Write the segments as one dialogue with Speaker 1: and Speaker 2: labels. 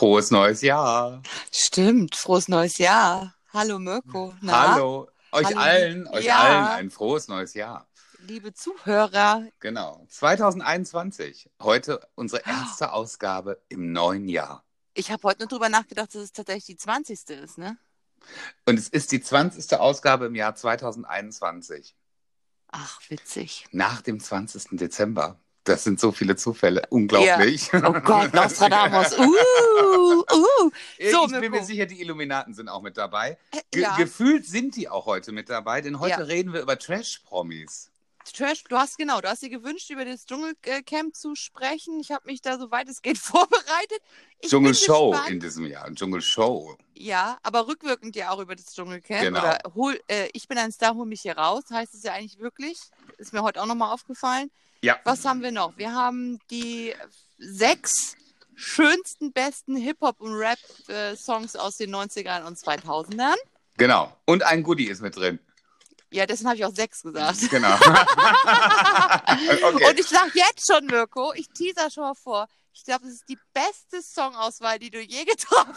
Speaker 1: Frohes neues Jahr.
Speaker 2: Stimmt, frohes neues Jahr. Hallo Mirko. Na?
Speaker 1: Hallo. Euch
Speaker 2: Hallo.
Speaker 1: allen, euch
Speaker 2: Ja.
Speaker 1: allen ein frohes neues Jahr.
Speaker 2: Liebe Zuhörer,
Speaker 1: Genau. 2021. Heute unsere erste Ausgabe im neuen Jahr.
Speaker 2: ich habe heute nur drüber nachgedacht, dass es tatsächlich die 20. ist, ne?
Speaker 1: Und es ist die 20. Ausgabe im Jahr 2021.
Speaker 2: Ach, witzig.
Speaker 1: Nach dem 20. Dezember. Das sind so viele Zufälle. Unglaublich.
Speaker 2: Oh Gott, Nostradamus. Uh, uh. So,
Speaker 1: ich bin mir sicher, die Illuminaten sind auch mit dabei.
Speaker 2: Äh,
Speaker 1: Ge
Speaker 2: ja,
Speaker 1: Gefühlt sind die auch heute mit dabei, denn heute
Speaker 2: Ja.
Speaker 1: reden wir über Trash-Promis.
Speaker 2: Trash, du hast genau, du hast dir gewünscht, über das Dschungelcamp zu sprechen. Ich habe mich da soweit es geht vorbereitet. Ich
Speaker 1: Dschungelshow in diesem Jahr. Dschungelshow.
Speaker 2: Ja, aber rückwirkend ja auch über das Dschungelcamp.
Speaker 1: Genau.
Speaker 2: Oder hol, äh, ich bin ein Star, hol mich hier raus, heißt es ja eigentlich wirklich. Ist mir heute auch nochmal aufgefallen.
Speaker 1: Ja.
Speaker 2: Was haben wir noch? Wir haben die sechs schönsten, besten Hip-Hop- und Rap-Songs aus den 90ern und 2000ern.
Speaker 1: Genau. Und ein Goodie ist mit drin.
Speaker 2: Ja, deswegen habe ich auch sechs gesagt.
Speaker 1: Genau. okay.
Speaker 2: Und ich sage jetzt schon, Mirko, ich teaser schon mal vor. Ich glaube, es ist die beste Songauswahl, die du je getroffen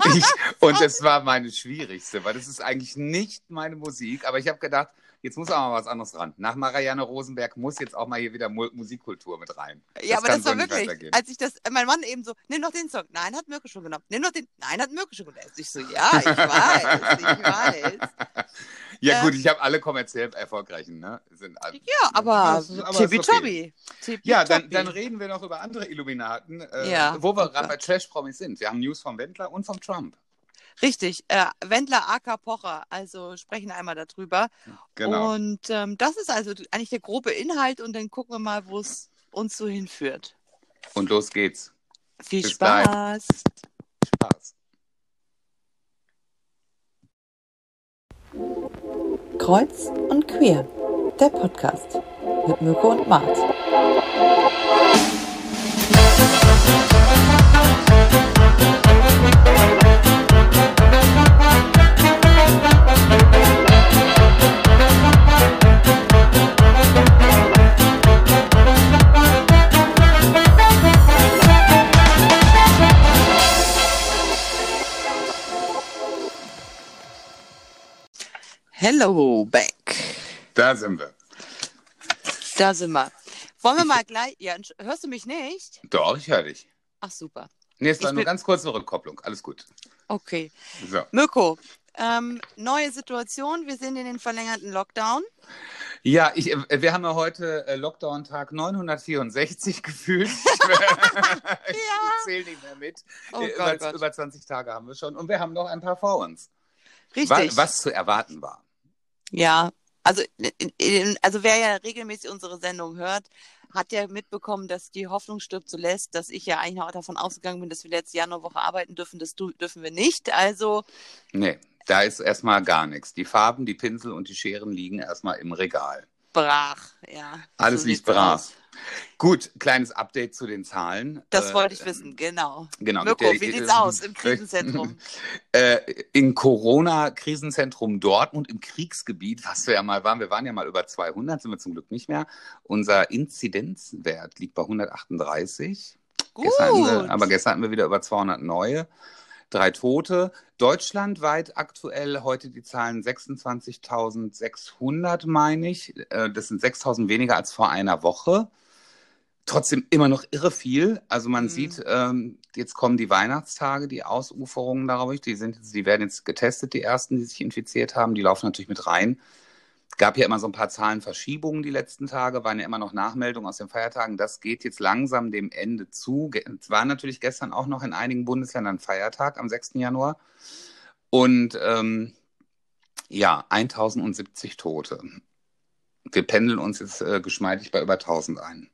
Speaker 2: hast.
Speaker 1: Ich, und es war meine schwierigste, weil das ist eigentlich nicht meine Musik. Aber ich habe gedacht, jetzt muss auch mal was anderes ran. Nach Marianne Rosenberg muss jetzt auch mal hier wieder Mu Musikkultur mit rein.
Speaker 2: Ja, aber
Speaker 1: kann
Speaker 2: das war
Speaker 1: so
Speaker 2: wirklich, als ich das, mein Mann eben so, nimm doch den Song. Nein, hat Mirko schon genommen. Nimm doch den, nein, hat Mirko schon genommen. Ich so, ja, ich weiß, ich weiß.
Speaker 1: Ja
Speaker 2: äh,
Speaker 1: gut, ich habe alle kommerziell erfolgreichen, ne? Sind.
Speaker 2: Ja, aber
Speaker 1: Das aber ist okay. Ja, dann, dann reden wir noch über andere Illuminaten, äh,
Speaker 2: Ja,
Speaker 1: wo wir
Speaker 2: oh
Speaker 1: gerade bei. Trash-Promis sind. Wir haben News vom Wendler und vom Trump.
Speaker 2: Richtig, äh, Wendler AK Pocher, also sprechen einmal darüber.
Speaker 1: Genau.
Speaker 2: Und ähm, das ist also eigentlich der grobe Inhalt und dann gucken wir mal, wo es uns so hinführt.
Speaker 1: Und los geht's.
Speaker 2: Viel
Speaker 1: Bis gleich.
Speaker 2: Spaß.
Speaker 1: Spaß.
Speaker 3: Kreuz und Queer, der Podcast mit Mirko und Mart.
Speaker 2: Hello, back.
Speaker 1: Da sind wir.
Speaker 2: Da sind wir. Wollen wir mal gleich. Ja, hörst du mich nicht?
Speaker 1: Doch, ich höre dich.
Speaker 2: Ach, super.
Speaker 1: Nee, es war
Speaker 2: Ich
Speaker 1: nur
Speaker 2: bin-
Speaker 1: ganz kurze Rückkopplung. Alles gut.
Speaker 2: Okay.
Speaker 1: So.
Speaker 2: Mirko, ähm, neue Situation. Wir sind in den verlängerten Lockdown.
Speaker 1: Ja, ich, äh, wir haben ja heute äh, Lockdown-Tag 964 gefühlt. ich zähle nicht mehr mit.
Speaker 2: Oh
Speaker 1: Äh,
Speaker 2: Gott,
Speaker 1: über,
Speaker 2: Gott.
Speaker 1: über 20 Tage haben wir schon und wir haben noch ein paar vor uns.
Speaker 2: Richtig.
Speaker 1: Wa- Was zu erwarten war.
Speaker 2: Ja, also, in- in- also wer ja regelmäßig unsere Sendung hört, hat ja mitbekommen, dass die Hoffnung stirbt zuletzt, dass ich ja eigentlich noch davon ausgegangen bin, dass wir letzte Januarwoche arbeiten dürfen. Das dürfen wir nicht. Also,
Speaker 1: Nee, da ist erstmal gar nichts. Die Farben, die Pinsel und die Scheren liegen erstmal im Regal.
Speaker 2: Brach, ja.
Speaker 1: Alles
Speaker 2: So
Speaker 1: liegt brach.
Speaker 2: aus.
Speaker 1: Gut, kleines Update zu den Zahlen.
Speaker 2: Das
Speaker 1: Äh,
Speaker 2: wollte ich wissen, genau.
Speaker 1: Genau.
Speaker 2: Mirko,
Speaker 1: der-
Speaker 2: wie sieht's
Speaker 1: äh,
Speaker 2: aus im Krisenzentrum?
Speaker 1: Äh, Im Corona-Krisenzentrum Dortmund im Kriegsgebiet, was wir ja mal waren, wir waren ja mal über 200, sind wir zum Glück nicht mehr. Unser Inzidenzwert liegt bei 138.
Speaker 2: Gut.
Speaker 1: Gestern wir, aber gestern hatten wir wieder über 200 neue. Drei Tote. Deutschlandweit aktuell heute die Zahlen 26.600, meine ich. Äh, Das sind 6.000 weniger als vor einer Woche. Trotzdem immer noch irre viel. Also man
Speaker 2: Mhm.
Speaker 1: sieht, ähm, jetzt kommen die Weihnachtstage, die Ausuferungen darauf. Die, sind, die werden jetzt getestet, die ersten, die sich infiziert haben. Die laufen natürlich mit rein. Gab ja immer so ein paar Zahlenverschiebungen die letzten Tage, waren ja immer noch Nachmeldungen aus den Feiertagen. Das geht jetzt langsam dem Ende zu. Es war natürlich gestern auch noch in einigen Bundesländern Feiertag am 6. Januar. Und ähm, ja, 1070 Tote. Wir pendeln uns jetzt äh, geschmeidig bei über 1000 ein.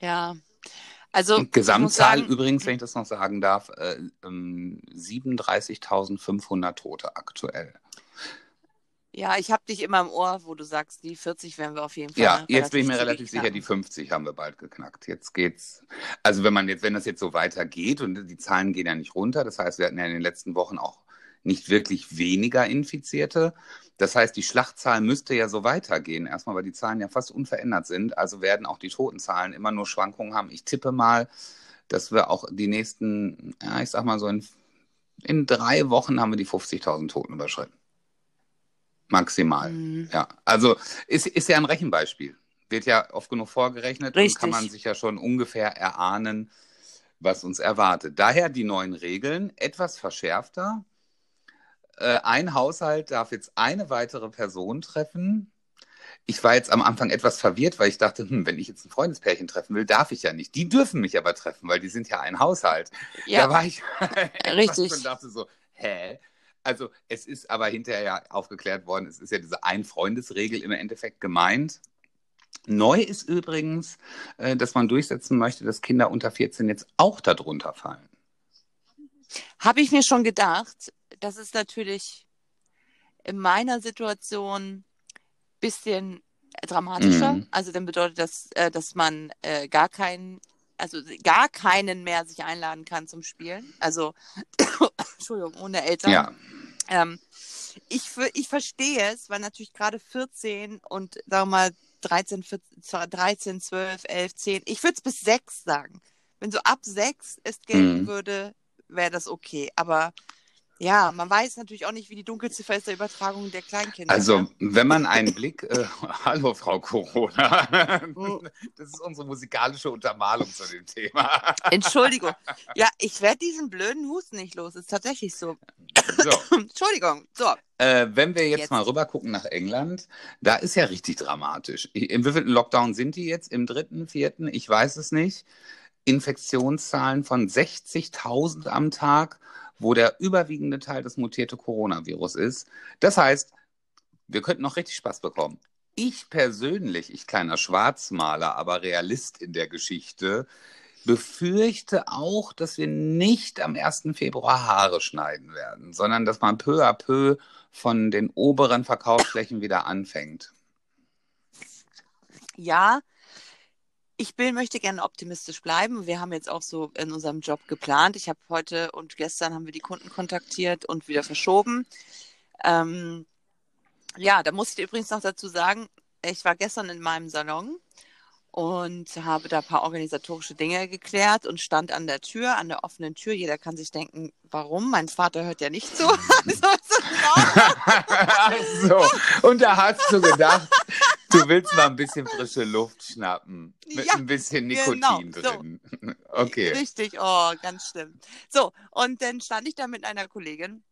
Speaker 2: Ja. Also,
Speaker 1: Gesamtzahl
Speaker 2: sagen,
Speaker 1: übrigens, wenn ich das noch sagen darf, äh, ähm, 37.500 Tote aktuell.
Speaker 2: Ja, ich habe dich immer im Ohr, wo du sagst, die 40 werden wir auf jeden Fall.
Speaker 1: Ja, jetzt bin ich mir relativ sicher, die
Speaker 2: knacken.
Speaker 1: 50 haben wir bald geknackt. Jetzt geht's. Also wenn man jetzt, wenn das jetzt so weitergeht und die Zahlen gehen ja nicht runter, das heißt, wir hatten ja in den letzten Wochen auch nicht wirklich weniger Infizierte. Das heißt, die Schlachtzahl müsste ja so weitergehen, erstmal, weil die Zahlen ja fast unverändert sind. Also werden auch die Totenzahlen immer nur Schwankungen haben. Ich tippe mal, dass wir auch die nächsten, ja, ich sag mal so in, in drei Wochen haben wir die 50.000 Toten überschritten. Maximal.
Speaker 2: Mhm.
Speaker 1: Ja, also ist, ist ja ein Rechenbeispiel. Wird ja oft genug vorgerechnet
Speaker 2: Richtig.
Speaker 1: und kann man sich ja schon ungefähr erahnen, was uns erwartet. Daher die neuen Regeln, etwas verschärfter. Äh, ein Haushalt darf jetzt eine weitere Person treffen. Ich war jetzt am Anfang etwas verwirrt, weil ich dachte, hm, wenn ich jetzt ein Freundespärchen treffen will, darf ich ja nicht. Die dürfen mich aber treffen, weil die sind ja ein Haushalt. Da
Speaker 2: Ja,
Speaker 1: war ich
Speaker 2: Richtig.
Speaker 1: und dachte so, hä? Also es ist aber hinterher ja aufgeklärt worden, es ist ja diese Ein-Freundes-Regel im Endeffekt gemeint. Neu ist übrigens, äh, dass man durchsetzen möchte, dass Kinder unter 14 jetzt auch darunter fallen.
Speaker 2: habe ich mir schon gedacht. Das ist natürlich in meiner Situation bisschen dramatischer.
Speaker 1: Mhm.
Speaker 2: Also dann bedeutet das, äh, dass man äh, gar keinen, also gar keinen mehr sich einladen kann zum Spielen. Also Entschuldigung, ohne Eltern.
Speaker 1: Ja,
Speaker 2: Ähm, ich, ich verstehe es, weil natürlich gerade 14 und sagen wir mal 13, 14, zwar 13, 12, 11, 10, ich würde es bis 6 sagen. Wenn so ab 6 es gelten
Speaker 1: Mhm.
Speaker 2: würde, wäre das okay. Aber ja, man weiß natürlich auch nicht, wie die Dunkelziffer ist der Übertragung der Kleinkinder.
Speaker 1: also
Speaker 2: ne?
Speaker 1: wenn man einen Blick, äh, hallo Frau Corona,
Speaker 2: Mhm.
Speaker 1: das ist unsere musikalische Untermalung zu dem Thema.
Speaker 2: Entschuldigung. Ja, ich werde diesen blöden Husten nicht los. Ist tatsächlich so.
Speaker 1: So.
Speaker 2: Entschuldigung. So.
Speaker 1: Äh, wenn wir jetzt,
Speaker 2: Jetzt.
Speaker 1: mal rüber gucken nach England, da ist ja richtig dramatisch. Im wievielten Lockdown sind die jetzt? Im dritten, vierten? Ich weiß es nicht. Infektionszahlen von 60.000 am Tag, wo der überwiegende Teil das mutierte Coronavirus ist. Das heißt, wir könnten noch richtig Spaß bekommen. Ich persönlich, ich kleiner Schwarzmaler, aber Realist in der Geschichte, befürchte auch, dass wir nicht am 1. Februar Haare schneiden werden, sondern dass man peu à peu von den oberen Verkaufsflächen wieder anfängt.
Speaker 2: Ja, ich bin, möchte gerne optimistisch bleiben. Wir haben jetzt auch so in unserem Job geplant. Ich habe heute und gestern haben wir die Kunden kontaktiert und wieder verschoben. Ähm, ja, da muss ich übrigens noch dazu sagen, ich war gestern in meinem Salon und habe da ein paar organisatorische Dinge geklärt und stand an der Tür, an der offenen Tür. Jeder kann sich denken, warum? Mein Vater hört ja nicht zu. Also, so,
Speaker 1: Ach so, und da hast du gedacht, du willst mal ein bisschen frische Luft schnappen. Mit
Speaker 2: Ja,
Speaker 1: ein bisschen
Speaker 2: genau,
Speaker 1: Nikotin
Speaker 2: so.
Speaker 1: drin. Okay.
Speaker 2: Richtig, oh, ganz schlimm. So, und dann stand ich da mit einer Kollegin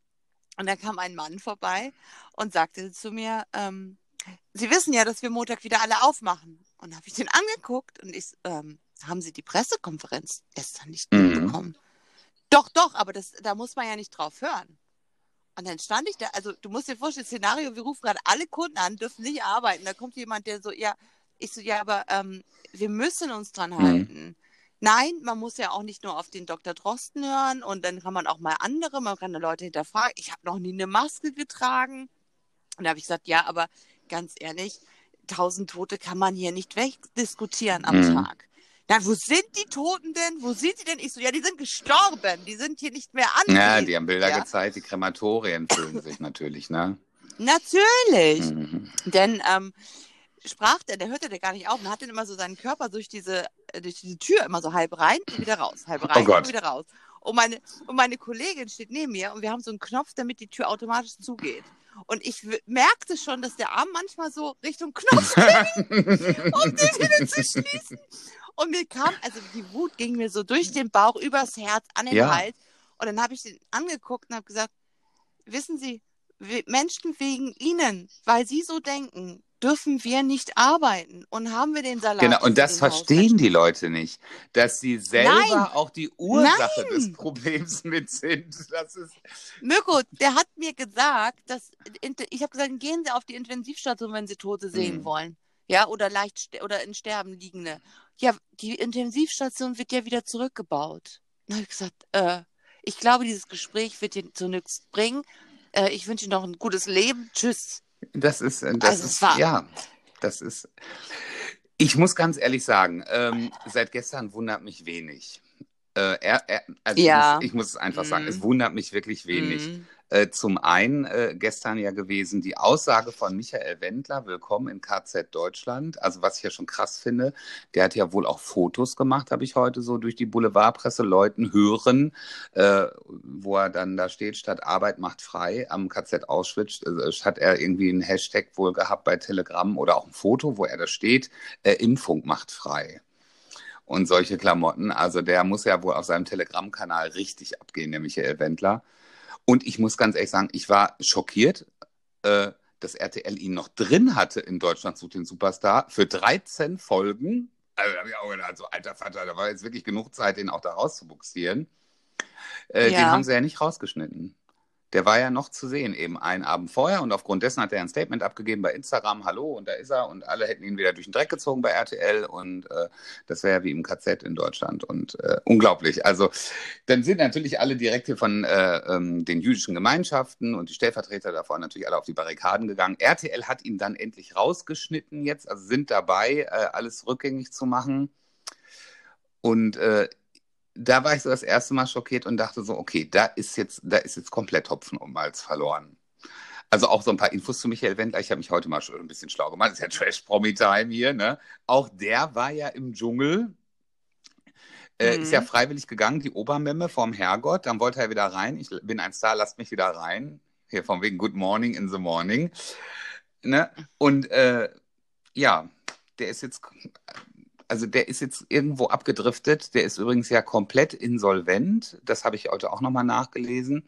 Speaker 2: und da kam ein Mann vorbei und sagte zu mir, ähm, Sie wissen ja, dass wir Montag wieder alle aufmachen. Und da habe ich den angeguckt und ich, ähm, haben Sie die Pressekonferenz gestern nicht
Speaker 1: Mhm.
Speaker 2: mitbekommen? Doch, doch, aber das, da muss man ja nicht drauf hören. Und dann stand ich da, also du musst dir vorstellen, Szenario, wir rufen gerade alle Kunden an, dürfen nicht arbeiten. Da kommt jemand, der so, ja, ich so, ja, aber ähm, wir müssen uns dran
Speaker 1: Mhm.
Speaker 2: halten. Nein, man muss ja auch nicht nur auf den Dr. Drosten hören und dann kann man auch mal andere, man kann Leute hinterfragen. Ich habe noch nie eine Maske getragen. Und da habe ich gesagt, ja, aber ganz ehrlich, tausend Tote kann man hier nicht wegdiskutieren am
Speaker 1: Mhm.
Speaker 2: Tag. Na, wo sind die Toten denn? Wo sind die denn? Ich so, ja, die sind gestorben. Die sind hier nicht mehr
Speaker 1: Ja,
Speaker 2: anwesend.
Speaker 1: die haben Bilder
Speaker 2: Ja.
Speaker 1: gezeigt, die Krematorien füllen sich natürlich, ne?
Speaker 2: Natürlich.
Speaker 1: Mhm.
Speaker 2: Denn ähm, sprach der, der hörte der gar nicht auf und hat dann immer so seinen Körper durch diese, äh, durch diese Tür immer so halb rein und wieder raus, halb rein
Speaker 1: Oh Gott.
Speaker 2: und wieder raus. Und meine, und meine Kollegin steht neben mir und wir haben so einen Knopf, damit die Tür automatisch zugeht. Und ich merkte schon, dass der Arm manchmal so Richtung Knopf ging, um den wieder zu schließen. Und mir kam, also die Wut ging mir so durch den Bauch, übers Herz, an den
Speaker 1: Ja.
Speaker 2: Hals. Und dann habe ich den angeguckt und habe gesagt, wissen Sie, Menschen wegen Ihnen, weil Sie so denken, dürfen wir nicht arbeiten und haben wir den Salat.
Speaker 1: Genau, und das verstehen die Leute nicht, dass sie selber
Speaker 2: Nein.
Speaker 1: auch die Ursache
Speaker 2: Nein.
Speaker 1: des Problems mit sind. Das ist
Speaker 2: Mirko, der hat mir gesagt, dass ich habe gesagt, gehen Sie auf die Intensivstation, wenn Sie Tote sehen
Speaker 1: Mhm.
Speaker 2: wollen. Ja, oder leicht oder in Sterben liegende. Ja, die Intensivstation wird ja wieder zurückgebaut. Habe ich gesagt, äh, ich glaube, dieses Gespräch wird dir zu nichts bringen. Äh, ich wünsche Ihnen noch ein gutes Leben. Tschüss.
Speaker 1: Das ist, äh, das
Speaker 2: Also
Speaker 1: ist,
Speaker 2: war-
Speaker 1: ja, das ist. Ich muss ganz ehrlich sagen, ähm, seit gestern wundert mich wenig. Äh, er, er, also
Speaker 2: Ja.
Speaker 1: ich, muss, ich muss es einfach sagen,
Speaker 2: Mhm.
Speaker 1: es wundert mich wirklich wenig.
Speaker 2: Mhm.
Speaker 1: Äh, zum einen äh, gestern ja gewesen die Aussage von Michael Wendler, willkommen in KZ Deutschland. Also was ich ja schon krass finde, der hat ja wohl auch Fotos gemacht, habe ich heute so durch die Boulevardpresse Leuten hören, äh, wo er dann da steht, statt Arbeit macht frei am KZ Auschwitz, äh, hat er irgendwie einen Hashtag wohl gehabt bei Telegram oder auch ein Foto, wo er da steht, äh, Impfung macht frei und solche Klamotten. Also der muss ja wohl auf seinem Telegram-Kanal richtig abgehen, der Michael Wendler. Und ich muss ganz ehrlich sagen, ich war schockiert, äh, dass RTL ihn noch drin hatte in Deutschland sucht den Superstar für 13 Folgen. Also da habe ich auch gedacht, so alter Vater, da war jetzt wirklich genug Zeit, den auch da rauszubuxieren. Äh, ja. Den haben sie ja nicht rausgeschnitten der war ja noch zu sehen, eben einen Abend vorher. Und aufgrund dessen hat er ein Statement abgegeben bei Instagram, hallo, und da ist er. Und alle hätten ihn wieder durch den Dreck gezogen bei RTL. Und äh, das wäre wie im KZ in Deutschland. Und äh, unglaublich. Also dann sind natürlich alle direkt hier von äh, ähm, den jüdischen Gemeinschaften und die Stellvertreter davon natürlich alle auf die Barrikaden gegangen. RTL hat ihn dann endlich rausgeschnitten jetzt, also sind dabei, äh, alles rückgängig zu machen. Und äh, da war ich so das erste Mal schockiert und dachte so, okay, da ist jetzt, da ist jetzt komplett Hopfen um Malz verloren. Also auch so ein paar Infos zu Michael Wendler. Ich habe mich heute mal schon ein bisschen schlau gemacht. Das ist ja Trash-Promi-Time hier, ne? Auch der war ja im Dschungel. Äh, mhm. Ist ja freiwillig gegangen, die Obermemme vom Herrgott. Dann wollte er wieder rein. Ich bin ein Star, lasst mich wieder rein. Hier von wegen Good Morning in the Morning. Ne? Und äh, ja, der ist jetzt also der ist jetzt irgendwo abgedriftet. Der ist übrigens ja komplett insolvent. Das habe ich heute auch nochmal nachgelesen.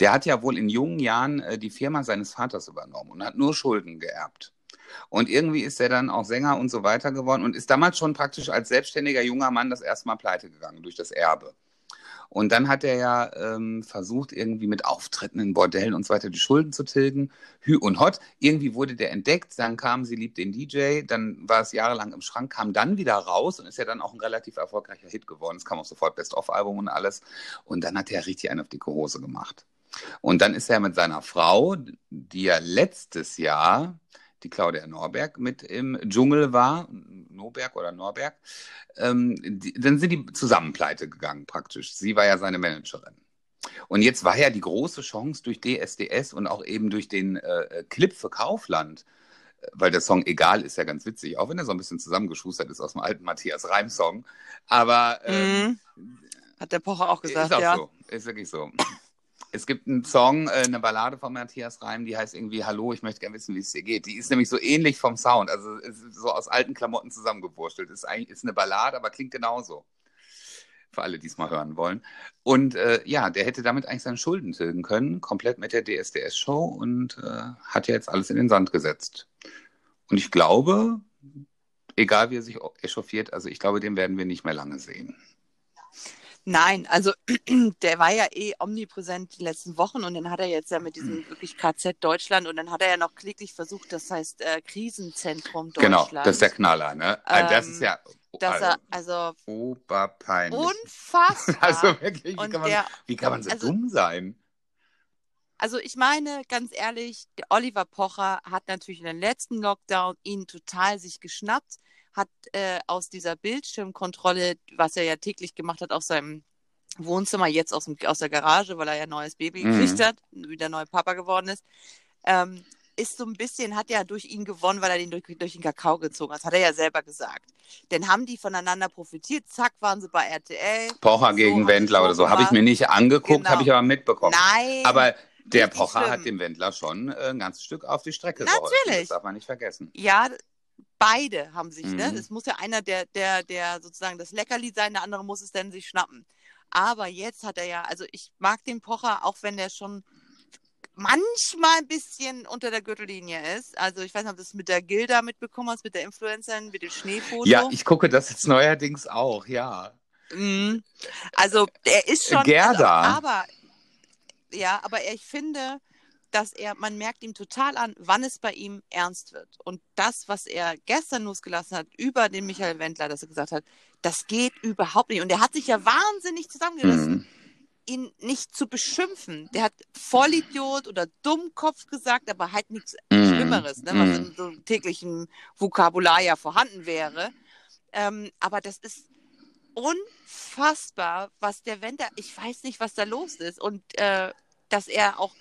Speaker 1: Der hat ja wohl in jungen Jahren äh, die Firma seines Vaters übernommen und hat nur Schulden geerbt. Und irgendwie ist er dann auch Sänger und so weiter geworden und ist damals schon praktisch als selbstständiger junger Mann das erste Mal pleite gegangen durch das Erbe. Und dann hat er ja ähm, versucht, irgendwie mit Auftritten in Bordellen und so weiter die Schulden zu tilgen. Hü und Hot. Irgendwie wurde der entdeckt, dann kam Sie liebt den DJ, dann war es jahrelang im Schrank, kam dann wieder raus und ist ja dann auch ein relativ erfolgreicher Hit geworden. Es kam auch sofort Best-of-Album und alles. Und dann hat er richtig einen auf dicke Hose gemacht. Und dann ist er mit seiner Frau, die ja letztes Jahr die Claudia Norberg mit im Dschungel war, Norberg oder Norberg, ähm, die, dann sind die zusammen pleite gegangen praktisch. Sie war ja seine Managerin. Und jetzt war ja die große Chance durch DSDS und auch eben durch den äh, Clip für Kaufland, weil der Song Egal ist ja ganz witzig, auch wenn er so ein bisschen zusammengeschustert ist aus dem alten Matthias Reim-Song. Aber ähm,
Speaker 2: mhm. hat der Pocher auch gesagt,
Speaker 1: ist auch
Speaker 2: ja.
Speaker 1: So, ist wirklich so. Es gibt einen Song, äh, eine Ballade von Matthias Reim, die heißt irgendwie Hallo, ich möchte gerne wissen, wie es dir geht. Die ist nämlich so ähnlich vom Sound, also so aus alten Klamotten zusammengewurstelt. Ist eigentlich ist eine Ballade, aber klingt genauso. Für alle, die es mal hören wollen. Und äh, ja, der hätte damit eigentlich seine Schulden tilgen können, komplett mit der DSDS-Show und äh, hat ja jetzt alles in den Sand gesetzt. Und ich glaube, egal wie er sich echauffiert, also ich glaube, den werden wir nicht mehr lange sehen.
Speaker 2: Nein, also der war ja eh omnipräsent die letzten Wochen und dann hat er jetzt ja mit diesem hm. wirklich KZ Deutschland und dann hat er ja noch kläglich versucht, das heißt äh, Krisenzentrum Deutschland.
Speaker 1: Genau, das ist der Knaller, ne?
Speaker 2: Ähm,
Speaker 1: das ist ja
Speaker 2: dass er, also
Speaker 1: oberpeinlich.
Speaker 2: Unfassbar.
Speaker 1: Also wirklich, wie kann man, der, wie kann man so also, dumm sein?
Speaker 2: Also ich meine, ganz ehrlich, Oliver Pocher hat natürlich in den letzten Lockdown ihn total sich geschnappt hat äh, aus dieser Bildschirmkontrolle, was er ja täglich gemacht hat, aus seinem Wohnzimmer, jetzt aus, dem, aus der Garage, weil er ja ein neues Baby mhm. gekriegt hat, wieder neuer Papa geworden ist, ähm, ist so ein bisschen, hat ja durch ihn gewonnen, weil er den durch, durch den Kakao gezogen hat. Das hat er ja selber gesagt. Denn haben die voneinander profitiert, zack, waren sie bei RTL.
Speaker 1: Pocher so, gegen Wendler oder so. Habe ich mir nicht angeguckt, genau. habe ich aber mitbekommen.
Speaker 2: Nein.
Speaker 1: Aber der Pocher schlimm. hat dem Wendler schon äh, ein ganzes Stück auf die Strecke
Speaker 2: Natürlich. geholfen.
Speaker 1: Das darf man nicht vergessen.
Speaker 2: Ja, beide haben sich, ne? mhm. ne? Es muss ja einer, der, der, der sozusagen das Leckerli sein, der andere muss es dann sich schnappen. Aber jetzt hat er ja, also ich mag den Pocher, auch wenn der schon manchmal ein bisschen unter der Gürtellinie ist. Also ich weiß nicht, ob du das mit der Gilda mitbekommen hast, mit der Influencerin, mit dem Schneefoto.
Speaker 1: Ja, ich gucke das jetzt neuerdings auch, ja.
Speaker 2: Mhm. Also er ist schon.
Speaker 1: Gerda.
Speaker 2: Also, aber ja, aber ich finde, dass er, man merkt ihm total an, wann es bei ihm ernst wird. Und das, was er gestern losgelassen hat über den Michael Wendler, dass er gesagt hat, das geht überhaupt nicht. Und er hat sich ja wahnsinnig zusammengerissen, mhm. ihn nicht zu beschimpfen. Der hat Vollidiot oder Dummkopf gesagt, aber halt nichts mhm. Schlimmeres, ne, was mhm. in so einem täglichen Vokabular ja vorhanden wäre. Ähm, aber das ist unfassbar, was der Wendler, ich weiß nicht, was da los ist. Und äh, dass er auch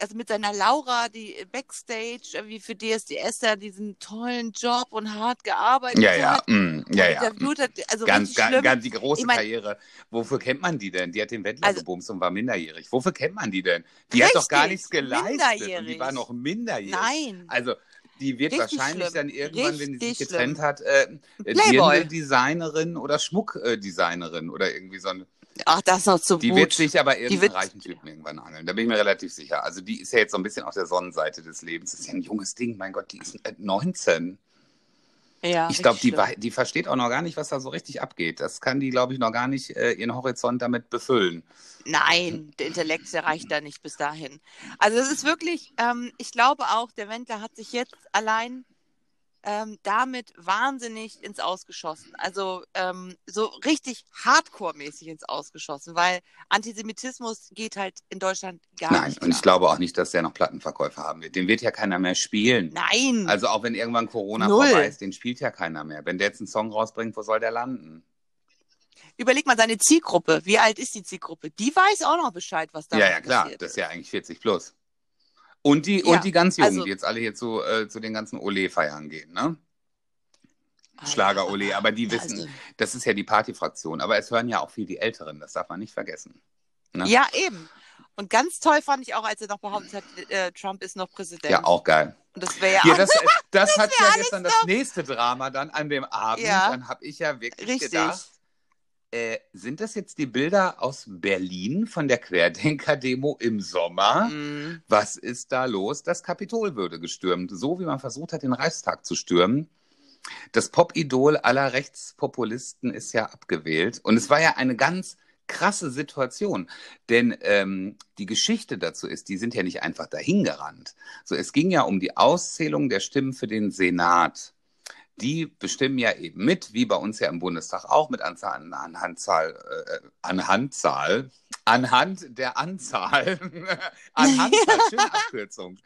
Speaker 2: also mit seiner Laura, die Backstage, wie für DSDS da diesen tollen Job und hart gearbeitet
Speaker 1: Ja, ja,
Speaker 2: hat.
Speaker 1: mm, ja, ja.
Speaker 2: hat, also
Speaker 1: Ganz,
Speaker 2: richtig
Speaker 1: ganz, ganz die große
Speaker 2: Ich mein-
Speaker 1: Karriere. Wofür kennt man die denn? Die hat den Wendler
Speaker 2: Also-
Speaker 1: gebumst und war minderjährig. Wofür kennt man die denn? Die hat doch gar
Speaker 2: Richtig,
Speaker 1: nichts geleistet und die war noch minderjährig.
Speaker 2: Nein.
Speaker 1: Also die wird
Speaker 2: Richtig
Speaker 1: wahrscheinlich
Speaker 2: schlimm.
Speaker 1: dann irgendwann, wenn sie sich
Speaker 2: Richtig
Speaker 1: getrennt
Speaker 2: schlimm.
Speaker 1: hat, äh,
Speaker 2: Playboy.
Speaker 1: Designerin oder Schmuckdesignerin oder irgendwie so eine.
Speaker 2: Ach, das ist noch zu
Speaker 1: Die
Speaker 2: gut.
Speaker 1: wird sich aber irgendeinen reichen Typen irgendwann angeln. Da bin ich mir relativ sicher. Also die ist ja jetzt so ein bisschen auf der Sonnenseite des Lebens. Das ist ja ein junges Ding. Mein Gott, die ist äh, 19.
Speaker 2: ja,
Speaker 1: Ich glaube, die, die versteht auch noch gar nicht, was da so richtig abgeht. Das kann die, glaube ich, noch gar nicht äh, ihren Horizont damit befüllen.
Speaker 2: Nein, der Intellekt reicht da nicht bis dahin. Also es ist wirklich, ähm, ich glaube auch, der Wendler hat sich jetzt allein ähm, damit wahnsinnig ins Ausgeschossen. Also ähm, so richtig Hardcore-mäßig ins Ausgeschossen, weil Antisemitismus geht halt in Deutschland gar
Speaker 1: Nein,
Speaker 2: nicht.
Speaker 1: und ich glaube auch nicht, dass der noch Plattenverkäufer haben wird. Den wird ja keiner mehr spielen.
Speaker 2: Nein,
Speaker 1: Also auch wenn irgendwann Corona
Speaker 2: Null.
Speaker 1: vorbei ist, den spielt ja keiner mehr. Wenn der jetzt einen Song rausbringt, wo soll der landen?
Speaker 2: überleg mal seine Zielgruppe. Wie alt ist die Zielgruppe? Die weiß auch noch Bescheid, was da
Speaker 1: ja, ja, klar.
Speaker 2: passiert
Speaker 1: Das ist ja eigentlich 40 plus. Und die,
Speaker 2: Ja,
Speaker 1: und die ganz Jungen,
Speaker 2: also-
Speaker 1: die jetzt alle hier zu, äh, zu den ganzen Ole-Feiern gehen, ne?
Speaker 2: Ah,
Speaker 1: Schlager-Ole,
Speaker 2: ja,
Speaker 1: aber die wissen,
Speaker 2: also-
Speaker 1: das ist ja die Partyfraktion. Aber es hören ja auch viel die Älteren, das darf man nicht vergessen. Ne?
Speaker 2: Ja, eben. Und ganz toll fand ich auch, als er noch behauptet hat, äh, Trump ist noch Präsident.
Speaker 1: Ja, auch geil.
Speaker 2: Und das wäre ja,
Speaker 1: Ja,
Speaker 2: auch
Speaker 1: das, äh, das hat ja gestern das nächste Drama dann an dem Abend.
Speaker 2: Ja.
Speaker 1: Dann habe ich ja wirklich
Speaker 2: Richtig.
Speaker 1: gedacht, äh, sind das jetzt die Bilder aus Berlin von der Querdenker-Demo im Sommer?
Speaker 2: Mm,
Speaker 1: Was ist da los? Das Kapitol würde gestürmt, so wie man versucht hat, den Reichstag zu stürmen. Das Pop-Idol aller Rechtspopulisten ist ja abgewählt. Und es war ja eine ganz krasse Situation. Denn ähm, die Geschichte dazu ist, die sind ja nicht einfach dahingerannt. So, es ging ja um die Auszählung der Stimmen für den Senat. Die bestimmen ja eben mit, wie bei uns ja im Bundestag auch, mit Anzahl, an, Anhandzahl, äh, Anhandzahl, anhand der Anzahl, schöne Abkürzung.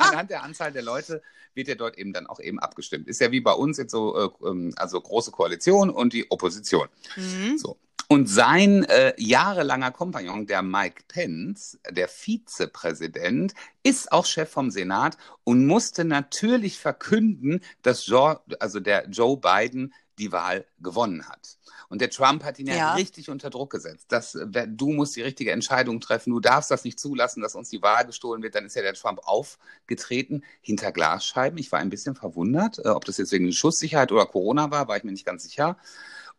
Speaker 1: Anhand der Anzahl der Leute wird ja dort eben dann auch eben abgestimmt. Ist ja wie bei uns jetzt so, äh, ähm, also große Koalition und die Opposition.
Speaker 2: mhm.
Speaker 1: So. Und sein äh, jahrelanger Kompagnon, der Mike Pence, der Vizepräsident, ist auch Chef vom Senat und musste natürlich verkünden, dass Joe, also der Joe Biden die Wahl gewonnen hat. Und der Trump hat ihn ja,
Speaker 2: Ja.
Speaker 1: richtig unter Druck gesetzt. Das, äh, du musst die richtige Entscheidung treffen. Du darfst das nicht zulassen, dass uns die Wahl gestohlen wird. Dann ist ja der Trump aufgetreten hinter Glasscheiben. Ich war ein bisschen verwundert, äh, ob das jetzt wegen Schusssicherheit oder Corona war, war ich mir nicht ganz sicher.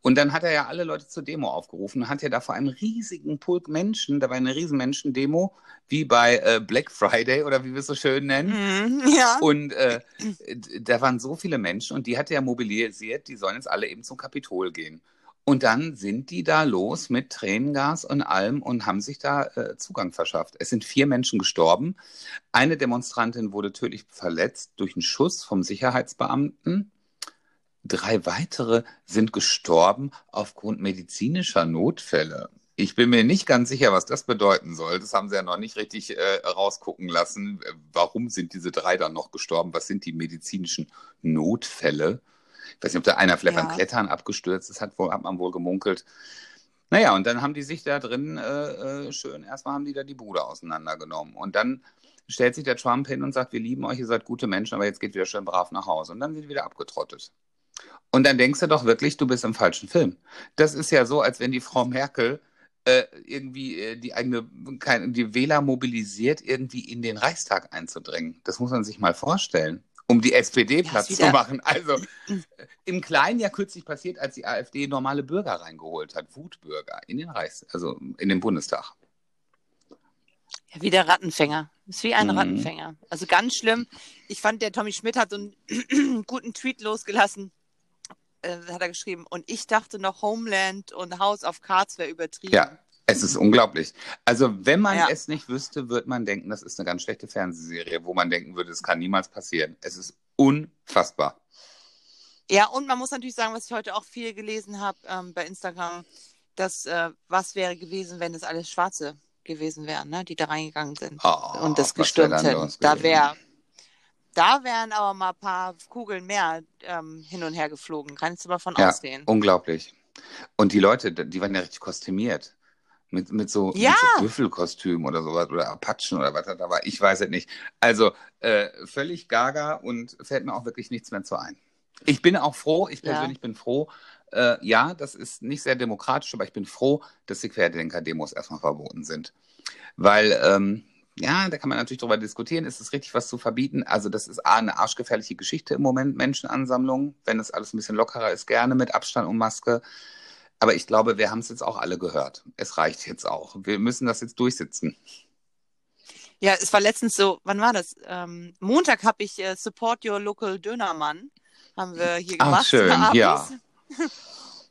Speaker 1: Und dann hat er ja alle Leute zur Demo aufgerufen und hat ja da vor einem riesigen Pulk Menschen, da war eine riesen Menschendemo, wie bei äh, Black Friday oder wie wir es so schön nennen.
Speaker 2: Mhm. Ja.
Speaker 1: Und äh, da waren so viele Menschen und die hat er mobilisiert, die sollen jetzt alle eben zum Kapitol gehen. Und dann sind die da los mit Tränengas und allem und haben sich da äh, Zugang verschafft. Es sind vier Menschen gestorben. Eine Demonstrantin wurde tödlich verletzt durch einen Schuss vom Sicherheitsbeamten. Drei weitere sind gestorben aufgrund medizinischer Notfälle. Ich bin mir nicht ganz sicher, was das bedeuten soll. Das haben sie ja noch nicht richtig äh, rausgucken lassen. Warum sind diese drei dann noch gestorben? Was sind die medizinischen Notfälle? Ich weiß nicht, ob da einer vielleicht
Speaker 2: Ja.
Speaker 1: beim Klettern abgestürzt ist, hat, wohl, hat man wohl gemunkelt. Naja, und dann haben die sich da drin äh, äh, schön, erstmal haben die da die Bude auseinandergenommen. Und dann stellt sich der Trump hin und sagt, wir lieben euch, ihr seid gute Menschen, aber jetzt geht wieder schön brav nach Hause. Und dann sind die wieder abgetrottet. Und dann denkst du doch wirklich, du bist im falschen Film. Das ist ja so, als wenn die Frau Merkel äh, irgendwie äh, die eigene, die Wähler mobilisiert, irgendwie in den Reichstag einzudrängen. Das muss man sich mal vorstellen, um die SPD Platz zu machen. Also äh, im Kleinen ja kürzlich passiert, als die AfD normale Bürger reingeholt hat, Wutbürger in den Reichs, also in den Bundestag.
Speaker 2: Ja, wie der Rattenfänger. Ist wie ein
Speaker 1: Mhm.
Speaker 2: Rattenfänger. Also ganz schlimm. Ich fand, der Tommy Schmidt hat so einen guten Tweet losgelassen. Äh, hat er geschrieben. Und ich dachte noch, Homeland und House of Cards wäre übertrieben.
Speaker 1: Ja, es ist unglaublich. Also, wenn man
Speaker 2: Ja.
Speaker 1: es nicht wüsste, würde man denken, das ist eine ganz schlechte Fernsehserie, wo man denken würde, es kann niemals passieren. Es ist unfassbar.
Speaker 2: Ja, und man muss natürlich sagen, was ich heute auch viel gelesen habe ähm, bei Instagram, dass äh, was wäre gewesen, wenn es alles Schwarze gewesen wären, ne, die da reingegangen sind
Speaker 1: Oh,
Speaker 2: und das gestürmt hätten. Da wäre, da wären aber mal ein paar Kugeln mehr ähm, hin und her geflogen. Kannst du mal von
Speaker 1: Ja,
Speaker 2: ausgehen.
Speaker 1: unglaublich. Und die Leute, die waren ja richtig kostümiert. Mit, mit so,
Speaker 2: Ja.
Speaker 1: so Büffelkostüm oder sowas oder Apachen oder was da war. Ich weiß es nicht. Also äh, völlig gaga und fällt mir auch wirklich nichts mehr zu ein. Ich bin auch froh, ich
Speaker 2: Ja.
Speaker 1: persönlich bin froh. Äh, ja, das ist nicht sehr demokratisch, aber ich bin froh, dass die Querdenker-Demos erstmal verboten sind. Weil, ähm, ja, da kann man natürlich drüber diskutieren, ist es richtig, was zu verbieten? Also, das ist A, eine arschgefährliche Geschichte im Moment, Menschenansammlungen. Wenn das alles ein bisschen lockerer ist, gerne mit Abstand und Maske. Aber ich glaube, wir haben es jetzt auch alle gehört. Es reicht jetzt auch. Wir müssen das jetzt durchsitzen.
Speaker 2: Ja, es war letztens so, wann war das? Ähm, Montag habe ich äh, Support Your Local Dönermann, haben wir hier
Speaker 1: Ach,
Speaker 2: gemacht.
Speaker 1: schön,
Speaker 2: abends.
Speaker 1: ja.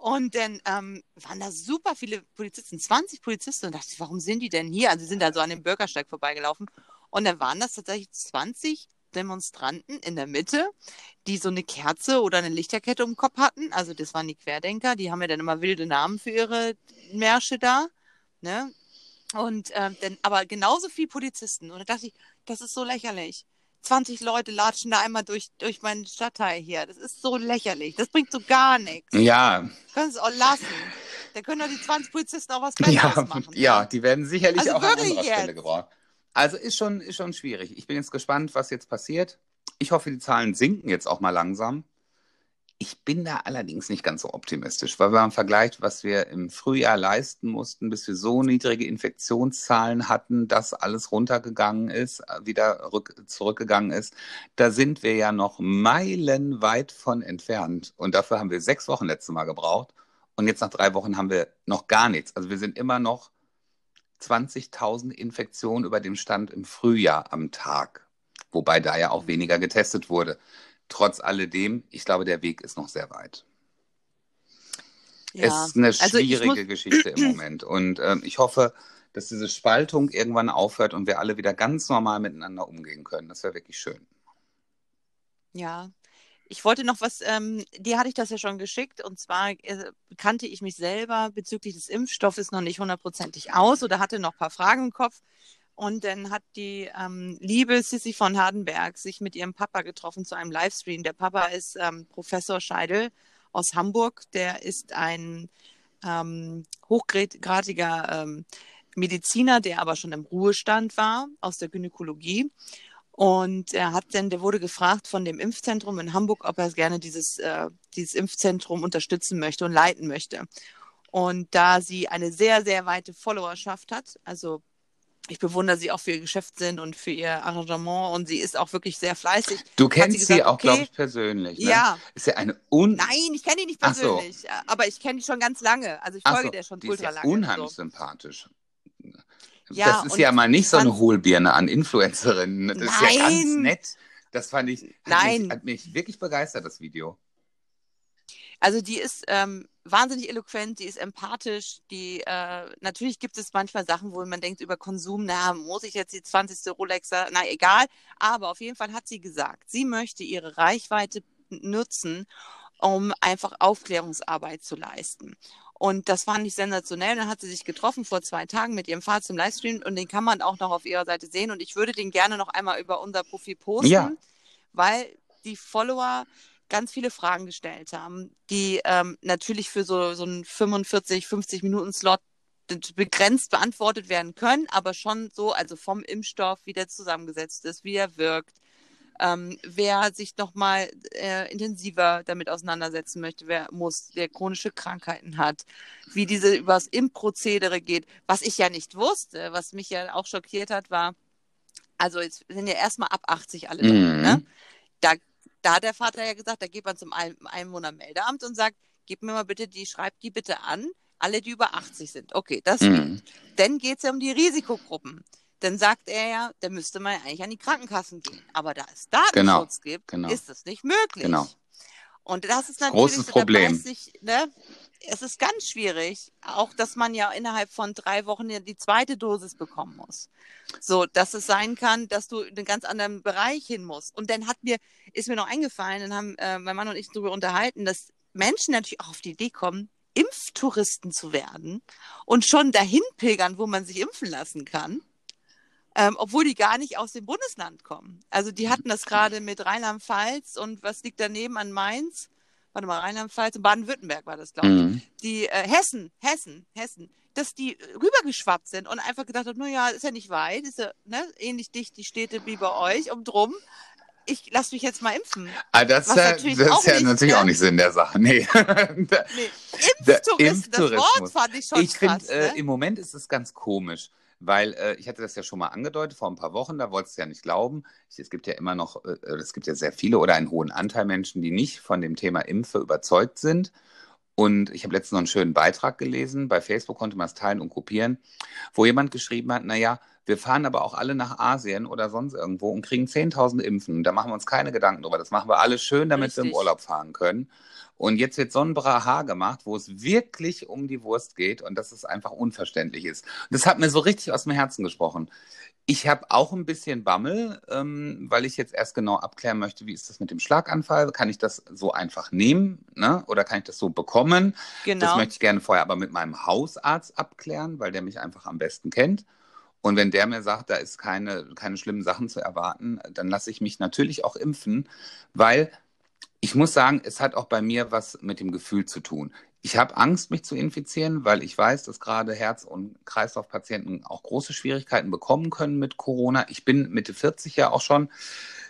Speaker 2: Und dann ähm, waren da super viele Polizisten, 20 Polizisten. Und dachte ich, warum sind die denn hier? Also sie sind da so an dem Bürgersteig vorbeigelaufen. Und dann waren das tatsächlich 20 Demonstranten in der Mitte, die so eine Kerze oder eine Lichterkette um den Kopf hatten. Also das waren die Querdenker, die haben ja dann immer wilde Namen für ihre Märsche da. Ne? Und ähm, dann aber genauso viel Polizisten. Und da dachte ich, das ist so lächerlich. 20 Leute latschen da einmal durch, durch meinen Stadtteil hier. Das ist so lächerlich. Das bringt so gar nichts.
Speaker 1: Ja,
Speaker 2: Können sie es auch lassen. Da können doch die 20 Polizisten auch was Besseres
Speaker 1: ja,
Speaker 2: machen.
Speaker 1: ja, die werden sicherlich
Speaker 2: Also
Speaker 1: auch an
Speaker 2: wirklich
Speaker 1: anderer Stelle
Speaker 2: jetzt?
Speaker 1: gebraucht. Also ist schon, ist schon schwierig. Ich bin jetzt gespannt, was jetzt passiert. Ich hoffe, die Zahlen sinken jetzt auch mal langsam. Ich bin da allerdings nicht ganz so optimistisch, weil wenn man vergleicht, was wir im Frühjahr leisten mussten, bis wir so niedrige Infektionszahlen hatten, dass alles runtergegangen ist, äh, wieder rück, zurückgegangen ist, da sind wir ja noch meilenweit von entfernt. Und dafür haben wir sechs Wochen letztes Mal gebraucht. Und jetzt nach drei Wochen haben wir noch gar nichts. Also wir sind immer noch 20.000 Infektionen über dem Stand im Frühjahr am Tag. Wobei da ja auch weniger getestet wurde. Trotz alledem, ich glaube, der Weg ist noch sehr weit.
Speaker 2: Ja.
Speaker 1: Es ist eine
Speaker 2: Also
Speaker 1: schwierige Geschichte im Moment. Und ähm, ich hoffe, dass diese Spaltung irgendwann aufhört und wir alle wieder ganz normal miteinander umgehen können. Das wäre wirklich schön.
Speaker 2: Ja. Ich wollte noch was, ähm, dir hatte ich das ja schon geschickt, und zwar äh, kannte ich mich selber bezüglich des Impfstoffes noch nicht hundertprozentig aus oder hatte noch ein paar Fragen im Kopf. Und dann hat die ähm, liebe Sissy von Hardenberg sich mit ihrem Papa getroffen zu einem Livestream. Der Papa ist ähm, Professor Scheidel aus Hamburg. Der ist ein ähm, hochgradiger ähm, Mediziner, der aber schon im Ruhestand war aus der Gynäkologie. Und er hat dann, der wurde gefragt von dem Impfzentrum in Hamburg, ob er gerne dieses, äh, dieses Impfzentrum unterstützen möchte und leiten möchte. Und da sie eine sehr, sehr weite Followerschaft hat, also ich bewundere sie auch für ihr Geschäftssinn und für ihr Arrangement und sie ist auch wirklich sehr fleißig.
Speaker 1: Du kennst
Speaker 2: sie
Speaker 1: sie,
Speaker 2: gesagt,
Speaker 1: auch,
Speaker 2: okay.
Speaker 1: glaube ich, persönlich. Ne?
Speaker 2: Ja,
Speaker 1: Ist ja eine un
Speaker 2: nein, ich kenne die nicht
Speaker 1: Ach so.
Speaker 2: persönlich, aber ich kenne die schon ganz lange. Also ich
Speaker 1: Ach
Speaker 2: folge
Speaker 1: so,
Speaker 2: der schon
Speaker 1: die ist
Speaker 2: ultra
Speaker 1: ja
Speaker 2: lange.
Speaker 1: unheimlich
Speaker 2: So.
Speaker 1: sympathisch.
Speaker 2: Ja,
Speaker 1: das ist ja mal nicht so eine Hohlbirne an Influencerinnen. Das ist ja ganz
Speaker 2: Nein.
Speaker 1: nett. Das fand ich, hat,
Speaker 2: Nein.
Speaker 1: Mich, hat mich wirklich begeistert, das Video.
Speaker 2: Also die ist ähm, wahnsinnig eloquent, die ist empathisch, die äh, natürlich gibt es manchmal Sachen, wo man denkt über Konsum, na, muss ich jetzt die 20. Rolex, na egal, aber auf jeden Fall hat sie gesagt, sie möchte ihre Reichweite nutzen, um einfach Aufklärungsarbeit zu leisten. Und das fand ich sensationell. Dann hat sie sich getroffen vor zwei Tagen mit ihrem Vater zum Livestream und den kann man auch noch auf ihrer Seite sehen. Und ich würde den gerne noch einmal über unser Profil posten,
Speaker 1: Ja.
Speaker 2: weil die Follower ganz viele Fragen gestellt haben, die ähm, natürlich für so, so einen 45, 50 Minuten Slot begrenzt beantwortet werden können, aber schon so, also vom Impfstoff, wie der zusammengesetzt ist, wie er wirkt, ähm, wer sich nochmal äh, intensiver damit auseinandersetzen möchte, wer muss, wer chronische Krankheiten hat, wie diese übers Impfprozedere geht. Was ich ja nicht wusste, was mich ja auch schockiert hat, war, also jetzt sind ja erstmal ab 80 alle drin,
Speaker 1: Mhm.
Speaker 2: ne? Da, da hat der Vater ja gesagt, da geht man zum Ein Einwohnermeldeamt und sagt, gib mir mal bitte die, schreibt die bitte an, alle, die über 80 sind. Okay, das.
Speaker 1: Mhm.
Speaker 2: Dann geht es ja um die Risikogruppen. Dann sagt er ja, da müsste man eigentlich an die Krankenkassen gehen. Aber da es Datenschutz gibt,
Speaker 1: genau.
Speaker 2: ist das nicht möglich.
Speaker 1: Genau.
Speaker 2: Und das ist natürlich
Speaker 1: Großes
Speaker 2: so,
Speaker 1: Problem.
Speaker 2: Sich, ne, es ist ganz schwierig, auch dass man ja innerhalb von drei Wochen ja die zweite Dosis bekommen muss. So, dass es sein kann, dass du in einen ganz anderen Bereich hin musst. Und dann hat mir, ist mir noch eingefallen, dann haben äh, mein Mann und ich darüber unterhalten, dass Menschen natürlich auch auf die Idee kommen, Impftouristen zu werden und schon dahin pilgern, wo man sich impfen lassen kann. Ähm, obwohl die gar nicht aus dem Bundesland kommen. Also die hatten das gerade mit Rheinland-Pfalz und was liegt daneben an Mainz? Warte mal, Rheinland-Pfalz und Baden-Württemberg war das, glaube ich,
Speaker 1: Mhm.
Speaker 2: die äh, Hessen, Hessen, Hessen, dass die rübergeschwappt sind und einfach gedacht haben, naja, ist ja nicht weit, ist ja ne, ähnlich dicht die Städte wie bei euch um drum. Ich lass mich jetzt mal impfen.
Speaker 1: Ah, das,
Speaker 2: Was
Speaker 1: äh,
Speaker 2: natürlich
Speaker 1: das
Speaker 2: auch
Speaker 1: ist ja
Speaker 2: nicht,
Speaker 1: natürlich
Speaker 2: ne?
Speaker 1: auch nicht Sinn der Sache. Nee.
Speaker 2: Nee, Impftouristen, das Wort
Speaker 1: Impftourismus.
Speaker 2: fand ich schon
Speaker 1: ich finde,
Speaker 2: krass.
Speaker 1: äh,
Speaker 2: ne?
Speaker 1: im Moment ist es ganz komisch, weil äh, ich hatte das ja schon mal angedeutet vor ein paar Wochen, da wolltest du ja nicht glauben. Ich, es gibt ja immer noch, äh, es gibt ja sehr viele oder einen hohen Anteil Menschen, die nicht von dem Thema Impfe überzeugt sind. Und ich habe letztens noch einen schönen Beitrag gelesen, bei Facebook konnte man es teilen und kopieren, wo jemand geschrieben hat, naja, wir fahren aber auch alle nach Asien oder sonst irgendwo und kriegen 10.000 Impfen. Da machen wir uns keine Gedanken drüber. Das machen wir alles schön, damit wir im
Speaker 2: Richtig.
Speaker 1: Urlaub fahren können. Und jetzt wird so ein Braha gemacht, wo es wirklich um die Wurst geht und dass es einfach unverständlich ist. Das hat mir so richtig aus dem Herzen gesprochen. Ich habe auch ein bisschen Bammel, ähm, weil ich jetzt erst genau abklären möchte, wie ist das mit dem Schlaganfall? Kann ich das so einfach nehmen? Ne? Oder kann ich das so bekommen? Das
Speaker 2: genau.
Speaker 1: möchte ich gerne vorher aber mit meinem Hausarzt abklären, weil der mich einfach am besten kennt. Und wenn der mir sagt, da ist keine, keine schlimmen Sachen zu erwarten, dann lasse ich mich natürlich auch impfen, weil ich muss sagen, es hat auch bei mir was mit dem Gefühl zu tun. Ich habe Angst, mich zu infizieren, weil ich weiß, dass gerade Herz- und Kreislaufpatienten auch große Schwierigkeiten bekommen können mit Corona. Ich bin Mitte 40 ja auch schon.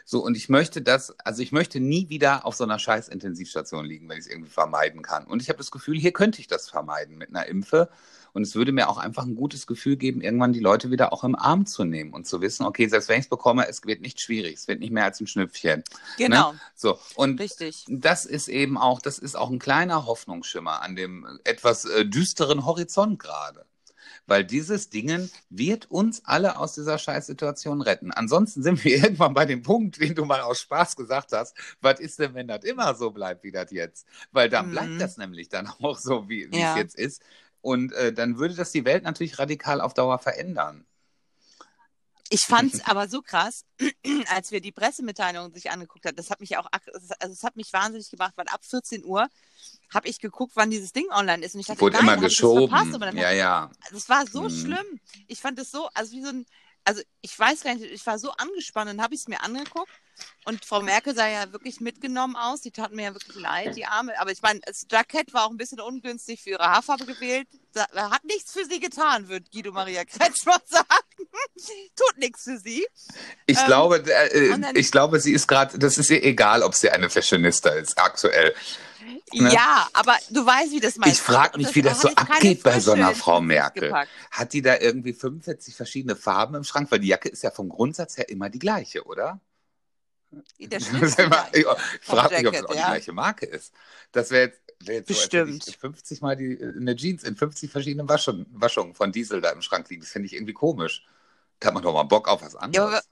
Speaker 1: So, und ich möchte das, also ich möchte nie wieder auf so einer scheiß Intensivstation liegen, wenn ich es irgendwie vermeiden kann. Und ich habe das Gefühl, hier könnte ich das vermeiden mit einer Impfe. Und es würde mir auch einfach ein gutes Gefühl geben, irgendwann die Leute wieder auch im Arm zu nehmen und zu wissen, okay, selbst wenn ich es bekomme, es wird nicht schwierig, es wird nicht mehr als ein Schnüpfchen.
Speaker 2: genau,
Speaker 1: Ne? So, und
Speaker 2: richtig.
Speaker 1: das ist eben auch, das ist auch ein kleiner Hoffnungsschimmer an dem etwas äh, düsteren Horizont gerade. Weil dieses Dingen wird uns alle aus dieser Scheißsituation retten. Ansonsten sind wir irgendwann bei dem Punkt, den du mal aus Spaß gesagt hast. Was ist denn, wenn das immer so bleibt, wie das jetzt? Weil dann
Speaker 2: Mhm.
Speaker 1: bleibt das nämlich dann auch so, wie wie
Speaker 2: Ja.
Speaker 1: es jetzt ist. Und äh, dann würde das die Welt natürlich radikal auf Dauer verändern.
Speaker 2: Ich fand es aber so krass, als wir die Pressemitteilung sich angeguckt haben. Das hat mich auch, also es hat mich wahnsinnig gemacht, weil ab 14 Uhr habe ich geguckt, wann dieses Ding online ist. Und ich dachte,
Speaker 1: Wurde
Speaker 2: nein,
Speaker 1: immer
Speaker 2: ich das verpasst,
Speaker 1: geschoben. Ja, ja.
Speaker 2: Das war so
Speaker 1: Mhm.
Speaker 2: schlimm. Ich fand es so, also wie so ein, also ich weiß gar nicht, ich war so angespannt und habe ich es mir angeguckt. Und Frau Merkel sah ja wirklich mitgenommen aus. Die tat mir ja wirklich leid, die Arme. Aber ich meine, das Jackett war auch ein bisschen ungünstig für ihre Haarfarbe gewählt. Da, hat nichts für sie getan, wird Guido Maria Kretschmann sagen. Tut nichts für sie.
Speaker 1: Ich
Speaker 2: Ähm,
Speaker 1: glaube, äh,
Speaker 2: dann-
Speaker 1: ich glaube, sie ist gerade, das ist ihr egal, ob sie eine Fashionista ist, aktuell. Ne?
Speaker 2: Ja, aber du weißt, wie das meint.
Speaker 1: Ich frage mich, wie das so abgeht bei so einer Frau Merkel.
Speaker 2: gepackt.
Speaker 1: Hat die da irgendwie 45 verschiedene Farben im Schrank? Weil die Jacke ist ja vom Grundsatz her immer die gleiche, oder?
Speaker 2: Der
Speaker 1: ist immer, ich frage mich, ob das
Speaker 2: Jacket,
Speaker 1: auch die
Speaker 2: ja.
Speaker 1: gleiche Marke ist. Das wäre jetzt, wär jetzt so,
Speaker 2: Bestimmt.
Speaker 1: ich 50 Mal die, äh, eine Jeans in 50 verschiedenen Waschungen, Waschungen von Diesel da im Schrank liegen. Das finde ich irgendwie komisch. Da hat man doch mal Bock auf was
Speaker 2: Ja,
Speaker 1: anderes.
Speaker 2: aber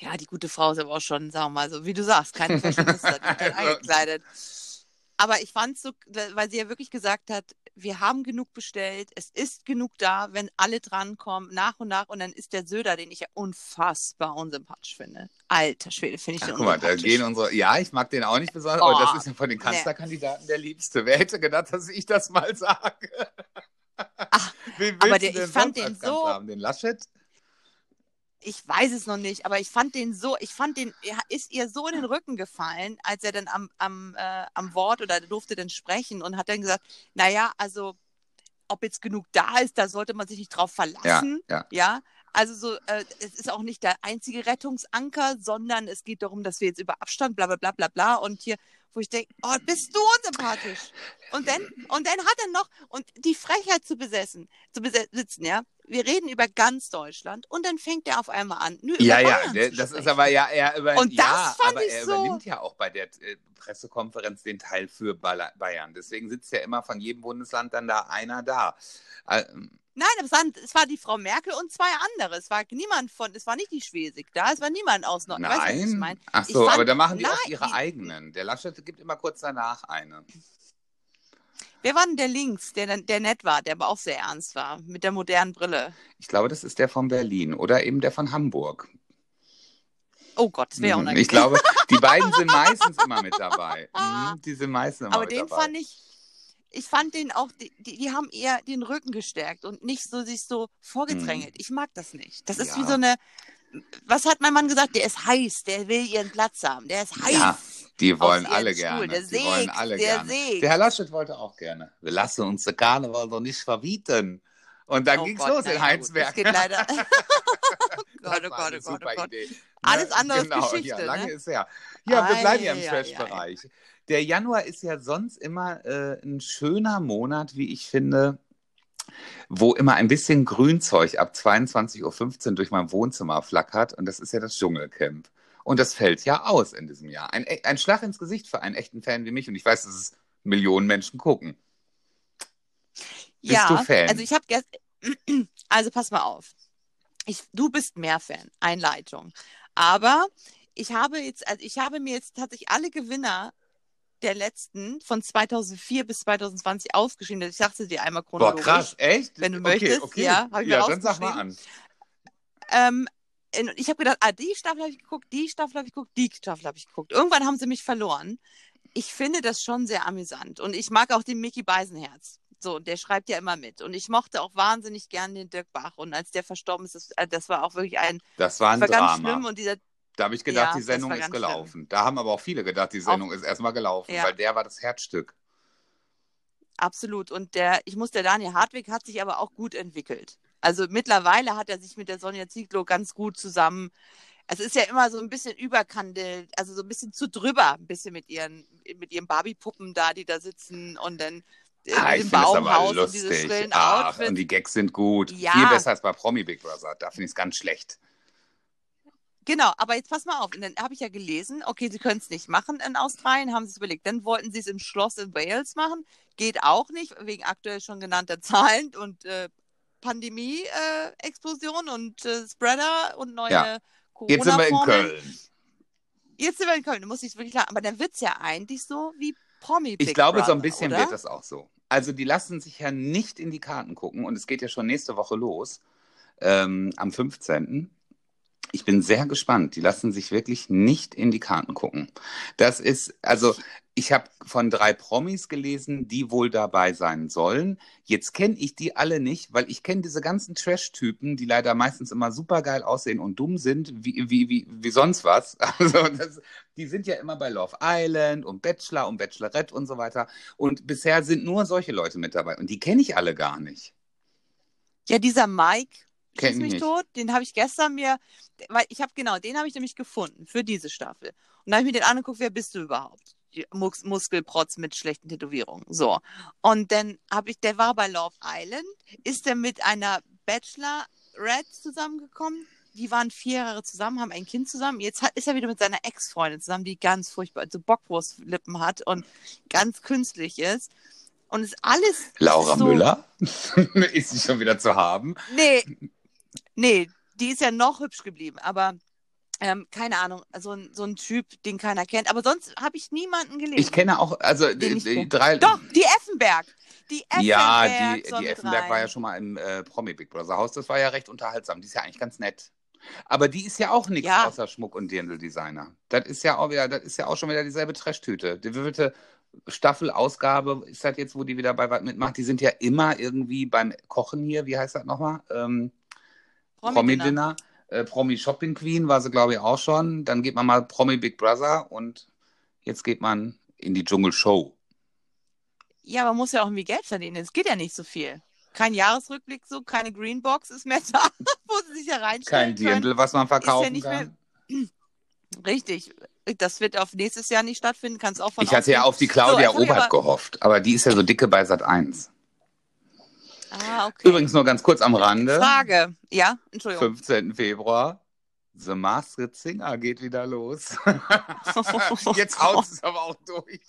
Speaker 2: Ja, die gute Frau ist aber auch schon, sagen wir mal so, wie du sagst, keine die
Speaker 1: Also-
Speaker 2: angekleidet. Aber ich fand so, weil sie ja wirklich gesagt hat, wir haben genug bestellt, es ist genug da, wenn alle drankommen, nach und nach. Und dann ist der Söder, den ich ja unfassbar unsympathisch finde. Alter Schwede, finde ich
Speaker 1: Ach,
Speaker 2: den
Speaker 1: guck mal, da gehen unsere. Ja, ich mag den auch nicht besonders,
Speaker 2: Oh,
Speaker 1: aber das ist ja von den
Speaker 2: nee.
Speaker 1: Kanzlerkandidaten der Liebste. Wer hätte gedacht, dass ich das mal sage?
Speaker 2: Ach, aber der- ich fand den so-
Speaker 1: haben? Den Laschet?
Speaker 2: Ich weiß es noch nicht, aber ich fand den so, ich fand den, er ist ihr so in den Rücken gefallen, als er dann am, am, äh, am Wort oder durfte dann sprechen und hat dann gesagt, naja, also ob jetzt genug da ist, da sollte man sich nicht drauf
Speaker 1: Ja,
Speaker 2: verlassen.
Speaker 1: ja.
Speaker 2: Ja, also so, äh, es ist auch nicht der einzige Rettungsanker, sondern es geht darum, dass wir jetzt über Abstand, bla bla bla bla bla und hier, wo ich denke, oh, bist du unsympathisch. Und dann, und dann hat er noch, und die Frechheit zu besessen, zu besitzen, ja. Wir reden über ganz Deutschland und dann fängt er auf einmal an. Über
Speaker 1: Ja, ja,
Speaker 2: Bayern
Speaker 1: das ist aber ja, er über,
Speaker 2: Und das
Speaker 1: ja,
Speaker 2: fand
Speaker 1: aber
Speaker 2: ich
Speaker 1: er
Speaker 2: so-
Speaker 1: übernimmt ja auch bei der äh, Pressekonferenz den Teil für Bayern. Deswegen sitzt ja immer von jedem Bundesland dann da einer da. Ähm,
Speaker 2: Nein, es, war die Frau Merkel und zwei andere. Es war niemand von, es war nicht die Schwesig da, es war niemand aus Nord. Weißt du, ich
Speaker 1: Nein. Ach so,
Speaker 2: fand-
Speaker 1: aber da machen die auch
Speaker 2: Nein,
Speaker 1: ihre
Speaker 2: die-
Speaker 1: eigenen. Der Laschet gibt immer kurz danach eine.
Speaker 2: Wer war denn der links, der, der nett war, der aber auch sehr ernst war, mit der modernen Brille?
Speaker 1: Ich glaube, das ist der von Berlin oder eben der von Hamburg.
Speaker 2: Oh Gott, das wäre auch
Speaker 1: Mhm.
Speaker 2: eine
Speaker 1: Ich glaube, die beiden sind meistens immer mit dabei. Mhm, Die sind meistens immer
Speaker 2: Aber
Speaker 1: mit
Speaker 2: den
Speaker 1: dabei.
Speaker 2: fand ich, ich fand den auch, die, die, haben eher den Rücken gestärkt und nicht so sich so vorgedrängelt. Ich mag das nicht. Das ist
Speaker 1: Mhm. Ja.
Speaker 2: wie so eine, was hat mein Mann gesagt? Der ist heiß, der will ihren Platz haben, der ist heiß.
Speaker 1: Ja, Die wollen alle
Speaker 2: Stuhl.
Speaker 1: gerne.
Speaker 2: Der
Speaker 1: die wollen alle
Speaker 2: der
Speaker 1: gerne.
Speaker 2: sägt.
Speaker 1: Der Herr Laschet wollte auch gerne. Wir lassen uns den Karneval doch nicht verbieten. Und dann
Speaker 2: Oh
Speaker 1: ging's
Speaker 2: Gott,
Speaker 1: los
Speaker 2: na
Speaker 1: in
Speaker 2: ja, gut.
Speaker 1: Heinsberg.
Speaker 2: Das geht leider. oh Gott, oh Gott, oh Gott, oh Gott.
Speaker 1: Idee.
Speaker 2: Alles
Speaker 1: Ne?
Speaker 2: andere ist
Speaker 1: genau,
Speaker 2: Geschichte,
Speaker 1: Ja, lange
Speaker 2: ne?
Speaker 1: ist her. Ja, wir bleiben ja im
Speaker 2: Ei, ei, ei,
Speaker 1: Trash-Bereich. Der Januar ist ja sonst immer äh, ein schöner Monat, wie ich finde, wo immer ein bisschen Grünzeug ab 22.15 Uhr durch mein Wohnzimmer flackert. Und das ist ja das Dschungelcamp. Und das fällt ja aus in diesem Jahr. Ein, ein Schlag ins Gesicht für einen echten Fan wie mich. Und ich weiß, dass es Millionen Menschen gucken. Bist
Speaker 2: ja,
Speaker 1: du Fan?
Speaker 2: also ich habe gestern, also pass mal auf. Ich, du bist mehr Fan, Einleitung. Aber ich habe jetzt, also ich habe mir jetzt tatsächlich alle Gewinner der letzten von 2004 bis 2020 ausgeschrieben. Ich sagte dir einmal
Speaker 1: Boah,
Speaker 2: chronologisch.
Speaker 1: krass, echt?
Speaker 2: Wenn du
Speaker 1: okay,
Speaker 2: möchtest,
Speaker 1: okay.
Speaker 2: ja, hab ich mir
Speaker 1: ja, dann sag mal an.
Speaker 2: Ähm, ich habe gedacht, ah, die Staffel habe ich geguckt, die Staffel habe ich geguckt, die Staffel habe ich geguckt. Irgendwann haben sie mich verloren. Ich finde das schon sehr amüsant. Und ich mag auch den Mickey Beisenherz. So, der schreibt ja immer mit. Und ich mochte auch wahnsinnig gern den Dirk Bach. Und als der verstorben ist, das, äh, das war auch wirklich ein,
Speaker 1: Das war ein
Speaker 2: war ganz
Speaker 1: Drama.
Speaker 2: schlimm. Und dieser,
Speaker 1: Da habe ich gedacht,
Speaker 2: Ja,
Speaker 1: die
Speaker 2: das
Speaker 1: Sendung
Speaker 2: war
Speaker 1: ist
Speaker 2: ganz
Speaker 1: gelaufen. Da haben aber auch viele gedacht, die Sendung ist erstmal gelaufen,
Speaker 2: Ja.
Speaker 1: weil der war das Herzstück.
Speaker 2: Absolut. Und der, ich muss, der Daniel Hartwig hat sich aber auch gut entwickelt. Also mittlerweile hat er sich mit der Sonja Ziegler ganz gut zusammen. Es ist ja immer so ein bisschen überkandelt, also so ein bisschen zu drüber, ein bisschen mit ihren, mit ihren Barbie-Puppen da, die da sitzen und dann äh,
Speaker 1: Ah, aber
Speaker 2: Baumhaus und diese schrillen
Speaker 1: Ach,
Speaker 2: Outfits.
Speaker 1: und die Gags sind gut.
Speaker 2: Ja.
Speaker 1: Viel besser als bei Promi Big Brother. Da finde ich es ganz schlecht.
Speaker 2: Genau, aber jetzt pass mal auf. Und dann habe ich ja gelesen, okay, sie können es nicht machen in Australien, haben sie es überlegt. Dann wollten sie es im Schloss in Wales machen. Geht auch nicht, wegen aktuell schon genannter Zahlen und äh, Pandemie-Explosion und äh, Spreader und neue
Speaker 1: Ja. Jetzt sind wir in. Köln.
Speaker 2: Jetzt sind wir in Köln, da muss ich es wirklich klar. Aber dann wird es ja eigentlich so wie Promi
Speaker 1: Ich glaube,
Speaker 2: Brother,
Speaker 1: so ein bisschen
Speaker 2: oder?
Speaker 1: wird das auch so. Also die lassen sich ja nicht in die Karten gucken und es geht ja schon nächste Woche los, ähm, am 15. Ich bin sehr gespannt. Die lassen sich wirklich nicht in die Karten gucken. Das ist, also ich habe von drei Promis gelesen, die wohl dabei sein sollen. Jetzt kenne ich die alle nicht, weil ich kenne diese ganzen Trash-Typen, die leider meistens immer super geil aussehen und dumm sind, wie, wie, wie, wie sonst was. Also das, die sind ja immer bei Love Island und Bachelor und Bachelorette und so weiter. Und bisher sind nur solche Leute mit dabei. Und die kenne ich alle gar nicht.
Speaker 2: Ja, dieser Mike,
Speaker 1: Kenn
Speaker 2: mich
Speaker 1: nicht.
Speaker 2: tot, den habe ich gestern mir, weil ich habe genau, den habe ich nämlich gefunden für diese Staffel. Und dann habe ich mir den angeguckt, wer bist du überhaupt? Die Mus Muskelprotz mit schlechten Tätowierungen. So. Und dann habe ich, der war bei Love Island, ist er mit einer Bachelorette zusammengekommen. Die waren vier Jahre zusammen, haben ein Kind zusammen. Jetzt hat, ist er wieder mit seiner Ex-Freundin zusammen, die ganz furchtbar, also Bockwurstlippen hat und ganz künstlich ist. Und es ist alles.
Speaker 1: Laura
Speaker 2: so,
Speaker 1: Müller ist sie schon wieder zu haben.
Speaker 2: Nee, nee, die ist ja noch hübsch geblieben, aber ähm, keine Ahnung, so ein, so ein Typ, den keiner kennt. Aber sonst habe ich niemanden gelesen.
Speaker 1: Ich kenne auch, also
Speaker 2: Den
Speaker 1: die, die drei.
Speaker 2: Doch, die Effenberg. Die Effenberg.
Speaker 1: ja, die, die Effenberg war
Speaker 2: rein.
Speaker 1: ja schon mal im äh, Promi Big Brother Haus. Das war ja recht unterhaltsam. Die ist ja eigentlich ganz nett. Aber die ist ja auch nichts
Speaker 2: Ja.
Speaker 1: außer Schmuck und Dirndl-Designer. Das ist ja auch wieder, das ist ja auch schon wieder dieselbe Trashtüte. Die wievielte Staffelausgabe ist das jetzt, wo die wieder bei was mitmacht? Die sind ja immer irgendwie beim Kochen hier, wie heißt das nochmal? Ähm,
Speaker 2: Promi-Dinner.
Speaker 1: Promi-Dinner. Äh, Promi Shopping Queen war sie, glaube ich, auch schon. Dann geht man mal Promi Big Brother und jetzt geht man in die Dschungelshow.
Speaker 2: Ja, aber man muss ja auch irgendwie Geld verdienen. Es geht ja nicht so viel. Kein Jahresrückblick, so keine Greenbox ist mehr da, wo sie sich ja reinstellen
Speaker 1: Kein. Dirndl, was man verkaufen
Speaker 2: nicht
Speaker 1: kann.
Speaker 2: Richtig. Das wird auf nächstes Jahr nicht stattfinden, kannst auch von
Speaker 1: Ich hatte ja auf die Claudia
Speaker 2: So,
Speaker 1: Obert
Speaker 2: aber-
Speaker 1: gehofft, aber die ist ja so dicke bei Sat 1.
Speaker 2: Ah, okay.
Speaker 1: Übrigens nur ganz kurz am Rande.
Speaker 2: Frage. Ja, Entschuldigung.
Speaker 1: 15. Februar. The Masked Singer geht wieder los. Jetzt haut es aber auch durch.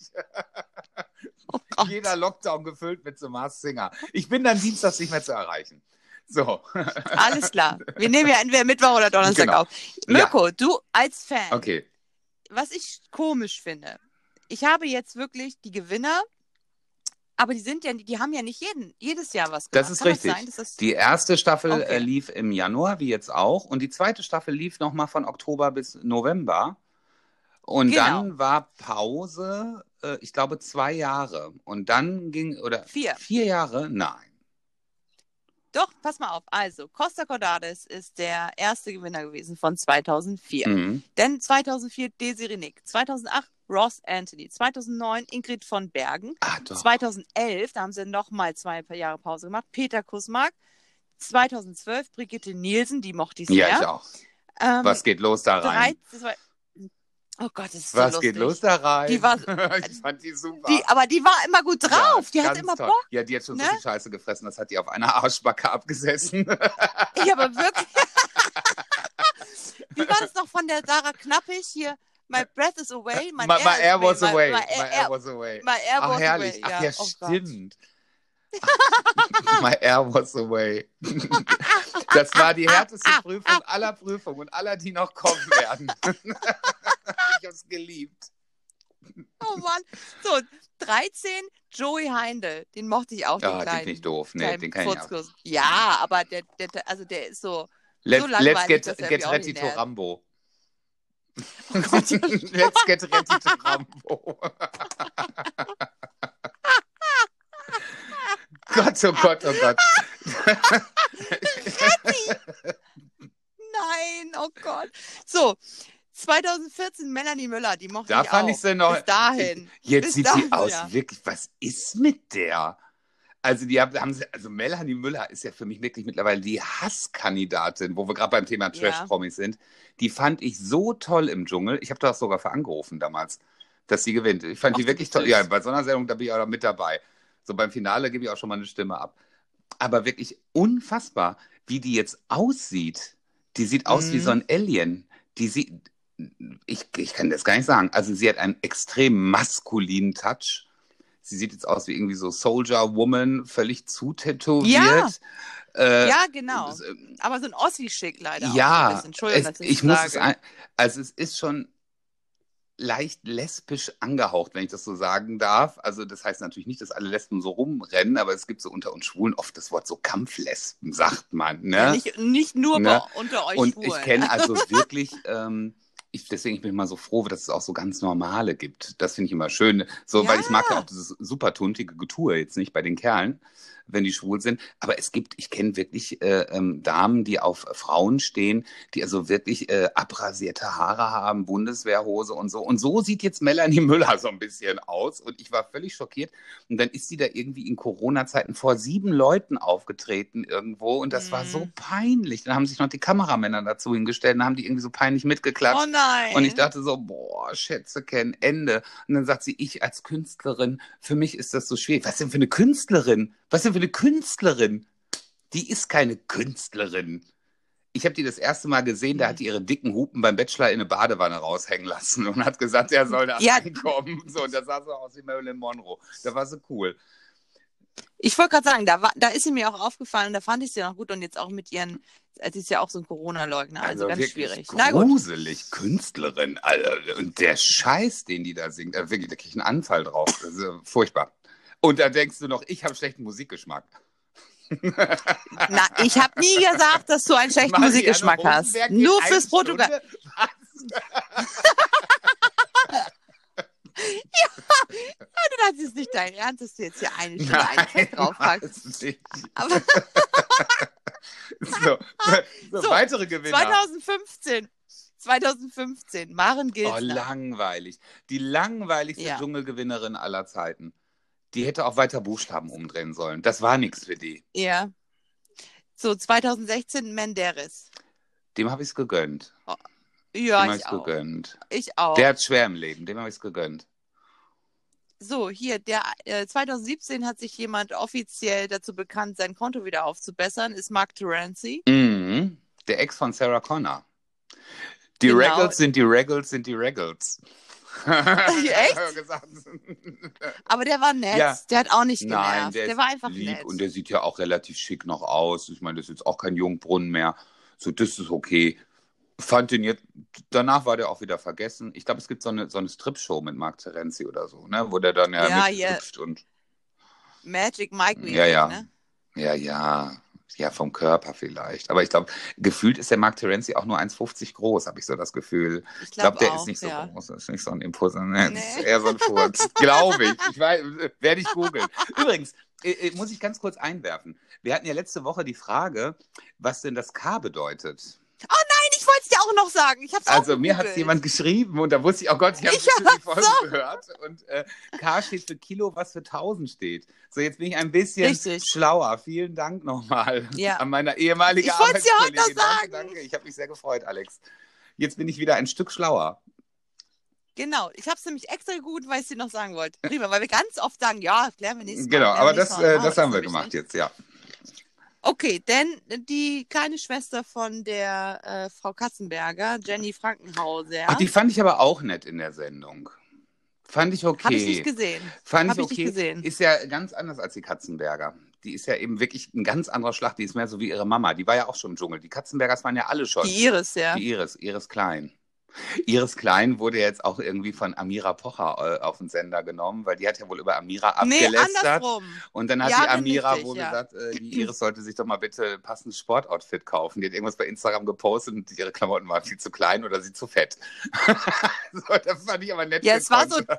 Speaker 2: Oh.
Speaker 1: Jeder Lockdown gefüllt mit The Masked Singer. Ich bin dann dienstags nicht mehr zu erreichen. So.
Speaker 2: Alles klar. Wir nehmen ja entweder Mittwoch oder Donnerstag
Speaker 1: Genau.
Speaker 2: auf. Mirko, du als Fan,
Speaker 1: Okay.
Speaker 2: was ich komisch finde, ich habe jetzt wirklich die Gewinner, aber die sind ja, die haben ja nicht jeden, jedes Jahr was gemacht.
Speaker 1: Das ist
Speaker 2: Kann
Speaker 1: richtig.
Speaker 2: Das sein, das,
Speaker 1: Die erste Staffel
Speaker 2: Okay.
Speaker 1: äh, lief im Januar, wie jetzt auch. Und die zweite Staffel lief nochmal von Oktober bis November. Und
Speaker 2: Genau.
Speaker 1: dann war Pause, äh, ich glaube, zwei Jahre. Und dann ging, oder
Speaker 2: Vier.
Speaker 1: Vier Jahre? Nein.
Speaker 2: doch, pass mal auf. Also, Costa Cordalis ist der erste Gewinner gewesen von 2004.
Speaker 1: Mhm.
Speaker 2: Dann 2004 Desiree Nick, 2008 Ross Anthony. 2009 Ingrid von Bergen.
Speaker 1: Ah, doch.
Speaker 2: 2011, da haben sie nochmal zwei Jahre Pause gemacht, Peter Kusmark. 2012 Brigitte Nielsen, die mochte ich sehr.
Speaker 1: Ja, ich auch.
Speaker 2: Ähm,
Speaker 1: Was geht los da rein?
Speaker 2: 13 das war- oh Gott, das ist so
Speaker 1: Was
Speaker 2: lustig.
Speaker 1: geht los da rein?
Speaker 2: Die war-
Speaker 1: ich fand die super.
Speaker 2: Die, aber die war immer gut drauf.
Speaker 1: Ja,
Speaker 2: die hat immer
Speaker 1: toll.
Speaker 2: Bock.
Speaker 1: Ja, die hat schon
Speaker 2: ne?
Speaker 1: so viel Scheiße gefressen, das hat die auf einer Arschbacke abgesessen.
Speaker 2: Ich aber wirklich. Wie war das noch von der Sarah Knappig hier? My breath is away. My,
Speaker 1: my, my air
Speaker 2: is
Speaker 1: was
Speaker 2: my-
Speaker 1: away.
Speaker 2: My,
Speaker 1: My
Speaker 2: air,
Speaker 1: air was away.
Speaker 2: my air
Speaker 1: Ach,
Speaker 2: was
Speaker 1: herrlich.
Speaker 2: away.
Speaker 1: Ach ja,
Speaker 2: oh Gott.
Speaker 1: stimmt. My air was away. Das war die härteste Prüfung aller Prüfungen und aller, die noch kommen werden. Ich hab's geliebt.
Speaker 2: Oh Mann. So, 13, Joey Heindel. Den mochte ich auch, den
Speaker 1: Ja, den finde ich doof. Nee, den kann ich nicht.
Speaker 2: Furzkurs. Ja, aber der, der, also der ist so.
Speaker 1: Let's,
Speaker 2: so
Speaker 1: let's get, get
Speaker 2: auch nervt.
Speaker 1: Rambo.
Speaker 2: Oh Gott,
Speaker 1: let's get ready to Rambo. Gott, oh Gott, oh Gott.
Speaker 2: Nein, oh Gott. So, 2014 Melanie Müller, die mochte
Speaker 1: Da
Speaker 2: ich
Speaker 1: fand
Speaker 2: auch.
Speaker 1: ich sie noch-
Speaker 2: Bis dahin.
Speaker 1: Jetzt
Speaker 2: Bis
Speaker 1: sieht
Speaker 2: dahin,
Speaker 1: sie aus,
Speaker 2: ja.
Speaker 1: wirklich, was ist mit der? Also, die haben, haben sie, also Melanie Müller ist ja für mich wirklich mittlerweile die Hasskandidatin, wo wir gerade beim Thema
Speaker 2: Ja.
Speaker 1: Trash-Promis sind. Die fand ich so toll im Dschungel. Ich habe das sogar für angerufen damals, dass sie gewinnt. Ich fand
Speaker 2: Ach,
Speaker 1: die wirklich toll. Ja, bei so einer Sendung, da bin ich auch noch mit dabei. So beim Finale gebe ich auch schon mal eine Stimme ab. Aber wirklich unfassbar, wie die jetzt aussieht. Die sieht aus wie
Speaker 2: Mhm.
Speaker 1: so ein Alien. Die sieht, ich, ich kann das gar nicht sagen. Also sie hat einen extrem maskulinen Touch. Sie sieht jetzt aus wie irgendwie so Soldier Woman, völlig zutätowiert. Äh,
Speaker 2: Ja, genau.
Speaker 1: äh,
Speaker 2: Aber so ein Ossi-Schick leider.
Speaker 1: ja.
Speaker 2: Entschuldigung,
Speaker 1: es,
Speaker 2: dass
Speaker 1: ich
Speaker 2: ich
Speaker 1: muss es, ein, also es ist schon leicht lesbisch angehaucht, wenn ich das so sagen darf. Also das heißt natürlich nicht, dass alle Lesben so rumrennen, aber es gibt so unter uns Schwulen oft das Wort so Kampflesben, sagt man. Ne?
Speaker 2: Ja, nicht, nicht nur
Speaker 1: Ne?
Speaker 2: unter euch
Speaker 1: Und
Speaker 2: Schwulen.
Speaker 1: ich kenne also wirklich, ähm, ich, deswegen bin ich mal so froh, dass es auch so ganz normale gibt. Das finde ich immer schön. So, weil
Speaker 2: Ja.
Speaker 1: ich mag ja auch dieses super tuntige Getue jetzt nicht bei den Kerlen, wenn die schwul sind. Aber es gibt, ich kenne wirklich äh, ähm, Damen, die auf Frauen stehen, die also wirklich äh, abrasierte Haare haben, Bundeswehrhose und so. Und so sieht jetzt Melanie Müller so ein bisschen aus. Und ich war völlig schockiert. Und dann ist sie da irgendwie in Corona-Zeiten vor sieben Leuten aufgetreten irgendwo. Und das war
Speaker 2: Mhm.
Speaker 1: so peinlich. Dann haben sich noch die Kameramänner dazu hingestellt und haben die irgendwie so peinlich mitgeklatscht.
Speaker 2: oh nein.
Speaker 1: Und ich dachte so, boah, Schätze kennen, Ende. Und dann sagt sie, ich als Künstlerin, für mich ist das so schwierig. Was denn für eine Künstlerin? Was denn für eine Künstlerin? Die ist keine Künstlerin. Ich habe die das erste Mal gesehen, da hat die ihre dicken Hupen beim Bachelor in eine Badewanne raushängen lassen und hat gesagt, er soll da
Speaker 2: Ja.
Speaker 1: reinkommen. So, und das sah so aus wie Marilyn Monroe. Da war sie cool.
Speaker 2: Ich wollte gerade sagen, da, war, da ist sie mir auch aufgefallen, da fand ich sie noch gut und jetzt auch mit ihren, sie ist ja auch so ein Corona-Leugner, also, ganz
Speaker 1: wirklich
Speaker 2: schwierig. Na gut.
Speaker 1: Gruselig, Künstlerin. Alter, und der Scheiß, den die da singt, äh, wirklich, da krieg ich einen Anfall drauf. Das ist äh, furchtbar. Und da denkst du noch, ich habe schlechten Musikgeschmack.
Speaker 2: Na, ich habe nie gesagt, dass du einen schlechten
Speaker 1: Marianne
Speaker 2: Musikgeschmack hast.
Speaker 1: Rosenberg geht
Speaker 2: Nur fürs Protokoll.
Speaker 1: Stunde- Was?
Speaker 2: Das ist nicht dein Ernst, dass du jetzt hier eine Stunde einen Track draufpackst. Aber
Speaker 1: So, so,
Speaker 2: So,
Speaker 1: weitere Gewinner.
Speaker 2: 2015. 2015. Maren
Speaker 1: Oh,
Speaker 2: Gilsner.
Speaker 1: langweilig. Die langweiligste
Speaker 2: Ja.
Speaker 1: Dschungelgewinnerin aller Zeiten. Die hätte auch weiter Buchstaben umdrehen sollen. Das war nichts für die.
Speaker 2: ja. So, 2016 Menderes.
Speaker 1: Dem habe ich es gegönnt.
Speaker 2: Ja,
Speaker 1: Dem habe
Speaker 2: ich
Speaker 1: ich
Speaker 2: auch.
Speaker 1: gegönnt.
Speaker 2: Ich auch.
Speaker 1: Der hat schwer im Leben. Dem habe ich es gegönnt.
Speaker 2: So, hier, der äh, 2017 hat sich jemand offiziell dazu bekannt, sein Konto wieder aufzubessern, ist Mark Terenzi.
Speaker 1: Mhm. Der Ex von Sarah Connor. Die
Speaker 2: Genau.
Speaker 1: Regals sind die Regals sind die Regals.
Speaker 2: Echt?
Speaker 1: Gesagt.
Speaker 2: Aber der war nett.
Speaker 1: Ja.
Speaker 2: Der hat auch nicht genervt.
Speaker 1: Nein, der,
Speaker 2: der war einfach
Speaker 1: lieb
Speaker 2: nett.
Speaker 1: und der sieht ja auch relativ schick noch aus. Ich meine, das ist jetzt auch kein Jungbrunnen mehr. So, das ist okay. Fand den jetzt, danach war der auch wieder vergessen. Ich glaube, es gibt so eine, so eine Strip-Show mit Mark Terenzi oder so, ne? Wo der dann ja,
Speaker 2: Ja,
Speaker 1: mithüpft und
Speaker 2: Magic Mike
Speaker 1: Ja, ja.
Speaker 2: Ne?
Speaker 1: ja, ja, ja, vom Körper vielleicht. Aber ich glaube, gefühlt ist der Mark Terenzi auch nur 1,50 groß, habe ich so das Gefühl.
Speaker 2: Ich
Speaker 1: glaube,
Speaker 2: glaube
Speaker 1: der
Speaker 2: auch,
Speaker 1: ist nicht so
Speaker 2: ja.
Speaker 1: groß. Das ist nicht so ein Impuls. Nee,
Speaker 2: Nee.
Speaker 1: Eher so ein Furz. glaube ich. Ich werde ich googeln. Übrigens, äh, äh, muss ich ganz kurz einwerfen. Wir hatten ja letzte Woche die Frage, was denn das K bedeutet.
Speaker 2: Nein, ich wollte wollte es dir auch noch sagen. Ich hab's
Speaker 1: Also mir hat
Speaker 2: gegoogelt.
Speaker 1: jemand geschrieben und da wusste ich, oh Gott, ich habe die Folge gehört und äh, K steht für Kilo, was für 1000 steht. So, jetzt bin ich ein bisschen
Speaker 2: Richtig.
Speaker 1: schlauer. Vielen Dank nochmal
Speaker 2: Ja.
Speaker 1: an meiner ehemaligen
Speaker 2: Ich wollt's dir heute noch
Speaker 1: Arbeitskollegin. Danke,
Speaker 2: sagen.
Speaker 1: danke. Ich habe mich sehr gefreut, Alex. Jetzt bin ich wieder ein Stück schlauer.
Speaker 2: Genau, ich habe es nämlich extra gut, weil ich es dir noch sagen wollte. Prima, weil wir ganz oft sagen, ja, klären wir nächstes Mal.
Speaker 1: Genau, aber das,
Speaker 2: Mal.
Speaker 1: äh,
Speaker 2: Ah,
Speaker 1: das haben wir gemacht
Speaker 2: nicht.
Speaker 1: jetzt, ja.
Speaker 2: Okay, denn die kleine Schwester von der äh, Frau Katzenberger, Jenny Frankenhauser,
Speaker 1: Ach, die fand ich aber auch nett in der Sendung. Fand ich okay.
Speaker 2: habe ich nicht gesehen.
Speaker 1: Fand
Speaker 2: Hab
Speaker 1: ich
Speaker 2: ich
Speaker 1: okay.
Speaker 2: nicht gesehen.
Speaker 1: Ist ja ganz anders als die Katzenberger. Die ist ja eben wirklich ein ganz anderer Schlag. Die ist mehr so wie ihre Mama. Die war ja auch schon im Dschungel. Die Katzenbergers waren ja alle schon.
Speaker 2: Die Iris, ja.
Speaker 1: Die Iris, Iris Klein. Iris Klein wurde jetzt auch irgendwie von Amira Pocher äh, auf den Sender genommen, weil die hat ja wohl über Amira
Speaker 2: Nee,
Speaker 1: abgelästert.
Speaker 2: andersrum.
Speaker 1: und dann hat
Speaker 2: Ja,
Speaker 1: die Amira
Speaker 2: richtig,
Speaker 1: wohl
Speaker 2: ja.
Speaker 1: gesagt, äh, die Iris sollte sich doch mal bitte ein passendes Sportoutfit kaufen. Die hat irgendwas bei Instagram gepostet und ihre Klamotten waren viel zu klein oder sie zu fett. so, das fand ich aber nett.
Speaker 2: Ja, es war so-.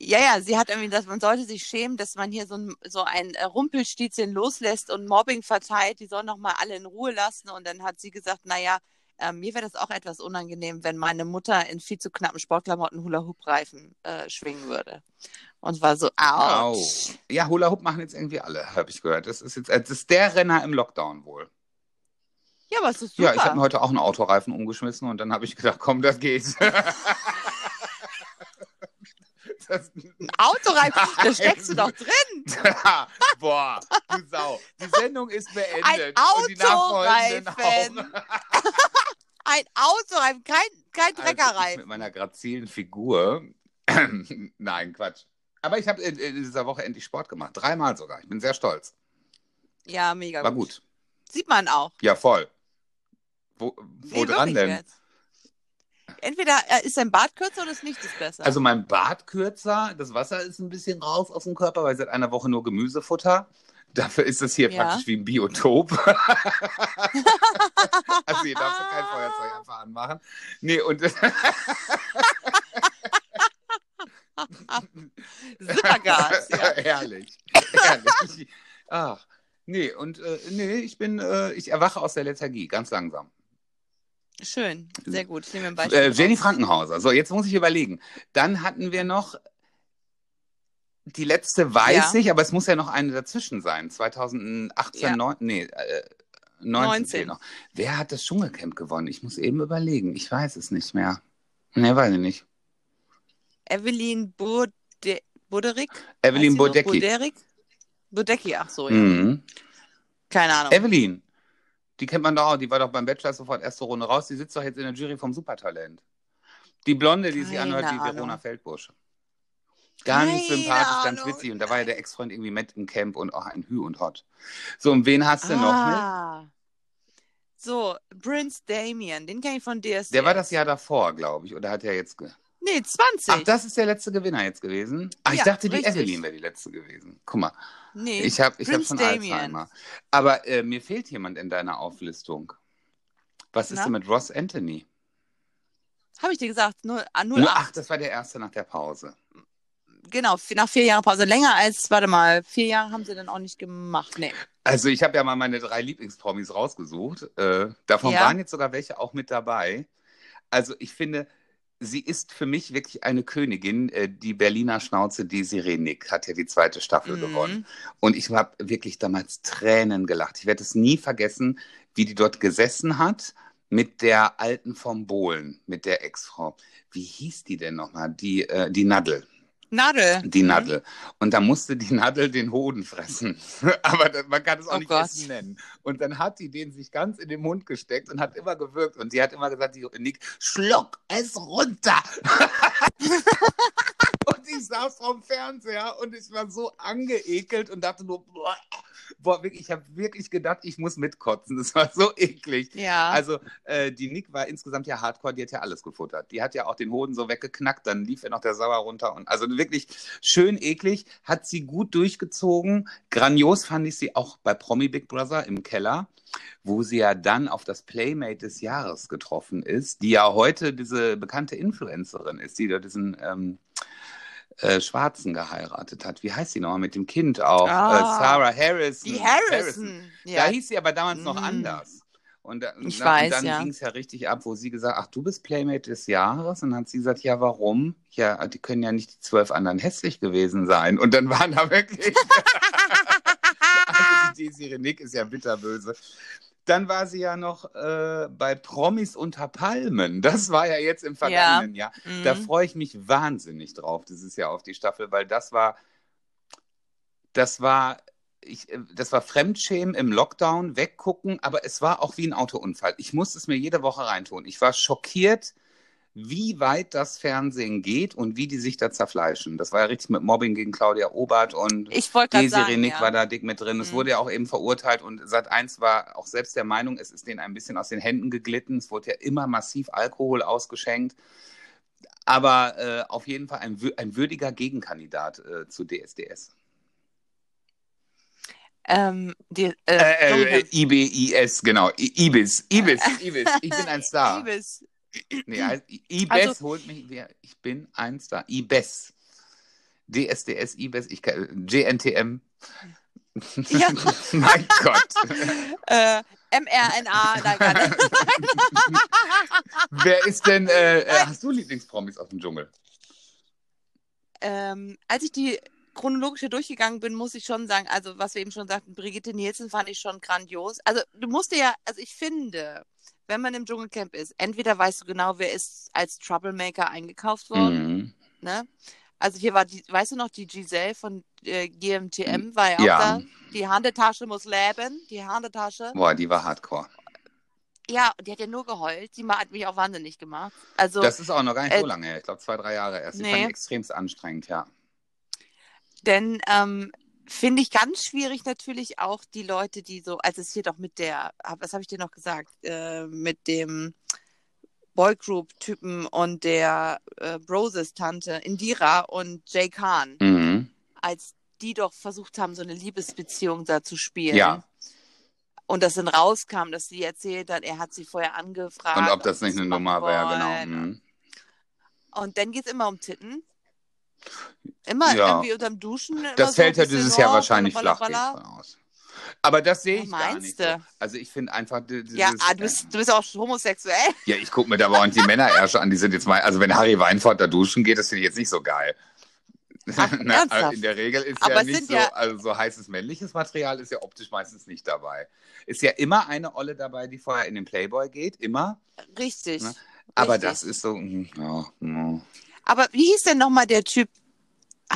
Speaker 2: Ja, ja, sie hat irgendwie gesagt, man sollte sich schämen, dass man hier so ein, so ein äh, Rumpelstilzchen loslässt und Mobbing verteilt. Die sollen doch mal alle in Ruhe lassen. Und dann hat sie gesagt, naja, äh, mir wäre das auch etwas unangenehm, wenn meine Mutter in viel zu knappen Sportklamotten Hula-Hoop-Reifen äh, schwingen würde. Und war so,
Speaker 1: Au. Ja, Hula Hoop machen jetzt irgendwie alle, habe ich gehört. Das ist jetzt äh, das ist der Renner im Lockdown wohl.
Speaker 2: Ja, aber es ist super.
Speaker 1: Ja, ich habe mir heute auch einen Autoreifen umgeschmissen und dann habe ich gedacht, komm, das geht. das,
Speaker 2: Ein Autoreifen, da steckst du doch drin.
Speaker 1: Boah, du Sau. Die Sendung ist beendet.
Speaker 2: Ein Autoreifen. Ein Autoreifen, kein, kein
Speaker 1: Also ich mit
Speaker 2: Treckerreifen.
Speaker 1: meiner grazilen Figur. Nein, Quatsch. Aber ich habe in, in dieser Woche endlich Sport gemacht. Dreimal sogar. Ich bin sehr stolz.
Speaker 2: Ja, mega
Speaker 1: War gut.
Speaker 2: Sieht man auch.
Speaker 1: Ja, voll. Wo, wo dran denn?
Speaker 2: jetzt. Entweder äh, ist dein Bart kürzer oder ist besser.
Speaker 1: Also mein Bart kürzer, das Wasser ist ein bisschen raus aus dem Körper, weil seit einer Woche nur Gemüsefutter. Dafür ist es hier
Speaker 2: Ja.
Speaker 1: praktisch wie ein Biotop. also hier darfst du kein Feuerzeug einfach anmachen. Nee, und
Speaker 2: Supergas, ja.
Speaker 1: herrlich. Herrlich. Ach, nee, und äh, nee, ich bin, äh, ich erwache aus der Lethargie, ganz langsam.
Speaker 2: Schön, sehr gut. Ich nehme ein Beispiel.
Speaker 1: Äh, Jenny. Frankenhauser. So, jetzt muss ich überlegen. Dann hatten wir noch die letzte weiß
Speaker 2: Ja.
Speaker 1: ich, aber es muss ja noch eine dazwischen sein. 2018,
Speaker 2: Ja.
Speaker 1: neun, nee, äh, 19,
Speaker 2: 19.
Speaker 1: fehlt noch. Wer hat das Dschungelcamp gewonnen? Ich muss eben überlegen. Ich weiß es nicht mehr. Nee, weiß ich nicht.
Speaker 2: Evelyn Bode Buderick?
Speaker 1: Evelyn? Bodecki.
Speaker 2: Buderick? Budecki, ach so, ja.
Speaker 1: Mhm.
Speaker 2: Keine Ahnung.
Speaker 1: Evelyn, die kennt man doch auch. Die war doch beim Bachelor sofort erste Runde raus. Die sitzt doch jetzt in der Jury vom Supertalent. Die Blonde, die
Speaker 2: Keine
Speaker 1: anhört wie
Speaker 2: Ahnung.
Speaker 1: Verona Feldbusch. Ganz
Speaker 2: Keine
Speaker 1: sympathisch, ganz
Speaker 2: Ahnung.
Speaker 1: witzig. Und da war ja der Ex-Freund irgendwie mit im Camp und auch ein Hü und Hot. So, und wen hast du noch mit?
Speaker 2: ah. So, Prince Damien, den kenne ich von DSDS.
Speaker 1: Der war das Jahr davor, glaube ich. Oder hat er jetzt. Ge
Speaker 2: Nee, 20.
Speaker 1: Ach, das ist der letzte Gewinner jetzt gewesen? Ich
Speaker 2: Ja,
Speaker 1: dachte, die
Speaker 2: richtig.
Speaker 1: Evelyn wäre die letzte gewesen. Guck mal,
Speaker 2: nee,
Speaker 1: ich habe ich hab schon
Speaker 2: Damien.
Speaker 1: Alzheimer. Aber äh, mir fehlt jemand in deiner Auflistung. Was ist
Speaker 2: Na?
Speaker 1: denn mit Ross Anthony?
Speaker 2: habe ich dir gesagt, nur, ah, 08.
Speaker 1: Nur, ach, das war der erste nach der Pause.
Speaker 2: Genau, nach vier Jahren Pause. Länger als, warte mal, vier Jahre haben sie dann auch nicht gemacht. Nee.
Speaker 1: Also ich habe ja mal meine drei Lieblingspromis rausgesucht. Äh, davon
Speaker 2: Ja.
Speaker 1: waren jetzt sogar welche auch mit dabei. Also ich finde, sie ist für mich wirklich eine Königin. Äh, die Berliner Schnauze Desiree Nick hat ja die zweite Staffel
Speaker 2: Mhm.
Speaker 1: gewonnen. Und ich habe wirklich damals Tränen gelacht. Ich werde es nie vergessen, wie die dort gesessen hat mit der alten vom Bohlen, mit der Ex-Frau. Wie hieß die denn nochmal? Die, äh, die Nadel.
Speaker 2: Nadel.
Speaker 1: Die
Speaker 2: Mhm.
Speaker 1: Nadel. Und da musste die Nadel den Hoden fressen. Aber das, man kann es auch
Speaker 2: Oh
Speaker 1: nicht
Speaker 2: Gott.
Speaker 1: Essen nennen. Und dann hat die den sich ganz in den Mund gesteckt und hat immer gewirkt. Und die hat immer gesagt, die Nick, schluck es runter. und ich saß vorm Fernseher und ich war so angeekelt und dachte nur, boah, boah ich habe wirklich gedacht, ich muss mitkotzen. Das war so eklig.
Speaker 2: Ja.
Speaker 1: Also äh, die Nick war insgesamt ja hardcore, die hat ja alles gefuttert. Die hat ja auch den Hoden so weggeknackt, dann lief ihr noch der Sauer runter. Und also wirklich schön eklig, hat sie gut durchgezogen. Grandios fand ich sie auch bei Promi Big Brother im Keller, wo sie ja dann auf das Playmate des Jahres getroffen ist, die ja heute diese bekannte Influencerin ist, die da diesen ähm, äh, Schwarzen geheiratet hat. Wie heißt sie nochmal mit dem Kind auch?
Speaker 2: Ah.
Speaker 1: äh, Sarah Harrison.
Speaker 2: die Harrison.
Speaker 1: Da
Speaker 2: Ja.
Speaker 1: hieß sie aber damals noch
Speaker 2: Mm.
Speaker 1: anders. Und, da,
Speaker 2: Ich
Speaker 1: na,
Speaker 2: weiß,
Speaker 1: und dann
Speaker 2: ja.
Speaker 1: ging es ja richtig ab, wo sie gesagt ach, du bist Playmate des Jahres. Und dann hat sie gesagt, ja, warum? Ja, die können ja nicht die zwölf anderen hässlich gewesen sein. Und dann waren da wirklich. also die Desiree Nick ist ja bitterböse. Dann war sie ja noch äh, bei Promis unter Palmen. Das war ja jetzt im vergangenen Jahr. Da
Speaker 2: Mhm.
Speaker 1: freue ich mich wahnsinnig drauf, dieses Jahr auf die Staffel, weil das war, das war, ich, äh, das war Fremdschämen im Lockdown, weggucken, aber es war auch wie ein Autounfall. Ich musste es mir jede Woche reintun. Ich war schockiert, wie weit das Fernsehen geht und wie die sich da zerfleischen. Das war ja richtig mit Mobbing gegen Claudia Obert und Desiree Nick
Speaker 2: ja.
Speaker 1: war da dick mit drin. Es
Speaker 2: Mhm.
Speaker 1: wurde ja auch eben verurteilt und Sat 1 war auch selbst der Meinung, es ist denen ein bisschen aus den Händen geglitten. Es wurde ja immer massiv Alkohol ausgeschenkt. Aber äh, auf jeden Fall ein, ein würdiger Gegenkandidat äh, zu DSDS.
Speaker 2: ähm, die, äh,
Speaker 1: Äh, äh. IBIS, genau. I- Ibis, Ibis, Ibis. Ich bin ein Star.
Speaker 2: Ibis.
Speaker 1: Nee, heißt, I- Ibis
Speaker 2: Also-
Speaker 1: holt mich. Ich bin ein Star. Ibis. DSDS, Ibis, ich kann, GNTM.
Speaker 2: Ja.
Speaker 1: mein Gott.
Speaker 2: Äh, mRNA, nein, gar nicht.
Speaker 1: Wer ist denn, äh, äh, hast du Lieblingspromis aus dem Dschungel?
Speaker 2: ähm, als ich die chronologisch hier durchgegangen bin, muss ich schon sagen, also was wir eben schon sagten, Brigitte Nielsen fand ich schon grandios. Also du musst ja, also ich finde, wenn man im Dschungelcamp ist, entweder weißt du genau, wer ist als Troublemaker eingekauft worden,
Speaker 1: Mhm.
Speaker 2: ne? Also hier war die, weißt du noch, die Giselle von äh, GMTM war ja auch
Speaker 1: Ja.
Speaker 2: da. Die Handetasche muss leben, die Handetasche.
Speaker 1: Boah, die war hardcore.
Speaker 2: Ja, die hat ja nur geheult. Die hat mich auch wahnsinnig gemacht. Also
Speaker 1: Das ist auch noch gar nicht
Speaker 2: äh,
Speaker 1: so lange her. Ich glaube, zwei, drei Jahre erst. Die
Speaker 2: nee.
Speaker 1: fand ich extremst anstrengend, ja.
Speaker 2: Denn ähm, finde ich ganz schwierig natürlich auch die Leute, die so, also es hier doch mit der, was habe ich dir noch gesagt, äh, mit dem Boygroup-Typen und der äh, Broses-Tante Indira und Jay Khan,
Speaker 1: Mhm.
Speaker 2: als die doch versucht haben, so eine Liebesbeziehung da zu spielen.
Speaker 1: Ja.
Speaker 2: Und das dann rauskam, dass sie erzählt hat, er hat sie vorher angefragt.
Speaker 1: Und ob das nicht eine Nummer wäre, genau.
Speaker 2: wollen.
Speaker 1: Mhm.
Speaker 2: Und dann geht es immer um Titten. Immer
Speaker 1: Ja.
Speaker 2: irgendwie unterm Duschen.
Speaker 1: Das fällt ja dieses Jahr
Speaker 2: oh,
Speaker 1: wahrscheinlich flach, aus. Aber das sehe
Speaker 2: Ja,
Speaker 1: ich gar nicht so.
Speaker 2: du?
Speaker 1: Also ich finde einfach
Speaker 2: Ja, ah, du, bist, du bist auch homosexuell.
Speaker 1: ja, ich gucke mir da nicht die Männerärsche an, die sind jetzt mal, also wenn Harry Weinfurt da duschen geht, das finde ich jetzt nicht so geil.
Speaker 2: Ach,
Speaker 1: Na,
Speaker 2: ernsthaft?
Speaker 1: in der Regel ist
Speaker 2: Aber
Speaker 1: ja nicht so,
Speaker 2: ja-
Speaker 1: also so heißes männliches Material ist ja optisch meistens nicht dabei. Ist ja immer eine Olle dabei, die vorher in den Playboy geht, immer.
Speaker 2: Richtig.
Speaker 1: Ne? Aber
Speaker 2: Richtig.
Speaker 1: das ist so, mm, ja, mm.
Speaker 2: Aber wie hieß denn nochmal der Typ?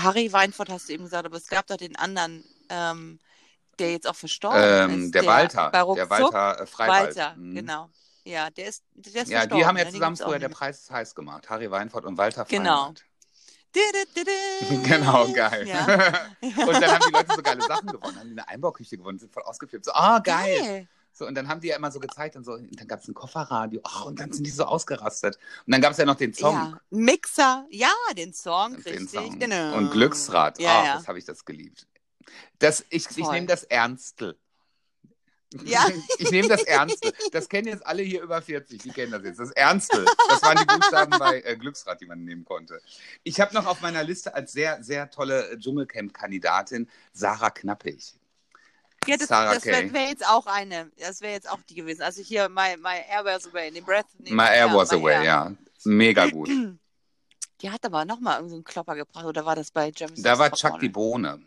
Speaker 2: Harry Weinfurt hast du eben gesagt, aber es gab doch den anderen, ähm, der jetzt auch verstorben
Speaker 1: ähm,
Speaker 2: ist.
Speaker 1: der, Walter,
Speaker 2: bei
Speaker 1: der Walter äh, Freiwald.
Speaker 2: Walter,
Speaker 1: Mhm.
Speaker 2: genau. Ja, der ist, der ist
Speaker 1: Ja,
Speaker 2: verstorben.
Speaker 1: die haben ja
Speaker 2: ne?
Speaker 1: Zusammen früher der Preis ist heiß gemacht. Harry Weinfurt und Walter
Speaker 2: Genau.
Speaker 1: Freiwald.
Speaker 2: du.
Speaker 1: Genau, geil.
Speaker 2: Ja.
Speaker 1: und dann haben die Leute so geile Sachen gewonnen, haben die eine Einbauküche gewonnen, sind voll ausgeflippt. So, ah, geil.
Speaker 2: Geil.
Speaker 1: So, und dann haben die ja immer so gezeigt und so, und dann gab es ein Kofferradio, ach, und dann sind die so ausgerastet. Und dann gab es ja noch den Song.
Speaker 2: Ja, Mixer, ja, den Song,
Speaker 1: Den
Speaker 2: richtig.
Speaker 1: Song.
Speaker 2: Genau.
Speaker 1: Und Glücksrad,
Speaker 2: Ja,
Speaker 1: ah,
Speaker 2: ja.
Speaker 1: das habe ich das geliebt. Das, ich ich
Speaker 2: Voll.
Speaker 1: nehme das Ernstel.
Speaker 2: Ja.
Speaker 1: Ich nehme das Ernstel. Das kennen jetzt alle hier über 40, die kennen das jetzt. Das Ernstel. Das waren die Buchstaben bei äh, Glücksrad, die man nehmen konnte. Ich habe noch auf meiner Liste als sehr, sehr tolle Dschungelcamp-Kandidatin Sarah Knappig.
Speaker 2: Ja, das,
Speaker 1: Sarah
Speaker 2: das wäre wär jetzt auch eine. Das wäre jetzt auch die gewesen. Also hier, my, my air was away, the breath. nee,
Speaker 1: My Air Was Away,
Speaker 2: air.
Speaker 1: ja. Mega gut.
Speaker 2: Die hat aber nochmal irgendeinen Klopper gebracht, oder war das bei Jeremy
Speaker 1: Da war? Chuck die Bohne.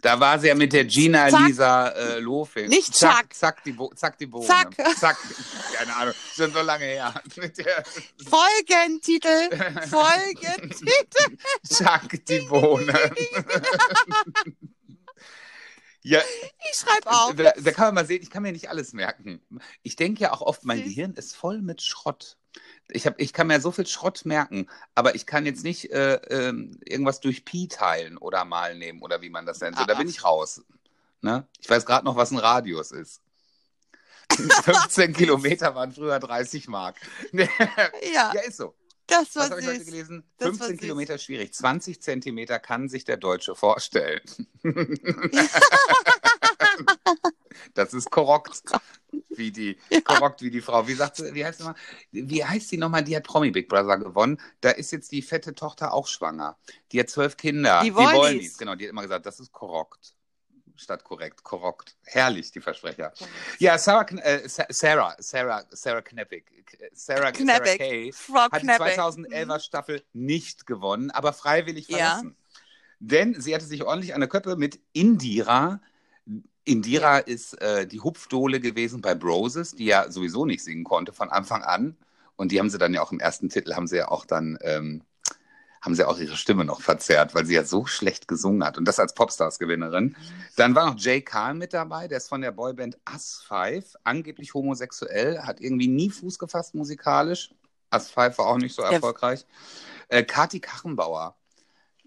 Speaker 1: Da war sie ja mit der Gina
Speaker 2: Zack.
Speaker 1: Lisa äh, Lofing.
Speaker 2: Nicht
Speaker 1: Zack,
Speaker 2: Chuck.
Speaker 1: zack, die Bo zack, die Bohne.
Speaker 2: Zack.
Speaker 1: Zack. Keine Ahnung, schon so lange her.
Speaker 2: Folgentitel! Folgentitel!
Speaker 1: Zack, die Bohne. ja,
Speaker 2: Ich schreibe auf.
Speaker 1: da, da kann man mal sehen, ich kann mir nicht alles merken. Ich denke ja auch oft, mein. Gehirn ist voll mit Schrott. Ich, hab, ich kann mir so viel Schrott merken, aber ich kann jetzt nicht äh, ähm, irgendwas durch Pi teilen oder mal nehmen oder wie man das nennt. So, da
Speaker 2: Ah,
Speaker 1: bin
Speaker 2: ah.
Speaker 1: ich raus. Ne? Ich weiß gerade noch, was ein Radius ist. 15 Kilometer waren früher 30 Mark.
Speaker 2: Ja,
Speaker 1: ja, ist so.
Speaker 2: Das
Speaker 1: Was
Speaker 2: war
Speaker 1: habe ich heute gelesen?
Speaker 2: Das war
Speaker 1: 15
Speaker 2: süß.
Speaker 1: Kilometer schwierig. 20 Zentimeter kann sich der Deutsche vorstellen. das ist korrekt. Wie die, korrekt wie die Frau. Wie sagt sie, wie heißt sie mal? Wie heißt die nochmal? Die hat Promi Big Brother gewonnen. Da ist jetzt die fette Tochter auch schwanger. Die hat zwölf Kinder.
Speaker 2: Die
Speaker 1: Die
Speaker 2: Wollnies.
Speaker 1: Wollnies. Genau, die hat immer gesagt, das ist korrekt. Statt korrekt, korrekt. Herrlich, die Versprecher. Ja, Sarah, äh, Sa- Sarah, Sarah, Sarah Kneppig, Sarah, Sarah
Speaker 2: Kneppig.
Speaker 1: Kay
Speaker 2: Frau
Speaker 1: hat die
Speaker 2: Kneppig.
Speaker 1: 2011er Staffel nicht gewonnen, aber freiwillig
Speaker 2: Ja.
Speaker 1: verlassen. Denn sie hatte sich ordentlich an der Köppe mit Indira. Indira ist äh, die Hupfdohle gewesen bei Broses, die ja sowieso nicht singen konnte von Anfang an. Und die haben sie dann ja auch im ersten Titel, haben sie ja auch dann, ähm, haben sie auch ihre Stimme noch verzerrt, weil sie ja so schlecht gesungen hat. Und das als Popstars-Gewinnerin. Dann war noch Jay Kahn mit dabei, der ist von der Boyband Us Five, angeblich homosexuell, hat irgendwie nie Fuß gefasst musikalisch. Us Five war auch nicht so erfolgreich. Äh, Kati Kachenbauer,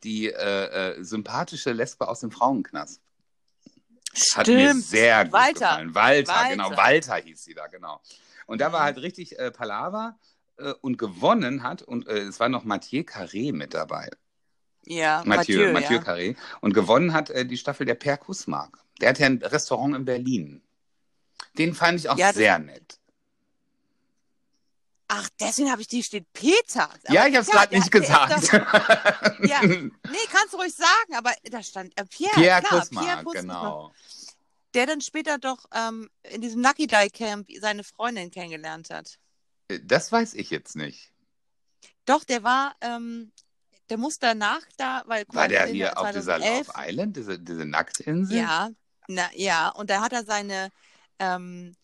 Speaker 1: die äh, äh, sympathische Lesbe aus dem Frauenknast. Hat mir
Speaker 2: Stimmt.
Speaker 1: sehr gut
Speaker 2: Walter.
Speaker 1: gefallen. Walter,
Speaker 2: Walter.
Speaker 1: genau. Walter hieß sie da, genau. Und da war
Speaker 2: Mhm.
Speaker 1: halt richtig äh, Palaver äh, und gewonnen hat, und äh, es war noch Mathieu Carré mit dabei.
Speaker 2: Ja,
Speaker 1: Mathieu,
Speaker 2: Mathieu,
Speaker 1: Mathieu
Speaker 2: ja.
Speaker 1: Carré. Und gewonnen hat äh, die Staffel der Per Kussmark. Der hat ja ein Restaurant in Berlin. Den fand ich auch
Speaker 2: Ja,
Speaker 1: sehr nett.
Speaker 2: Ach, deswegen habe ich die steht Peter. Aber
Speaker 1: ja, ich habe es gerade
Speaker 2: der-
Speaker 1: nicht
Speaker 2: der
Speaker 1: gesagt.
Speaker 2: doch- Ja. Nee, kannst du ruhig sagen, aber da stand äh, Pierre,
Speaker 1: Pierre
Speaker 2: klar,
Speaker 1: Kussmark,
Speaker 2: Pierre Kussmark.
Speaker 1: genau.
Speaker 2: Der dann später doch ähm, in diesem Lucky Die Camp seine Freundin kennengelernt hat.
Speaker 1: Äh, Das weiß ich jetzt nicht.
Speaker 2: Doch, der war, ähm, der muss danach da, weil guck
Speaker 1: War der hier auf dieser
Speaker 2: 2011
Speaker 1: Love Island, diese, diese Nacktinsel?
Speaker 2: Ja, na, ja, und da hat er seine, ähm,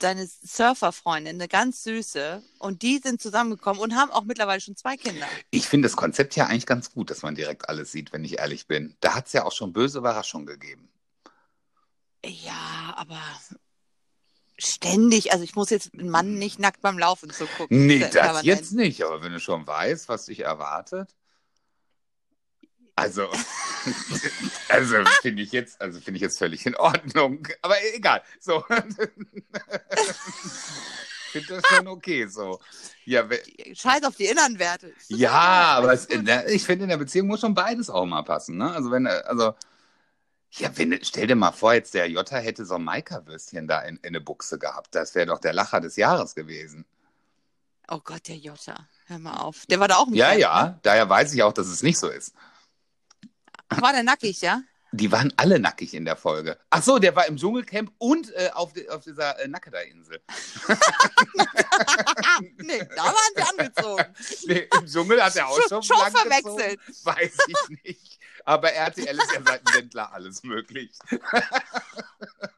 Speaker 2: seine Surferfreundin, eine ganz süße, und die sind zusammengekommen und haben auch mittlerweile schon zwei Kinder.
Speaker 1: Ich finde das Konzept ja eigentlich ganz gut, dass man direkt alles sieht, wenn ich ehrlich bin. Da hat es ja auch schon böse Überraschungen gegeben.
Speaker 2: Ja, aber ständig, also ich muss jetzt einen Mann nicht nackt beim Laufen zu gucken.
Speaker 1: Nee, das
Speaker 2: permanent.
Speaker 1: jetzt nicht, aber wenn du schon weißt, was dich erwartet. Also, also finde ich jetzt, also finde ich jetzt völlig in Ordnung. Aber egal. So. finde das schon okay so. Ja,
Speaker 2: Scheiß auf die inneren Werte.
Speaker 1: ja aber es, ich finde, in der Beziehung muss schon beides auch mal passen. Ne? Also, wenn, also, ja, wenn, stell dir mal vor, jetzt der Jota hätte so ein Maika-Würstchen da in, in eine Buchse gehabt. Das wäre doch der Lacher des Jahres gewesen.
Speaker 2: Oh Gott, der Jota. Hör mal auf. Der war da auch im
Speaker 1: Ja,
Speaker 2: Camp,
Speaker 1: ja,
Speaker 2: Ne?
Speaker 1: daher weiß ich auch, dass es nicht so ist.
Speaker 2: War der nackig, ja?
Speaker 1: Die waren alle nackig in der Folge. Ach so, der war im Dschungelcamp und äh, auf, die, auf dieser äh, Nakeda-Insel.
Speaker 2: nee, da waren sie angezogen.
Speaker 1: Nee, Im Dschungel hat er auch schon,
Speaker 2: Schon, verwechselt.
Speaker 1: gezogen. Weiß ich nicht. Aber RTL ist ja seit Wendler alles möglich.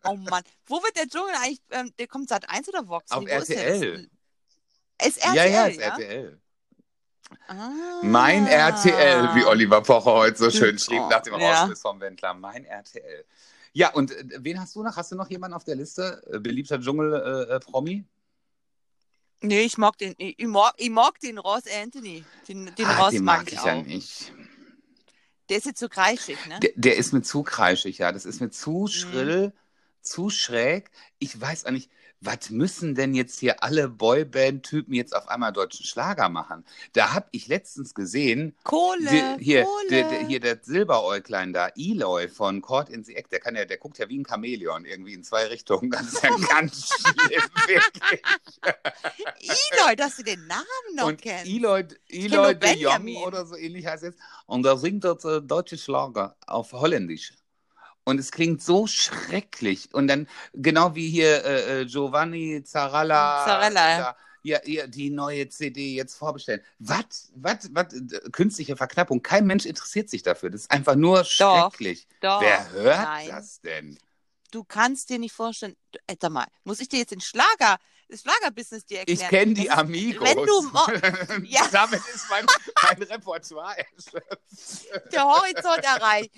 Speaker 2: Oh Mann. Wo wird der Dschungel eigentlich? Ähm, der kommt seit 1 oder Vox?
Speaker 1: Auf
Speaker 2: wo ist?
Speaker 1: RTL.
Speaker 2: Ist RTL,
Speaker 1: ja, ja,
Speaker 2: ja?
Speaker 1: ist RTL.
Speaker 2: Ah.
Speaker 1: Mein RTL, wie Oliver Pocher heute so schön schrieb
Speaker 2: Oh,
Speaker 1: nach dem
Speaker 2: ja.
Speaker 1: Vom Wendler. Mein RTL. Ja, und äh, wen hast du noch? Hast du noch jemanden auf der Liste? Äh, Beliebter Dschungel-Promi?
Speaker 2: Nee, ich mag den, ich, mag, ich mag den Ross Anthony. Den, den
Speaker 1: ah,
Speaker 2: Ross
Speaker 1: den
Speaker 2: mag,
Speaker 1: mag ich
Speaker 2: ich
Speaker 1: ja nicht.
Speaker 2: Der ist jetzt so kreischig, ne?
Speaker 1: Der, der ist mir zu kreischig, ja. Das ist mir zu schrill, zu schräg. Ich weiß auch nicht, was müssen denn jetzt hier alle Boyband-Typen jetzt auf einmal deutschen Schlager machen? Da habe ich letztens gesehen,
Speaker 2: Kohle,
Speaker 1: die, hier,
Speaker 2: Kohle.
Speaker 1: der, der, hier der Silberäuglein da, Eloy von Court in the Act, der kann ja, der guckt ja wie ein Chamäleon irgendwie in zwei Richtungen. Das ist ja ganz schlimm, wirklich.
Speaker 2: Eloy, dass du den Namen noch
Speaker 1: Und
Speaker 2: kennst.
Speaker 1: Eloy, Eloy de Jong oder so ähnlich heißt es. Und da singt dort äh, deutsche Schlager auf Holländisch. Und es klingt so schrecklich. Und dann, genau wie hier äh, äh, Giovanni Zarella.
Speaker 2: Zarella, ja.
Speaker 1: ja, ja, die neue CD jetzt vorbestellen. Was, was, was, künstliche Verknappung. Kein Mensch interessiert sich dafür. Das ist einfach nur
Speaker 2: Doch,
Speaker 1: schrecklich.
Speaker 2: Doch,
Speaker 1: Wer hört
Speaker 2: nein.
Speaker 1: das denn?
Speaker 2: Du kannst dir nicht vorstellen, äh, sag mal, muss ich dir jetzt den Schlager, das Schlagerbusiness dir erklären?
Speaker 1: Ich kenne die Amigos.
Speaker 2: Wenn du Ja.
Speaker 1: Damit ist mein, mein Repertoire erschöpft.
Speaker 2: der Horizont erreicht.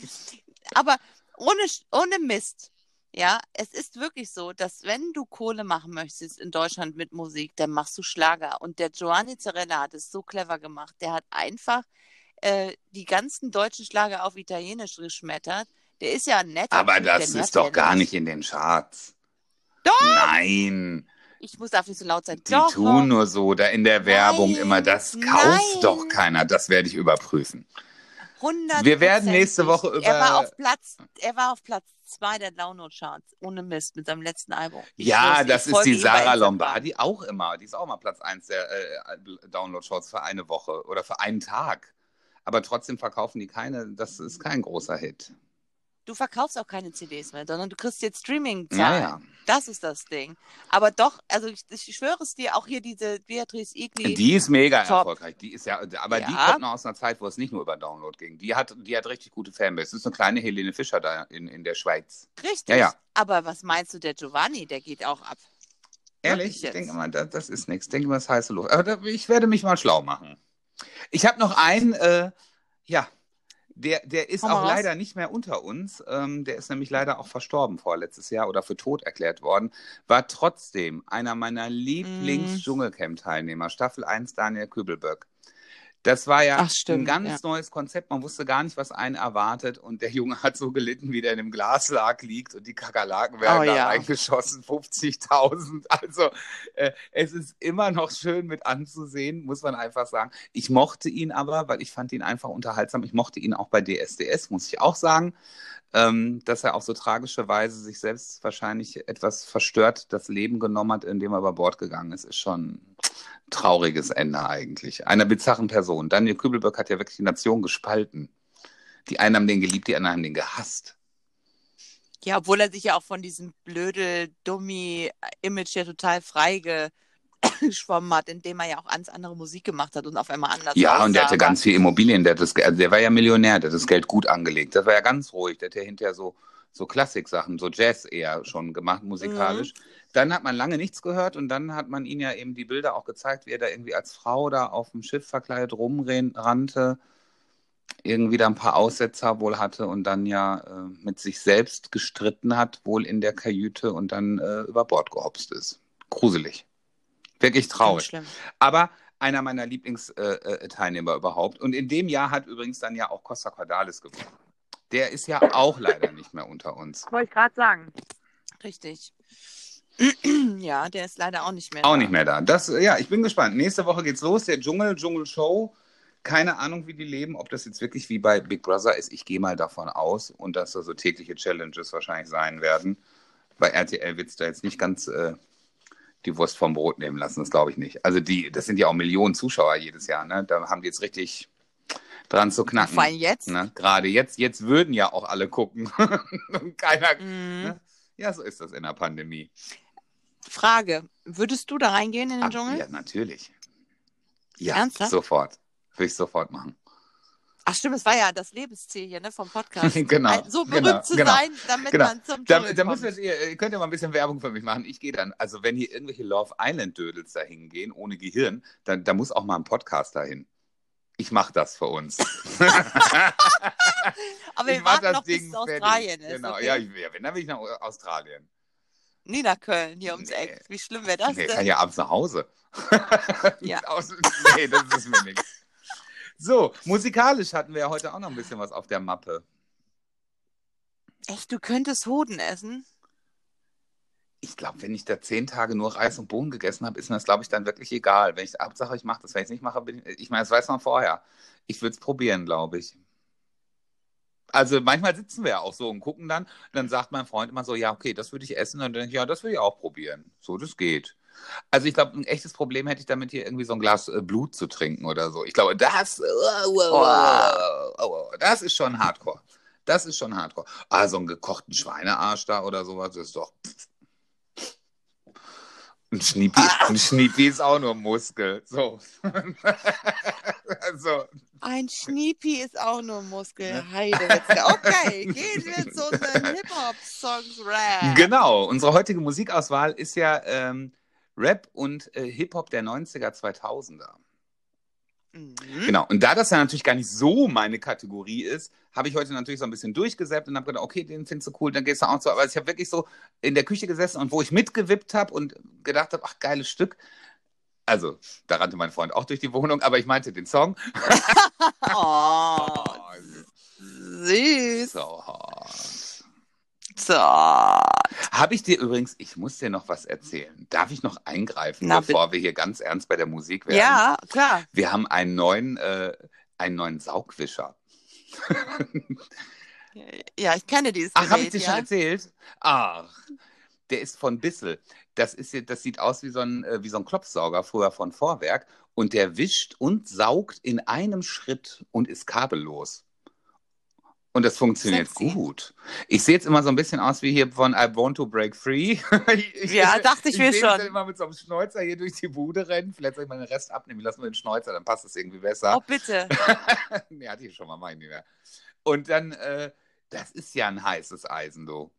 Speaker 2: Aber ohne, ohne Mist. Ja, es ist wirklich so, dass wenn du Kohle machen möchtest in Deutschland mit Musik, dann machst du Schlager. Und der Giovanni Zarella hat es so clever gemacht. Der hat einfach äh, die ganzen deutschen Schlager auf Italienisch geschmettert. Der ist ja netter
Speaker 1: Aber
Speaker 2: Typ,
Speaker 1: das ist doch gar nicht in den Charts.
Speaker 2: Doch!
Speaker 1: Nein,
Speaker 2: Ich muss nicht so laut sein.
Speaker 1: die
Speaker 2: Doch,
Speaker 1: tun nur so da in der Werbung
Speaker 2: Nein,
Speaker 1: immer. Das kauft
Speaker 2: nein.
Speaker 1: doch keiner. Das werde ich überprüfen.
Speaker 2: 100
Speaker 1: Wir werden nächste Woche über-
Speaker 2: Er war auf Platz, er war auf Platz zwei der Download-Charts. Ohne Mist, mit seinem letzten Album. Ich
Speaker 1: ja,
Speaker 2: schwör's,
Speaker 1: das ist die Sarah. Lombardi auch immer. Die ist auch mal Platz 1 der äh, Download-Shorts für eine Woche oder für einen Tag. Aber trotzdem verkaufen die keine. Das ist kein großer Hit.
Speaker 2: Du verkaufst auch keine CDs mehr, sondern du kriegst jetzt streaming.
Speaker 1: Ja, ja.
Speaker 2: Das ist das Ding. Aber doch, also ich, ich schwöre es dir, auch hier diese Beatrice Egli.
Speaker 1: Die ist mega
Speaker 2: Top.
Speaker 1: erfolgreich. Die ist ja, aber die
Speaker 2: Ja.
Speaker 1: kommt noch aus einer Zeit, wo es nicht nur über Download ging. Die hat, die hat richtig gute Fanbase. Das ist eine kleine Helene Fischer da in, in der Schweiz.
Speaker 2: Richtig.
Speaker 1: Ja, ja.
Speaker 2: Aber was meinst du, der Giovanni, der geht auch ab.
Speaker 1: Ehrlich? Ich denke mal, das, das ist nichts. Ich denke mal, das heiße Luft. Aber da, ich werde mich mal schlau machen. Ich habe noch einen, äh, ja, der, der ist auch
Speaker 2: raus.
Speaker 1: leider nicht mehr unter uns. Ähm, der ist nämlich leider auch verstorben vorletztes Jahr oder für tot erklärt worden. War trotzdem einer meiner
Speaker 2: Mm.
Speaker 1: Lieblings-Dschungelcamp-Teilnehmer. Staffel 1 Daniel Kübelböck. Das war ja
Speaker 2: Ach, stimmt,
Speaker 1: ein ganz
Speaker 2: ja.
Speaker 1: neues Konzept. Man wusste gar nicht, was einen erwartet. Und der Junge hat so gelitten, wie der in einem Glasschlag liegt und die Kakerlaken werden
Speaker 2: Oh,
Speaker 1: da
Speaker 2: ja.
Speaker 1: reingeschossen. 50.000. Also, äh, es ist immer noch schön mit anzusehen, muss man einfach sagen. Ich mochte ihn aber, weil ich fand ihn einfach unterhaltsam. Ich mochte ihn auch bei DSDS, muss ich auch sagen. Ähm, dass er auf so tragische Weise sich selbst wahrscheinlich etwas verstört das Leben genommen hat, indem er über Bord gegangen ist, ist schon ein trauriges Ende eigentlich. Einer bizarren Person. Daniel Kübelberg hat ja wirklich die Nation gespalten. Die einen haben den geliebt, die anderen haben den gehasst.
Speaker 2: Ja, obwohl er sich ja auch von diesem blöde, dummi Image ja total frei geschwommen hat, indem er ja auch ganz andere Musik gemacht hat und auf einmal anders
Speaker 1: Ja, und der
Speaker 2: aussah.
Speaker 1: hatte ganz viel Immobilien, der, hat das, also der war ja Millionär, der hat das Geld gut angelegt. Das war ja ganz ruhig. Der hat ja hinterher so, so Klassik-Sachen, so Jazz eher schon gemacht, musikalisch. Dann hat man lange nichts gehört und dann hat man ihn ja eben die Bilder auch gezeigt, wie er da irgendwie als Frau da auf dem Schiff verkleidet rumrannte, irgendwie da ein paar Aussetzer wohl hatte und dann ja äh, mit sich selbst gestritten hat, wohl in der Kajüte und dann äh, über Bord gehopst ist. Gruselig. Wirklich traurig.
Speaker 2: schlimm.
Speaker 1: Aber einer meiner Lieblingsteilnehmer überhaupt. Und in dem Jahr hat übrigens dann ja auch Costa Cordalis gewonnen. Der ist ja auch leider nicht mehr unter uns.
Speaker 2: Wollte ich gerade sagen. Richtig. ja, der ist leider auch nicht mehr
Speaker 1: Auch
Speaker 2: da.
Speaker 1: nicht mehr da. Das, ja, ich bin gespannt. Nächste Woche geht's los. Der Dschungel, Dschungel-Show. Keine Ahnung, wie die leben, ob das jetzt wirklich wie bei Big Brother ist. Ich gehe mal davon aus und dass da so tägliche Challenges wahrscheinlich sein werden. Bei RTL wird es da jetzt nicht ganz äh, die Wurst vom Brot nehmen lassen, das glaube ich nicht. Also die, das sind ja auch Millionen Zuschauer jedes Jahr, ne? Da haben die jetzt richtig dran zu knacken.
Speaker 2: Vor allem jetzt.
Speaker 1: Ne? Gerade jetzt, jetzt würden ja auch alle gucken. keiner.
Speaker 2: Mhm.
Speaker 1: Ne? Ja, so ist das in der Pandemie.
Speaker 2: Frage: Würdest du da reingehen in den
Speaker 1: Ach,
Speaker 2: Dschungel?
Speaker 1: ja, natürlich. Ja,
Speaker 2: Ernsthaft?
Speaker 1: sofort. Würde ich sofort machen.
Speaker 2: Ach stimmt, es war ja das Lebensziel hier ne, vom Podcast.
Speaker 1: Genau,
Speaker 2: So berühmt
Speaker 1: genau,
Speaker 2: zu
Speaker 1: genau,
Speaker 2: sein, damit
Speaker 1: genau.
Speaker 2: man zum
Speaker 1: Da, da
Speaker 2: kommt.
Speaker 1: müsst ihr, ihr könnt ja mal ein bisschen Werbung für mich machen. Ich gehe dann, also wenn hier irgendwelche Love Island-Dödels da hingehen, ohne Gehirn, dann da muss auch mal ein Podcast dahin. Ich mache das für uns.
Speaker 2: Aber wir
Speaker 1: ich
Speaker 2: warten noch bis
Speaker 1: Ding
Speaker 2: es Australien
Speaker 1: fertig.
Speaker 2: ist.
Speaker 1: Genau,
Speaker 2: okay?
Speaker 1: ja, ich, ja, wenn, dann will ich nach Australien.
Speaker 2: Nie nach Köln, hier ums
Speaker 1: Nee.
Speaker 2: Eck. Wie schlimm wäre das
Speaker 1: nee,
Speaker 2: denn?
Speaker 1: kann ja abends nach Hause.
Speaker 2: Ja.
Speaker 1: Nee, das ist mir nichts. So, musikalisch hatten wir ja heute auch noch ein bisschen was auf der Mappe.
Speaker 2: Echt, du könntest Hoden essen?
Speaker 1: Ich glaube, wenn ich da zehn Tage nur Reis und Bohnen gegessen habe, ist mir das, glaube ich, dann wirklich egal. Wenn ich, Hauptsache, ich mache das. Wenn ich es nicht mache, bin ich, ich meine, das weiß man vorher. Ich würde es probieren, glaube ich. Also manchmal sitzen wir ja auch so und gucken dann. Und dann sagt mein Freund immer so, ja, okay, das würde ich essen. Und dann denke ich, ja, das würde ich auch probieren. So, das geht. Also ich glaube, ein echtes Problem hätte ich damit, hier irgendwie so ein Glas äh, Blut zu trinken oder so. Ich glaube, das, das ist schon Hardcore. Das ist schon Hardcore. Ah, so einen gekochten Schweinearsch da oder sowas, das ist doch... Ein Schniepi, ein Schniepi ist auch nur Muskel. So. also,
Speaker 2: Ein Schniepi ist auch nur Muskel.
Speaker 1: Ne?
Speaker 2: Heidewitze. Okay, gehen wir zu unseren Hip-Hop-Songs
Speaker 1: genau. Unsere heutige Musikauswahl ist ja ähm, Rap und äh, Hip-Hop der 90er, 2000er.
Speaker 2: Mhm.
Speaker 1: Genau. Und da das ja natürlich gar nicht so meine Kategorie ist, habe ich heute natürlich so ein bisschen durchgesäppt und habe gedacht, okay, den findest du cool, dann gehst du auch so. Aber ich habe wirklich so in der Küche gesessen und wo ich mitgewippt habe und gedacht habe, ach, geiles Stück. Also, da rannte mein Freund auch durch die Wohnung, aber ich meinte den Song.
Speaker 2: Oh, süß.
Speaker 1: so hot.
Speaker 2: So.
Speaker 1: Habe ich dir übrigens, ich muss dir noch was erzählen. Darf ich noch eingreifen,
Speaker 2: Na,
Speaker 1: bevor wir hier ganz ernst bei der Musik werden?
Speaker 2: Ja, klar.
Speaker 1: Wir haben einen neuen, äh, einen neuen Saugwischer.
Speaker 2: Ja, ich kenne dieses
Speaker 1: Ach, habe ich dir
Speaker 2: ja.
Speaker 1: schon erzählt? Ach, der ist von Bissel. Das, ist, das sieht aus wie so, ein, äh, wie so ein Klopfsauger, früher von Vorwerk. Und der wischt und saugt in einem Schritt und ist kabellos. Und das funktioniert
Speaker 2: Sexy.
Speaker 1: gut. Ich sehe jetzt immer so ein bisschen aus wie hier von I Want to Break Free. ich,
Speaker 2: Ja, dachte ich mir
Speaker 1: sehe mich
Speaker 2: schon.
Speaker 1: dann immer mit so einem Schnäuzer hier durch die Bude rennen. Vielleicht soll ich mal den Rest abnehmen. Lass mal den Schnäuzer, dann passt das irgendwie besser.
Speaker 2: Oh, bitte.
Speaker 1: nee, hatte ich schon mal, ich nicht mehr. Und dann, äh, das ist ja ein heißes Eisen, du.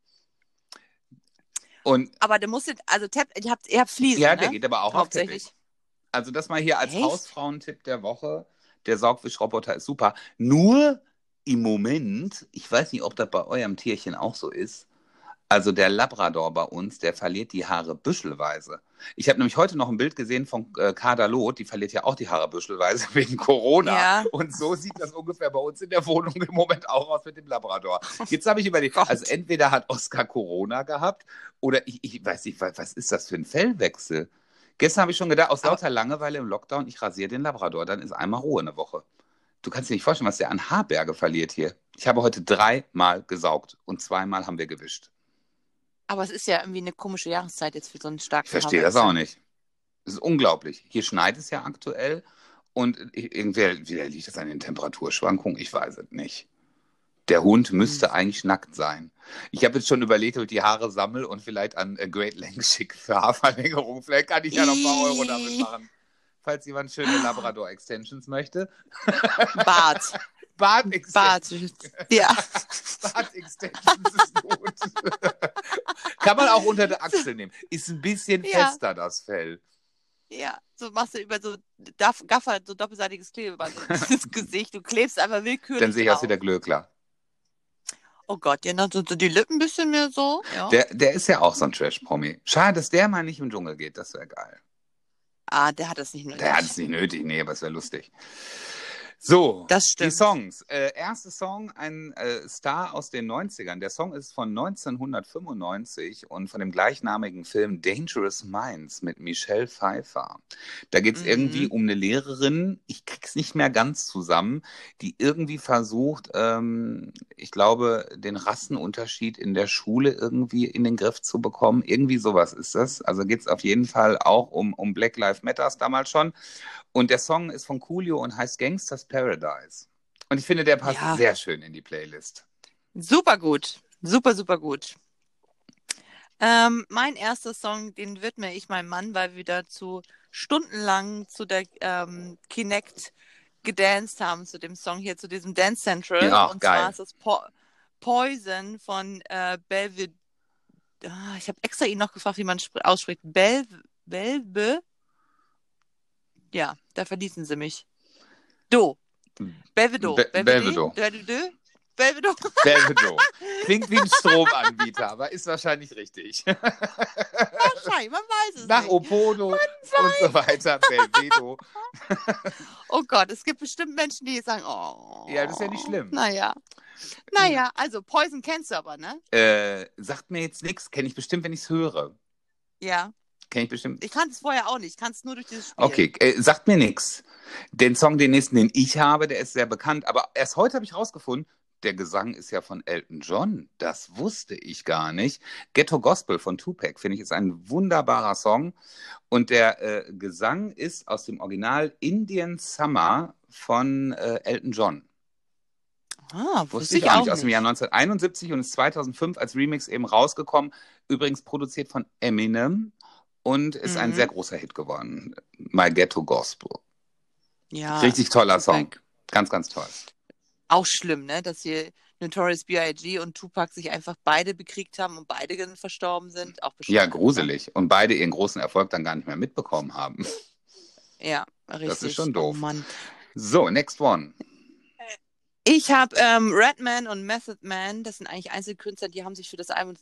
Speaker 1: Und
Speaker 2: Aber du musst, also Tepp, ihr habt, ihr habt Fliesen,
Speaker 1: ja,
Speaker 2: ne?
Speaker 1: der geht aber auch auf Teppich.
Speaker 2: Hauptsächlich.
Speaker 1: Also das mal hier als? Hausfrauentipp der Woche. Der Saugwischroboter ist super. Nur im Moment, ich weiß nicht, ob das bei eurem Tierchen auch so ist, also der Labrador bei uns, der verliert die Haare büschelweise. Ich habe nämlich heute noch ein Bild gesehen von äh, Kader Loth, die verliert ja auch die Haare büschelweise wegen Corona.
Speaker 2: Ja.
Speaker 1: Und so sieht das ungefähr bei uns in der Wohnung im Moment auch aus mit dem Labrador. Jetzt habe ich überlegt,
Speaker 2: Gott.
Speaker 1: also entweder hat Oscar Corona gehabt oder ich, ich weiß nicht, was, ist das für ein Fellwechsel? Gestern habe ich schon gedacht, aus lauter Langeweile im Lockdown, ich rasiere den Labrador, dann ist einmal Ruhe eine Woche. Du kannst dir nicht vorstellen, was der an Haarberge verliert hier. Ich habe heute dreimal gesaugt und zweimal haben wir gewischt.
Speaker 2: Aber es ist ja irgendwie eine komische Jahreszeit jetzt für so einen starken
Speaker 1: Ich verstehe das auch nicht. Das ist unglaublich. Hier schneit es ja aktuell und irgendwie liegt das an den Temperaturschwankungen. Ich weiß es nicht. Der Hund müsste eigentlich nackt sein. Ich habe jetzt schon überlegt, ob ich die Haare sammle und vielleicht an äh, Great Length schick für Haarverlängerung. Vielleicht kann ich ja noch ein paar Euro damit machen. Falls jemand schöne Labrador-Extensions möchte.
Speaker 2: Bart.
Speaker 1: Bart-Extensions.
Speaker 2: Bart. Ja.
Speaker 1: Bart-Extensions ist gut. kann man auch unter der Achsel nehmen. Ist ein bisschen
Speaker 2: Ja.
Speaker 1: fester, das Fell.
Speaker 2: Ja, so machst du über so Daff- Gaffer, so doppelseitiges Klebeband ins Gesicht. Du klebst einfach willkürlich
Speaker 1: Dann sehe ich aus wie der Glöckler.
Speaker 2: Oh Gott, ja, dann sind so die Lippen ein bisschen mehr so. Ja.
Speaker 1: Der, der ist ja auch so ein Trash-Promi. Schade, dass der mal nicht im Dschungel geht. Das wäre geil.
Speaker 2: Ah, der hat das nicht nötig.
Speaker 1: Der hat es nicht nötig. Nee, aber es wäre lustig. So,
Speaker 2: Das
Speaker 1: die
Speaker 2: stimmt.
Speaker 1: Songs. Äh, erster Song, ein äh, Star aus den 90ern. Der Song ist von 1995 und von dem gleichnamigen Film Dangerous Minds mit Michelle Pfeiffer. Da geht es
Speaker 2: Mhm.
Speaker 1: irgendwie um eine Lehrerin, ich krieg's nicht mehr ganz zusammen, die irgendwie versucht, ähm, ich glaube, den Rassenunterschied in der Schule irgendwie in den Griff zu bekommen. Irgendwie sowas ist das. Also geht es auf jeden Fall auch um, um Black Lives Matters damals schon. Und der Song ist von Coolio und heißt Gangsters Paradise. Und ich finde, der passt
Speaker 2: Ja.
Speaker 1: sehr schön in die Playlist.
Speaker 2: Super gut. Super, super gut. Ähm, mein erster Song, den widme ich meinem Mann, weil wir dazu stundenlang zu der ähm, Kinect gedanced haben, zu dem Song hier, zu diesem Dance Central.
Speaker 1: Ja,
Speaker 2: Und
Speaker 1: geil.
Speaker 2: zwar ist das po Poison von äh, Belve. Ah, ich habe extra ihn noch gefragt, wie man spr- ausspricht. Bel Belbe. Ja, da verließen sie mich. Do. Belvedo.
Speaker 1: Be- Belvedo.
Speaker 2: Belvedo. Belvedo.
Speaker 1: Belvedo. Klingt wie ein Stromanbieter, aber ist wahrscheinlich richtig.
Speaker 2: Wahrscheinlich, man weiß es
Speaker 1: Nach
Speaker 2: nicht.
Speaker 1: Opodo und so weiter. Belvedo.
Speaker 2: Oh Gott, es gibt bestimmt Menschen, die sagen, oh.
Speaker 1: Ja, das ist ja nicht schlimm.
Speaker 2: Naja. Naja, also Poison kennst du aber, ne?
Speaker 1: Äh, sagt mir jetzt nichts, kenne ich bestimmt, wenn ich es höre.
Speaker 2: Ja.
Speaker 1: Kenne ich bestimmt.
Speaker 2: Ich kannte es vorher auch nicht. Ich kannte es nur durch dieses Spiel.
Speaker 1: Okay, äh, sagt mir nichts. Den Song, den nächsten, den ich habe, der ist sehr bekannt, aber erst heute habe ich rausgefunden, der Gesang ist ja von Elton John. Das wusste ich gar nicht. Ghetto Gospel von Tupac, finde ich, ist ein wunderbarer Song. Und der äh, Gesang ist aus dem Original Indian Summer von äh, Elton John.
Speaker 2: Ah,
Speaker 1: Wusste
Speaker 2: wusste
Speaker 1: ich auch nicht. Aus dem Jahr 1971 und ist 2005 als Remix eben rausgekommen. Übrigens produziert von Eminem und ist ein
Speaker 2: Mhm.
Speaker 1: sehr großer Hit geworden. My Ghetto Gospel.
Speaker 2: Ja.
Speaker 1: Richtig toller Song. Ganz, ganz toll.
Speaker 2: Auch schlimm, ne? Dass hier Notorious B.I.G. und Tupac sich einfach beide bekriegt haben und beide dann verstorben sind. Auch
Speaker 1: Ja, gruselig. Und beide ihren großen Erfolg dann gar nicht mehr mitbekommen haben.
Speaker 2: Ja, richtig.
Speaker 1: ist schon doof.
Speaker 2: Oh Mann.
Speaker 1: So, next one.
Speaker 2: Ich habe ähm, Redman und Method Man, das sind eigentlich Einzelkünstler, die haben sich für das Album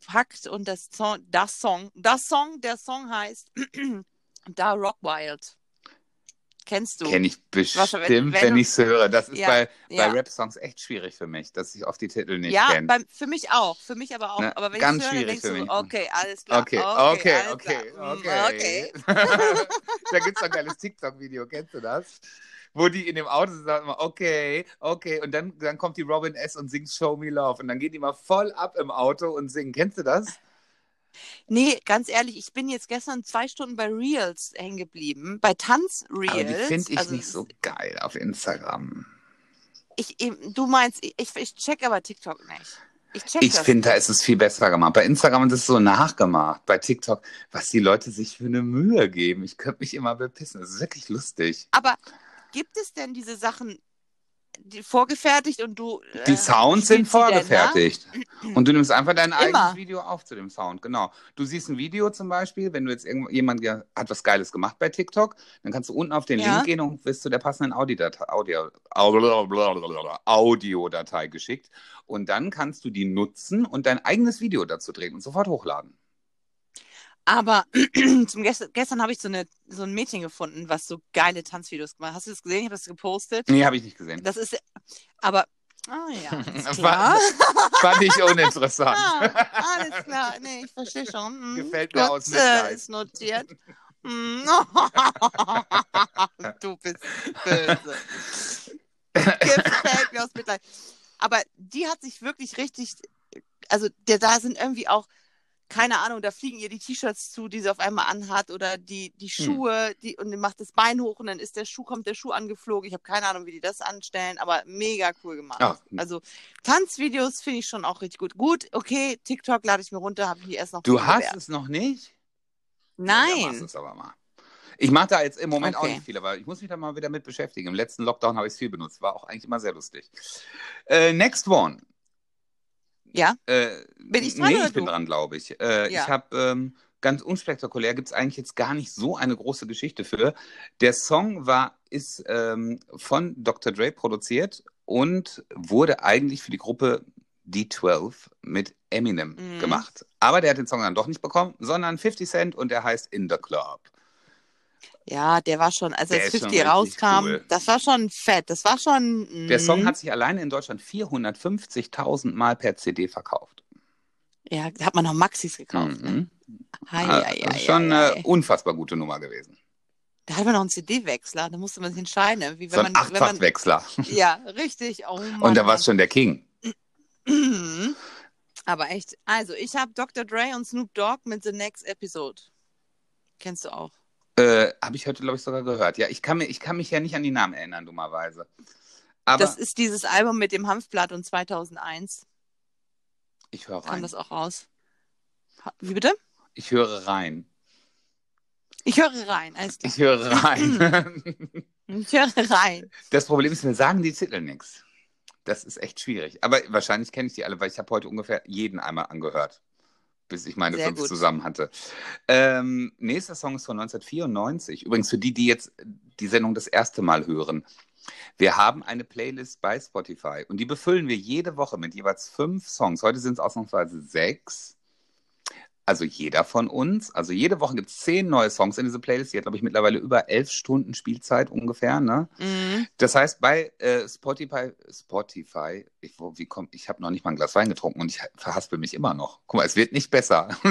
Speaker 2: zusammengepackt und das Song, das Song, das Song, der Song heißt Da Rock Wild. Kennst du?
Speaker 1: Kenne ich bestimmt,
Speaker 2: wenn-
Speaker 1: wenn,
Speaker 2: wenn
Speaker 1: ich es höre. Das ist
Speaker 2: Ja,
Speaker 1: bei,
Speaker 2: ja.
Speaker 1: bei Rap-Songs echt schwierig für mich, dass ich auf die Titel nicht
Speaker 2: ja,
Speaker 1: kenne.
Speaker 2: beim, für mich auch, für mich aber auch.
Speaker 1: Ne,
Speaker 2: aber wenn
Speaker 1: ganz
Speaker 2: höre,
Speaker 1: schwierig für
Speaker 2: so,
Speaker 1: mich.
Speaker 2: okay, alles klar.
Speaker 1: Okay, okay, okay.
Speaker 2: Mm,
Speaker 1: okay. da gibt es ein geiles TikTok-Video, kennst du das? Wo die in dem Auto sind und sagen immer, okay, okay, und dann, dann kommt die Robin S. und singt Show Me Love. Und dann geht die mal voll ab im Auto und singen. Kennst du das?
Speaker 2: Nee, ganz ehrlich, ich bin jetzt gestern zwei Stunden bei Reels hängen geblieben, bei Tanz-Reels.
Speaker 1: Aber die finde ich
Speaker 2: Also,
Speaker 1: nicht so geil auf Instagram.
Speaker 2: ich, du meinst, ich, ich check aber TikTok nicht. Ich
Speaker 1: Ich finde, da ist es viel besser gemacht. Bei Instagram ist es so nachgemacht. Bei TikTok, was die Leute sich für eine Mühe geben. Ich könnte mich immer bepissen. Das ist wirklich lustig.
Speaker 2: Aber gibt es denn diese Sachen die vorgefertigt und du.
Speaker 1: Die
Speaker 2: äh,
Speaker 1: Sounds sind
Speaker 2: sie denn
Speaker 1: vorgefertigt. Und du nimmst einfach dein eigenes
Speaker 2: Immer.
Speaker 1: Video auf zu dem Sound. Genau. Du siehst ein Video zum Beispiel, wenn du jetzt irgend jemand ja- hat was Geiles gemacht bei TikTok, dann kannst du unten auf den
Speaker 2: Ja.
Speaker 1: Link gehen und wirst zu der passenden Audiodatei, Audio, Audio, Audiodatei geschickt. Und dann kannst du die nutzen und dein eigenes Video dazu drehen und sofort hochladen.
Speaker 2: Aber zum gestern, gestern habe ich so, eine, so ein Mädchen gefunden, was so geile Tanzvideos gemacht hat. Hast du das gesehen? Ich habe das gepostet.
Speaker 1: Nee, habe ich nicht gesehen.
Speaker 2: Das ist. Aber. Ah ja, ist
Speaker 1: War-
Speaker 2: klar.
Speaker 1: Fand ich uninteressant.
Speaker 2: Ah, alles klar. Nee, ich verstehe schon. Hm,
Speaker 1: Gefällt mir
Speaker 2: gut,
Speaker 1: aus Mitleid.
Speaker 2: äh, ist notiert. Hm. du bist böse. Gefällt mir aus Mitleid. Aber die hat sich wirklich richtig, also der, da sind irgendwie auch, keine Ahnung, da fliegen ihr die T-Shirts zu, die sie auf einmal anhat oder die, die
Speaker 1: Hm.
Speaker 2: Schuhe, die, und dann macht das Bein hoch und dann ist der Schuh, kommt der Schuh angeflogen. Ich habe keine Ahnung, wie die das anstellen, aber mega cool gemacht.
Speaker 1: Ja.
Speaker 2: Also Tanzvideos finde ich schon auch richtig gut. Gut, okay, TikTok lade ich mir runter, habe ich mir erst noch
Speaker 1: Du hast
Speaker 2: gewährt.
Speaker 1: es noch nicht? Ja,
Speaker 2: Nein.
Speaker 1: machst es aber mal. Ich mache da jetzt im Moment auch
Speaker 2: Okay.
Speaker 1: nicht viel, aber ich muss mich da mal wieder mit beschäftigen. Im letzten Lockdown habe ich es viel benutzt. War auch eigentlich immer sehr lustig. Äh, next one.
Speaker 2: Ja?
Speaker 1: Äh,
Speaker 2: Bin ich dran
Speaker 1: Nee, ich bin
Speaker 2: du?
Speaker 1: dran, glaube ich. Äh,
Speaker 2: Ja.
Speaker 1: Ich habe ähm, ganz unspektakulär, gibt es eigentlich jetzt gar nicht so eine große Geschichte für. Der Song war, ist ähm, von Dr. Dre produziert und wurde eigentlich für die Gruppe D12 mit Eminem
Speaker 2: Mhm.
Speaker 1: gemacht. Aber der hat den Song dann doch nicht bekommen, sondern 50 Cent und der heißt In the Club.
Speaker 2: Ja, der war schon, als
Speaker 1: Der
Speaker 2: er
Speaker 1: schon
Speaker 2: 50
Speaker 1: richtig
Speaker 2: rauskam,
Speaker 1: cool.
Speaker 2: das war schon fett. Das war schon.
Speaker 1: Der Song hat sich alleine in Deutschland 450.000 Mal per CD verkauft.
Speaker 2: Ja, da hat man noch Maxis gekauft. Ne?
Speaker 1: Mhm.
Speaker 2: Hei,
Speaker 1: Ah,
Speaker 2: hei,
Speaker 1: das
Speaker 2: hei,
Speaker 1: ist schon
Speaker 2: hei,
Speaker 1: eine
Speaker 2: hei.
Speaker 1: unfassbar gute Nummer gewesen.
Speaker 2: Da hat man noch einen CD-Wechsler, da musste man sich entscheiden. ne? Wie
Speaker 1: So
Speaker 2: wenn
Speaker 1: ein
Speaker 2: man, wenn man,
Speaker 1: Achtfachwechsler.
Speaker 2: ja, richtig. Oh Mann,
Speaker 1: Und da war es schon der King.
Speaker 2: Aber echt, also ich habe Dr. Dre und Snoop Dogg mit The Next Episode. Kennst du auch?
Speaker 1: Äh, Habe ich heute, glaube ich, sogar gehört. Ja, ich kann, mir, ich kann mich ja nicht an die Namen erinnern, dummerweise. Aber
Speaker 2: das ist dieses Album mit dem Hanfblatt und 2001
Speaker 1: ich höre
Speaker 2: kam
Speaker 1: rein.
Speaker 2: das auch raus. Wie bitte?
Speaker 1: Ich höre rein.
Speaker 2: Ich höre rein, alles klar.
Speaker 1: Ich höre rein.
Speaker 2: Ich höre rein.
Speaker 1: das Problem ist, mir sagen die Titel nichts. Das ist echt schwierig. Aber wahrscheinlich kenne ich die alle, weil ich habe heute ungefähr jeden einmal angehört, bis ich meine
Speaker 2: Sehr
Speaker 1: fünf
Speaker 2: gut.
Speaker 1: zusammen hatte. Ähm, nächster Song ist von 1994. Übrigens für die, die jetzt die Sendung das erste Mal hören. Wir haben eine Playlist bei Spotify und die befüllen wir jede Woche mit jeweils fünf Songs. Heute sind es ausnahmsweise sechs. Also jeder von uns. Also jede Woche gibt es zehn neue Songs in diese Playlist. Die hat, glaube ich, mittlerweile über elf Stunden Spielzeit ungefähr. Ne?
Speaker 2: Mhm.
Speaker 1: Das heißt, bei äh, Spotify, Spotify, ich, wo, wie kommt, ich habe noch nicht mal ein Glas Wein getrunken und ich verhaspel mich immer noch. Guck mal, es wird nicht besser.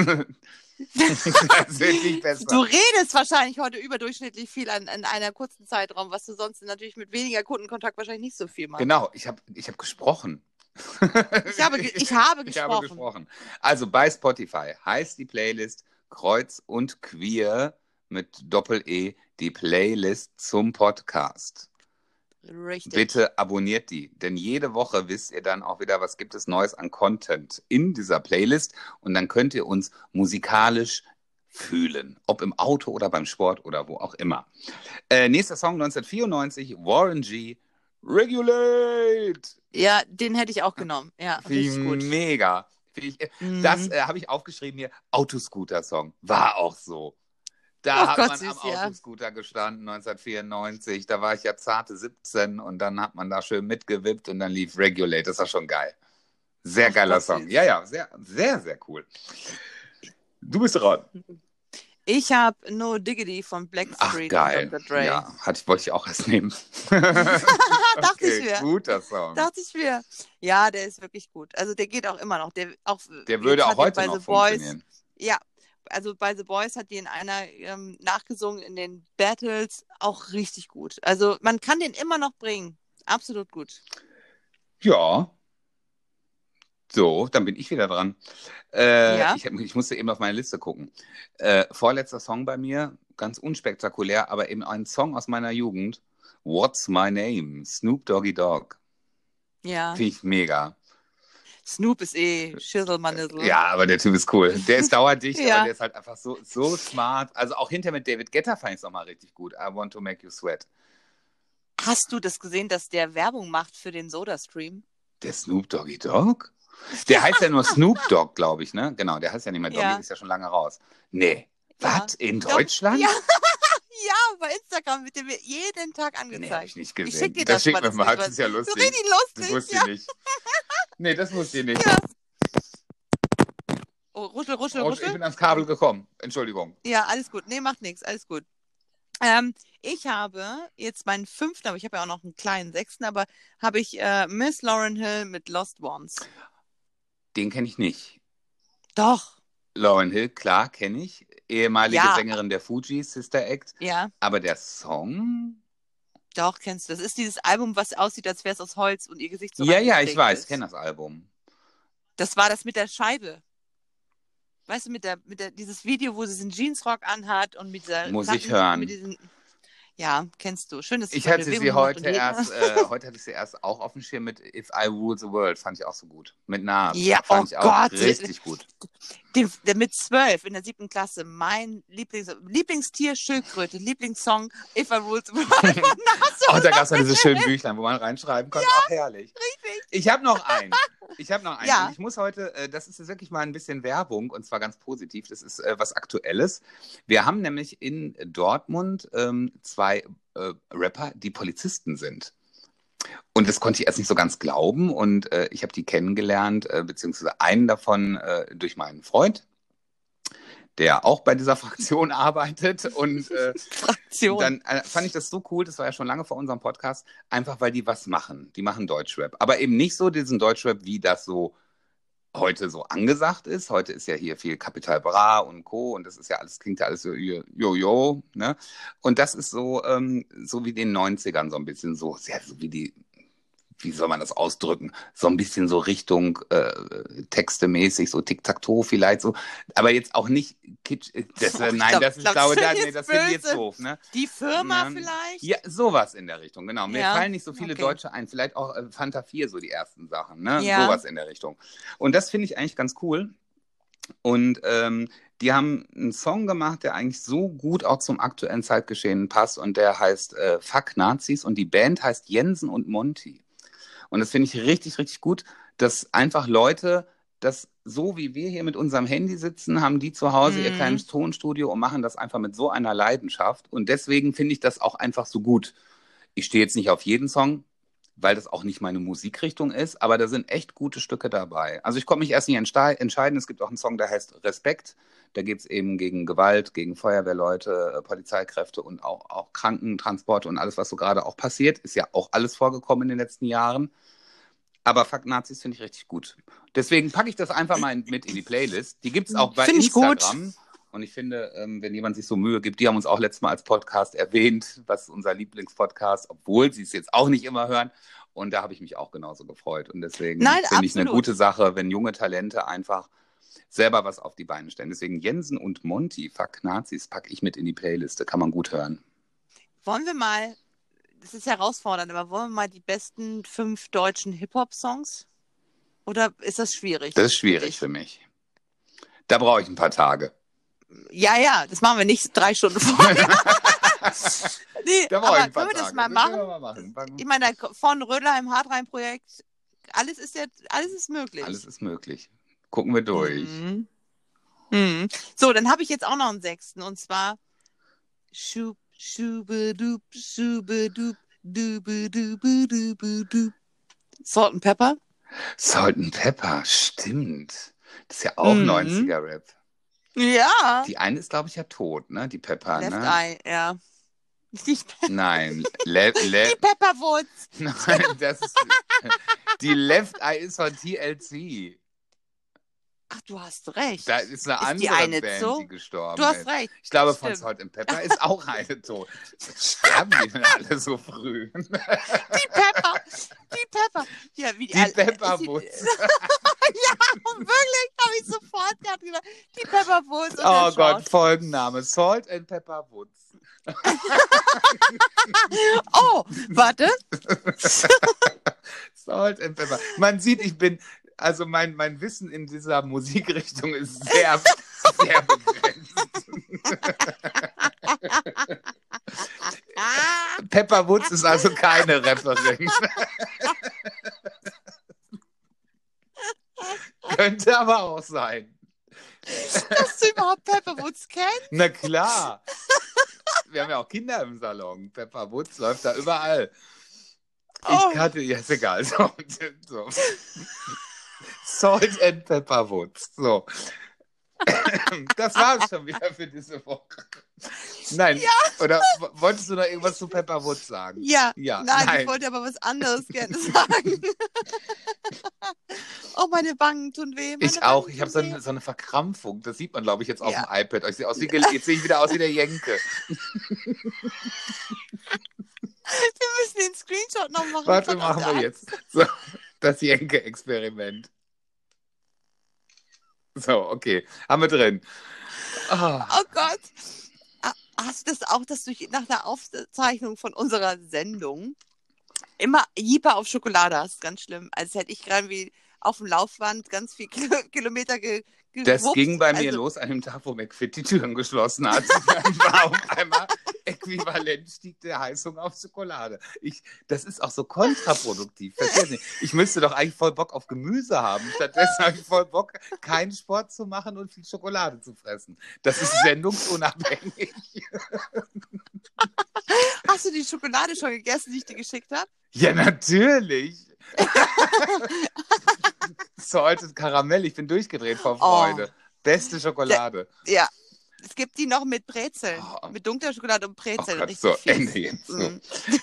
Speaker 1: es wird nicht besser.
Speaker 2: Du redest wahrscheinlich heute überdurchschnittlich viel an, in einer kurzen Zeitraum, was du sonst natürlich mit weniger Kundenkontakt wahrscheinlich nicht so viel machst.
Speaker 1: Genau, ich habe ich hab gesprochen.
Speaker 2: Ich habe, ich habe
Speaker 1: Ich habe
Speaker 2: gesprochen.
Speaker 1: gesprochen. Also bei Spotify heißt die Playlist Kreuz und Queer mit Doppel-E, die Playlist zum Podcast.
Speaker 2: Richtig.
Speaker 1: Bitte abonniert die, denn jede Woche wisst ihr dann auch wieder, was gibt es Neues an Content in dieser Playlist und dann könnt ihr uns musikalisch fühlen, ob im Auto oder beim Sport oder wo auch immer. Äh, nächster Song 1994, Warren G. Regulate.
Speaker 2: Ja, den hätte ich auch genommen. Ja,
Speaker 1: Wie mega. Ich,
Speaker 2: Mhm.
Speaker 1: das äh, habe ich aufgeschrieben hier. Autoscooter-Song. War auch so. Da
Speaker 2: Oh
Speaker 1: hat
Speaker 2: Gott,
Speaker 1: man
Speaker 2: süß,
Speaker 1: am
Speaker 2: ja.
Speaker 1: Autoscooter gestanden, 1994. Da war ich ja zarte 17 und dann hat man da schön mitgewippt und dann lief Regulate. Das war schon geil. Sehr
Speaker 2: Ach
Speaker 1: geiler Song.
Speaker 2: süß.
Speaker 1: Ja, ja, sehr, sehr, sehr cool. Du bist dran.
Speaker 2: Ich habe No Diggity von
Speaker 1: Ach,
Speaker 2: Blackstreet
Speaker 1: geil.
Speaker 2: und Dr. Dre.
Speaker 1: Ja, hatte, wollte ich auch erst nehmen.
Speaker 2: Dachte ich
Speaker 1: okay,
Speaker 2: mir.
Speaker 1: guter Song.
Speaker 2: Dachte ich mir. Ja, der ist wirklich gut. Also der geht auch immer noch. Der, auch,
Speaker 1: Der würde auch heute
Speaker 2: bei
Speaker 1: noch
Speaker 2: The Boys,
Speaker 1: funktionieren.
Speaker 2: Ja, also bei The Boys hat die in einer ähm, nachgesungen in den Battles auch richtig gut. Also man kann den immer noch bringen. Absolut gut.
Speaker 1: Ja. So, dann bin ich wieder dran. Äh,
Speaker 2: Ja.
Speaker 1: ich, ich musste eben auf meine Liste gucken. Äh, vorletzter Song bei mir, ganz unspektakulär, aber eben ein Song aus meiner Jugend. What's My Name? Snoop Doggy Dogg.
Speaker 2: Ja.
Speaker 1: Finde ich mega.
Speaker 2: Snoop ist eh Schüsselmanizzle.
Speaker 1: Ja, aber der Typ ist cool. Der ist dauerdicht,
Speaker 2: Ja.
Speaker 1: aber der ist halt einfach so, so smart. Also auch hinter mit David Guetta fand ich es nochmal richtig gut. I want to make you sweat.
Speaker 2: Hast du das gesehen, dass der Werbung macht für den Soda-Stream?
Speaker 1: Der Snoop Doggy Dogg? Der heißt ja nur Snoop Dogg, glaube ich, ne? Genau, der heißt ja nicht mehr Doggy,
Speaker 2: Ja.
Speaker 1: ist ja schon lange raus. Nee.
Speaker 2: Ja.
Speaker 1: Was? In. Deutschland?
Speaker 2: Ja. Ja, bei Instagram wird der mir jeden Tag
Speaker 1: Nee, hab
Speaker 2: angezeigt.
Speaker 1: ich nicht
Speaker 2: Ich
Speaker 1: gesehen.
Speaker 2: schick dir das
Speaker 1: schick
Speaker 2: mal,
Speaker 1: mir
Speaker 2: das
Speaker 1: mal, das ist ja
Speaker 2: so
Speaker 1: lustig.
Speaker 2: richtig
Speaker 1: Das
Speaker 2: lustig.
Speaker 1: wusste
Speaker 2: Ja.
Speaker 1: ich nicht. Nee, das wusste ich nicht.
Speaker 2: Ja. Oh, ruschel, ruschel,
Speaker 1: Oh, ich
Speaker 2: ruschel.
Speaker 1: bin ans Kabel gekommen. Entschuldigung.
Speaker 2: Ja, alles gut. Nee, macht nichts. Alles gut. Ähm, ich habe jetzt meinen fünften, aber ich habe ja auch noch einen kleinen sechsten, aber habe ich äh, Miss Lauren Hill mit Lost Ones.
Speaker 1: Den kenne ich nicht.
Speaker 2: Doch,
Speaker 1: Lauren Hill, klar, kenne ich. Ehemalige
Speaker 2: Ja.
Speaker 1: Sängerin der Fuji, Sister Act.
Speaker 2: ja,
Speaker 1: Aber der Song?
Speaker 2: doch, kennst du. Das ist dieses Album, was aussieht, als wäre es aus Holz und ihr Gesicht so
Speaker 1: ja, ja, ich weiß, ich kenne das Album.
Speaker 2: Das war das mit der Scheibe. Weißt du, mit der, mit der, dieses Video, wo sie diesen Jeansrock anhat und mit dieser.
Speaker 1: Muss
Speaker 2: Nacken-
Speaker 1: ich hören.
Speaker 2: Mit diesen, ja, kennst du. Schön, dass
Speaker 1: Ich hatte sie
Speaker 2: Bewegung macht
Speaker 1: heute erst, äh, heute hatte ich sie erst auch auf dem Schirm mit If I Rule the World, fand ich auch so gut. Mit Nas.
Speaker 2: Ja,
Speaker 1: fand
Speaker 2: oh
Speaker 1: ich auch
Speaker 2: Gott.
Speaker 1: richtig gut.
Speaker 2: Den, der mit zwölf in der siebten Klasse, mein Lieblings, Lieblingstier Schildkröte, Lieblingssong If I Rule the World.
Speaker 1: Oh, da gab es diese schönen Büchlein, wo man reinschreiben konnte. Ach, herrlich.
Speaker 2: Richtig.
Speaker 1: Ich habe noch einen. Ich habe noch einen.
Speaker 2: Ja.
Speaker 1: Und ich muss heute, äh, das ist jetzt wirklich mal ein bisschen Werbung und zwar ganz positiv. Das ist äh, was Aktuelles. Wir haben nämlich in Dortmund ähm, zwei äh, Rapper, die Polizisten sind. Und das konnte ich erst nicht so ganz glauben. Und äh, ich habe die kennengelernt, äh, beziehungsweise einen davon äh, durch meinen Freund, der auch bei dieser Fraktion arbeitet. Und äh,
Speaker 2: Fraktion.
Speaker 1: dann äh, fand ich das so cool, das war ja schon lange vor unserem Podcast, einfach weil die was machen. Die machen Deutschrap. Aber eben nicht so diesen Deutschrap, wie das so heute so angesagt ist. Heute ist ja hier viel Capital Bra und Co. Und das ist ja alles, klingt ja alles so Jojo, ne? Und das ist so, ähm, so wie den 90ern so ein bisschen so, sehr so wie die, wie soll man das ausdrücken? So ein bisschen so Richtung äh, textemäßig, so Tic-Tac-Toe vielleicht so. Aber jetzt auch nicht kitsch. äh, Das,
Speaker 2: Oh, ich
Speaker 1: nein,
Speaker 2: glaub-
Speaker 1: das, ich
Speaker 2: glaub,
Speaker 1: glaube, da,
Speaker 2: ist
Speaker 1: nee, das finde jetzt doof, ne?
Speaker 2: Die Firma
Speaker 1: Ne?
Speaker 2: vielleicht?
Speaker 1: Ja, sowas in der Richtung, genau. Mir
Speaker 2: Ja,
Speaker 1: fallen nicht so viele
Speaker 2: okay.
Speaker 1: Deutsche ein. Vielleicht auch äh, Fanta 4, so die ersten Sachen, ne?
Speaker 2: Ja.
Speaker 1: Sowas in der Richtung. Und das finde ich eigentlich ganz cool. Und ähm, die haben einen Song gemacht, der eigentlich so gut auch zum aktuellen Zeitgeschehen passt und der heißt äh, Fuck Nazis und die Band heißt Jensen und Monty. Und das finde ich richtig, richtig gut, dass einfach Leute das so wie wir hier mit unserem Handy sitzen, haben die zu Hause ihr
Speaker 2: Mhm.
Speaker 1: kleines Tonstudio und machen das einfach mit so einer Leidenschaft. Und deswegen finde ich das auch einfach so gut. Ich stehe jetzt nicht auf jeden Song, weil das auch nicht meine Musikrichtung ist, aber da sind echt gute Stücke dabei. Also ich konnte mich erst nicht entscheiden. Es gibt auch einen Song, der heißt Respekt. Da geht es eben gegen Gewalt, gegen Feuerwehrleute, äh, Polizeikräfte und auch, auch Krankentransporte und alles, was so gerade auch passiert. Ist ja auch alles vorgekommen in den letzten Jahren. Aber Fuck Nazis finde ich richtig gut. Deswegen packe ich das einfach mal mit in die Playlist. Die gibt es auch bei
Speaker 2: Finde ich gut.
Speaker 1: Und ich finde, ähm, wenn jemand sich so Mühe gibt, die haben uns auch letztes Mal als Podcast erwähnt, was unser Lieblingspodcast, obwohl sie es jetzt auch nicht immer hören. Und da habe ich mich auch genauso gefreut. Und deswegen finde ich eine gute Sache, wenn junge Talente einfach selber was auf die Beine stellen. Deswegen Jensen und Monty, Fuck Nazis, packe ich mit in die Playliste. Kann man gut hören.
Speaker 2: Wollen wir mal, das ist herausfordernd, aber wollen wir mal die besten fünf deutschen Hip-Hop-Songs? Oder ist das schwierig?
Speaker 1: Das ist schwierig für mich. Da brauche ich ein paar Tage.
Speaker 2: Ja, ja, das machen wir nicht drei Stunden vorher. nee,
Speaker 1: Da
Speaker 2: aber können wir das mal machen?
Speaker 1: wir mal machen.
Speaker 2: Ich meine, von Rödelheim Hardrein-Projekt, alles ist jetzt, alles ist möglich.
Speaker 1: Alles ist möglich. Gucken wir durch.
Speaker 2: Mhm. Mhm. So, dann habe ich jetzt auch noch einen sechsten und zwar Schub, Schubedup, Schubedup, Dubedubedubedup. Salt and Pepper?
Speaker 1: Salt and Pepper, stimmt. Das ist ja auch
Speaker 2: Mhm.
Speaker 1: 90er-Rap.
Speaker 2: Ja.
Speaker 1: Die eine ist, glaube ich, ja tot, ne? Die Pepper,
Speaker 2: Left
Speaker 1: ne?
Speaker 2: Eye, ja. Die,
Speaker 1: Nein, le le
Speaker 2: die Pepperwoods.
Speaker 1: Nein, das ist. Die Left Eye ist von TLC.
Speaker 2: Ach, du hast recht.
Speaker 1: Da ist eine
Speaker 2: Ist
Speaker 1: andere
Speaker 2: eine
Speaker 1: Band,
Speaker 2: so?
Speaker 1: die gestorben
Speaker 2: du hast recht.
Speaker 1: Ich glaube, von. Salt and Pepper ist auch eine tot. Sterben die denn alle so früh?
Speaker 2: Die Pepper. Die Pepper. Ja, wie
Speaker 1: Die
Speaker 2: ist
Speaker 1: Pepperwoods.
Speaker 2: ja, wirklich, habe ich sofort gedacht. Die Pepperwoods. und
Speaker 1: Oh Gott. Folgenname. Salt and Pepper Woods.
Speaker 2: Oh, warte.
Speaker 1: Salt and Pepper. Man sieht, ich bin, also mein, mein Wissen in dieser Musikrichtung ist sehr, sehr begrenzt. Pepper Woods ist also keine Rapperin. Könnte aber auch sein.
Speaker 2: Dass du überhaupt Pepperwoods kennst?
Speaker 1: Na klar. Wir haben ja auch Kinder im Salon. Pepper Woods läuft da überall. Ich
Speaker 2: Oh.
Speaker 1: kannte, ja, ist egal. So, so. Salt and Pepper Woods. So. Das war es schon wieder für diese Woche. Nein, oder w- wolltest du noch irgendwas zu Pepper Woods sagen?
Speaker 2: Ja.
Speaker 1: Ja,
Speaker 2: nein,
Speaker 1: nein.
Speaker 2: ich wollte aber was anderes gerne sagen. oh, meine Wangen tun weh.
Speaker 1: Ich auch.
Speaker 2: Wangen
Speaker 1: Ich habe so, so eine Verkrampfung. Das sieht man, glaube ich, jetzt auf
Speaker 2: Ja.
Speaker 1: dem iPad. Ich sehe aus wie, jetzt sehe ich wieder aus wie der Jenke.
Speaker 2: Wir müssen den Screenshot noch machen.
Speaker 1: Warte, machen wir jetzt. So, das Jenke-Experiment. So, okay. Haben wir drin. Ah,
Speaker 2: Oh Gott. Ah, Hast du das auch, dass du nach der Aufzeichnung von unserer Sendung immer Jeeper auf Schokolade hast? Ganz schlimm. Als hätte ich gerade wie auf dem Laufband ganz viel Kilo Kilometer ge
Speaker 1: das
Speaker 2: gewuppt.
Speaker 1: ging bei mir
Speaker 2: Also,
Speaker 1: los an dem Tag, wo McFit die Türen geschlossen hat. Dann war auf einmal äquivalent stieg der Heißung auf Schokolade. Ich, das ist auch so kontraproduktiv. Ich müsste doch eigentlich voll Bock auf Gemüse haben. Stattdessen habe ich voll Bock, keinen Sport zu machen und viel Schokolade zu fressen. Das ist sendungsunabhängig.
Speaker 2: Hast du die Schokolade schon gegessen, die ich dir geschickt habe?
Speaker 1: Ja, natürlich. Salted Karamell, ich bin durchgedreht vor Freude. Beste Schokolade.
Speaker 2: Ja. Es gibt die noch mit Brezel.
Speaker 1: Oh.
Speaker 2: Mit dunkler Schokolade und
Speaker 1: Oh
Speaker 2: Brezel.
Speaker 1: Gott,
Speaker 2: Richtig
Speaker 1: so. Ende jetzt.
Speaker 2: Mm.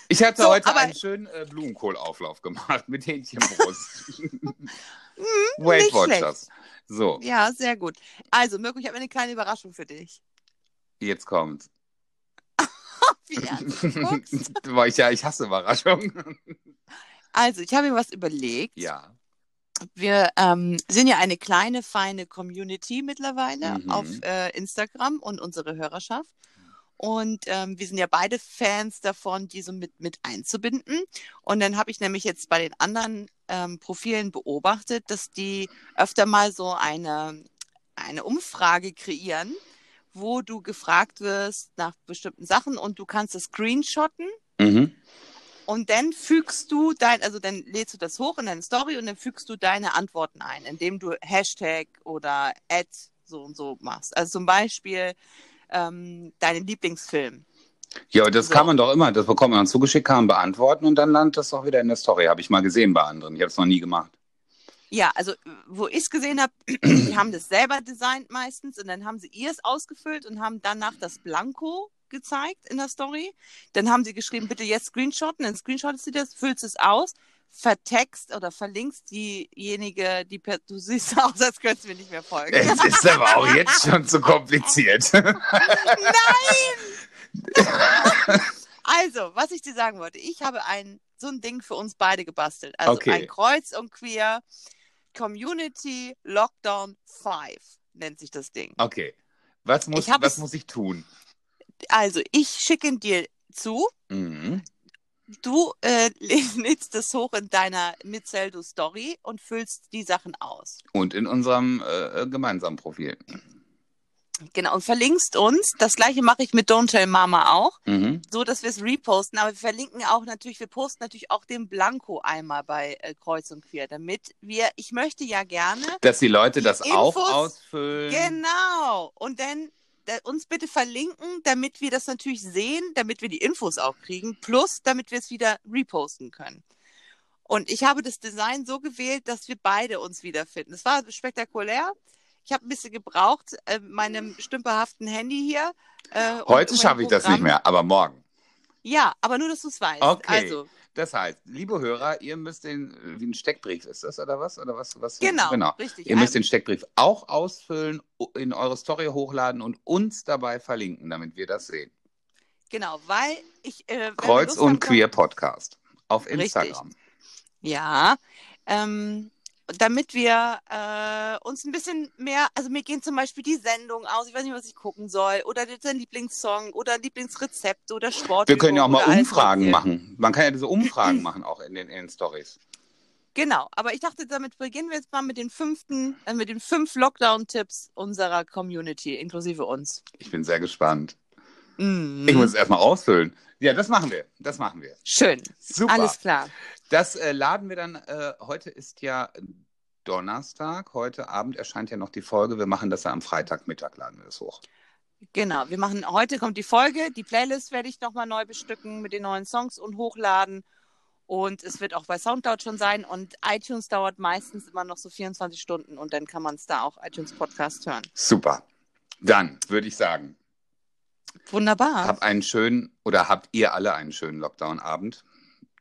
Speaker 1: Ich hatte
Speaker 2: So,
Speaker 1: heute
Speaker 2: aber-
Speaker 1: einen schönen äh, Blumenkohlauflauf gemacht mit Hähnchenbrust. Weight
Speaker 2: nicht
Speaker 1: Watchers. So,
Speaker 2: Ja, sehr gut. Also, Mirko, ich habe eine kleine Überraschung für dich.
Speaker 1: jetzt kommt's.
Speaker 2: Wie ernst
Speaker 1: ich, ja, ich hasse Überraschungen.
Speaker 2: Also, ich habe mir was überlegt.
Speaker 1: ja.
Speaker 2: Wir ähm, sind ja eine kleine, feine Community mittlerweile
Speaker 1: Mhm.
Speaker 2: auf äh, Instagram und unsere Hörerschaft. Und ähm, wir sind ja beide Fans davon, die so mit, mit einzubinden. Und dann habe ich nämlich jetzt bei den anderen ähm, Profilen beobachtet, dass die öfter mal so eine, eine Umfrage kreieren, wo du gefragt wirst nach bestimmten Sachen und du kannst es screenshotten
Speaker 1: Mhm.
Speaker 2: Und dann fügst du dein, also dann lädst du das hoch in deine Story und dann fügst du deine Antworten ein, indem du Hashtag oder Ad so und so machst. Also zum Beispiel ähm, deinen Lieblingsfilm.
Speaker 1: Ja, das
Speaker 2: So.
Speaker 1: kann man doch immer. Das bekommt man zugeschickt, kann man beantworten und dann landet das auch wieder in der Story. Habe ich mal gesehen bei anderen. Ich habe es noch nie gemacht.
Speaker 2: Ja, also wo ich es gesehen habe, die haben das selber designt meistens und dann haben sie ihr es ausgefüllt und haben danach das Blanko gezeigt in der Story. Dann haben sie geschrieben, bitte jetzt screenshotten, dann screenshotest du das, füllst es aus, vertext oder verlinkst diejenige, die per du siehst aus, als könntest du mir nicht mehr folgen.
Speaker 1: Es ist aber auch jetzt schon zu kompliziert.
Speaker 2: Also, was ich dir sagen wollte, ich habe ein so ein Ding für uns beide gebastelt. Also
Speaker 1: Okay.
Speaker 2: ein Kreuz und Queer Community Lockdown 5 nennt sich das Ding.
Speaker 1: Okay. Was muss,
Speaker 2: Ich
Speaker 1: was muss ich tun?
Speaker 2: Also, ich schicke ihn dir zu.
Speaker 1: Mhm.
Speaker 2: Du äh, lädst es hoch in deiner Mitzeldo Story und füllst die Sachen aus.
Speaker 1: Und in unserem äh, gemeinsamen Profil.
Speaker 2: Genau, und verlinkst uns. Das gleiche mache ich mit Don't Tell Mama auch,
Speaker 1: Mhm.
Speaker 2: so dass wir es reposten. Aber wir verlinken auch natürlich, wir posten natürlich auch den Blanko einmal bei äh, Kreuz und Quer, damit wir, ich möchte ja gerne,
Speaker 1: Dass die Leute
Speaker 2: Die
Speaker 1: das auch
Speaker 2: Infos-
Speaker 1: ausfüllen.
Speaker 2: genau, und dann da, uns bitte verlinken, damit wir das natürlich sehen, damit wir die Infos auch kriegen, plus damit wir es wieder reposten können. Und ich habe das Design so gewählt, dass wir beide uns wiederfinden. Es war spektakulär. Ich habe ein bisschen gebraucht, äh, meinem stümperhaften Handy hier. Äh,
Speaker 1: Heute schaffe ich das nicht mehr, aber morgen.
Speaker 2: Ja, aber nur, dass du es weißt.
Speaker 1: Okay.
Speaker 2: Also,
Speaker 1: Das heißt, liebe Hörer, ihr müsst den, wie ein Steckbrief ist das oder was? Oder was, was
Speaker 2: genau,
Speaker 1: genau.
Speaker 2: richtig.
Speaker 1: Ihr müsst den Steckbrief auch ausfüllen, in eure Story hochladen und uns dabei verlinken, damit wir das sehen.
Speaker 2: genau, weil ich. Äh,
Speaker 1: Kreuz und
Speaker 2: haben,
Speaker 1: Queer Podcast auf
Speaker 2: Richtig.
Speaker 1: Instagram.
Speaker 2: Ja, ähm, damit wir äh, uns ein bisschen mehr, also mir gehen zum Beispiel die Sendungen aus, ich weiß nicht, was ich gucken soll, oder dein Lieblingssong oder Lieblingsrezept oder Sport.
Speaker 1: Wir können ja auch mal Umfragen machen. Man kann ja diese Umfragen machen auch in den, in den Stories.
Speaker 2: Genau, aber ich dachte, damit beginnen wir jetzt mal mit den fünften, äh, mit den fünf Lockdown-Tipps unserer Community, inklusive uns.
Speaker 1: Ich bin sehr gespannt.
Speaker 2: Mhm.
Speaker 1: Ich muss es erstmal ausfüllen. Ja, das machen wir. Das machen wir.
Speaker 2: Schön.
Speaker 1: Super.
Speaker 2: Alles klar.
Speaker 1: Das äh, laden wir dann. Äh, heute ist ja Donnerstag. Heute Abend erscheint ja noch die Folge. Wir machen das ja am Freitagmittag, laden wir das hoch.
Speaker 2: Genau, wir machen, heute kommt die Folge, die Playlist werde ich nochmal neu bestücken mit den neuen Songs und hochladen. Und es wird auch bei Soundcloud schon sein. Und iTunes dauert meistens immer noch so 24 Stunden und dann kann man es da auch iTunes Podcast hören.
Speaker 1: Super. Dann würde ich sagen,
Speaker 2: Wunderbar.
Speaker 1: hab einen schönen oder habt ihr alle einen schönen Lockdown-Abend,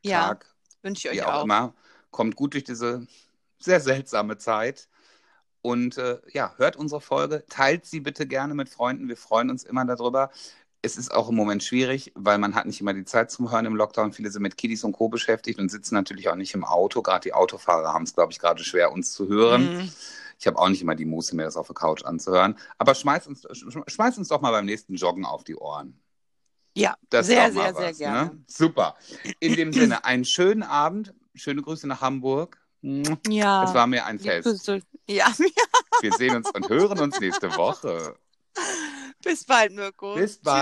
Speaker 2: ja,
Speaker 1: Tag,
Speaker 2: wünsche ich euch
Speaker 1: auch,
Speaker 2: auch.
Speaker 1: immer. Kommt gut durch diese sehr seltsame Zeit. Und äh, ja, hört unsere Folge, teilt sie bitte gerne mit Freunden. Wir freuen uns immer darüber. Es ist auch im Moment schwierig, weil man hat nicht immer die Zeit zum Hören im Lockdown. Viele sind mit Kiddies und Co. beschäftigt und sitzen natürlich auch nicht im Auto. Gerade die Autofahrer haben es, glaube ich, gerade schwer, uns zu hören.
Speaker 2: Mhm.
Speaker 1: Ich habe auch nicht immer die Muße, mir das auf der Couch anzuhören. Aber schmeißt uns, sch- schmeißt uns doch mal beim nächsten Joggen auf die Ohren.
Speaker 2: Ja,
Speaker 1: Das
Speaker 2: sehr,
Speaker 1: doch mal
Speaker 2: sehr, sehr
Speaker 1: was,
Speaker 2: gerne.
Speaker 1: Ne? Super. In dem Sinne, einen schönen Abend. Schöne Grüße nach Hamburg.
Speaker 2: Ja.
Speaker 1: Es war mir ein Fest.
Speaker 2: Ja,
Speaker 1: Wir sehen uns und hören uns nächste Woche.
Speaker 2: bis bald, Mirko.
Speaker 1: Bis bald.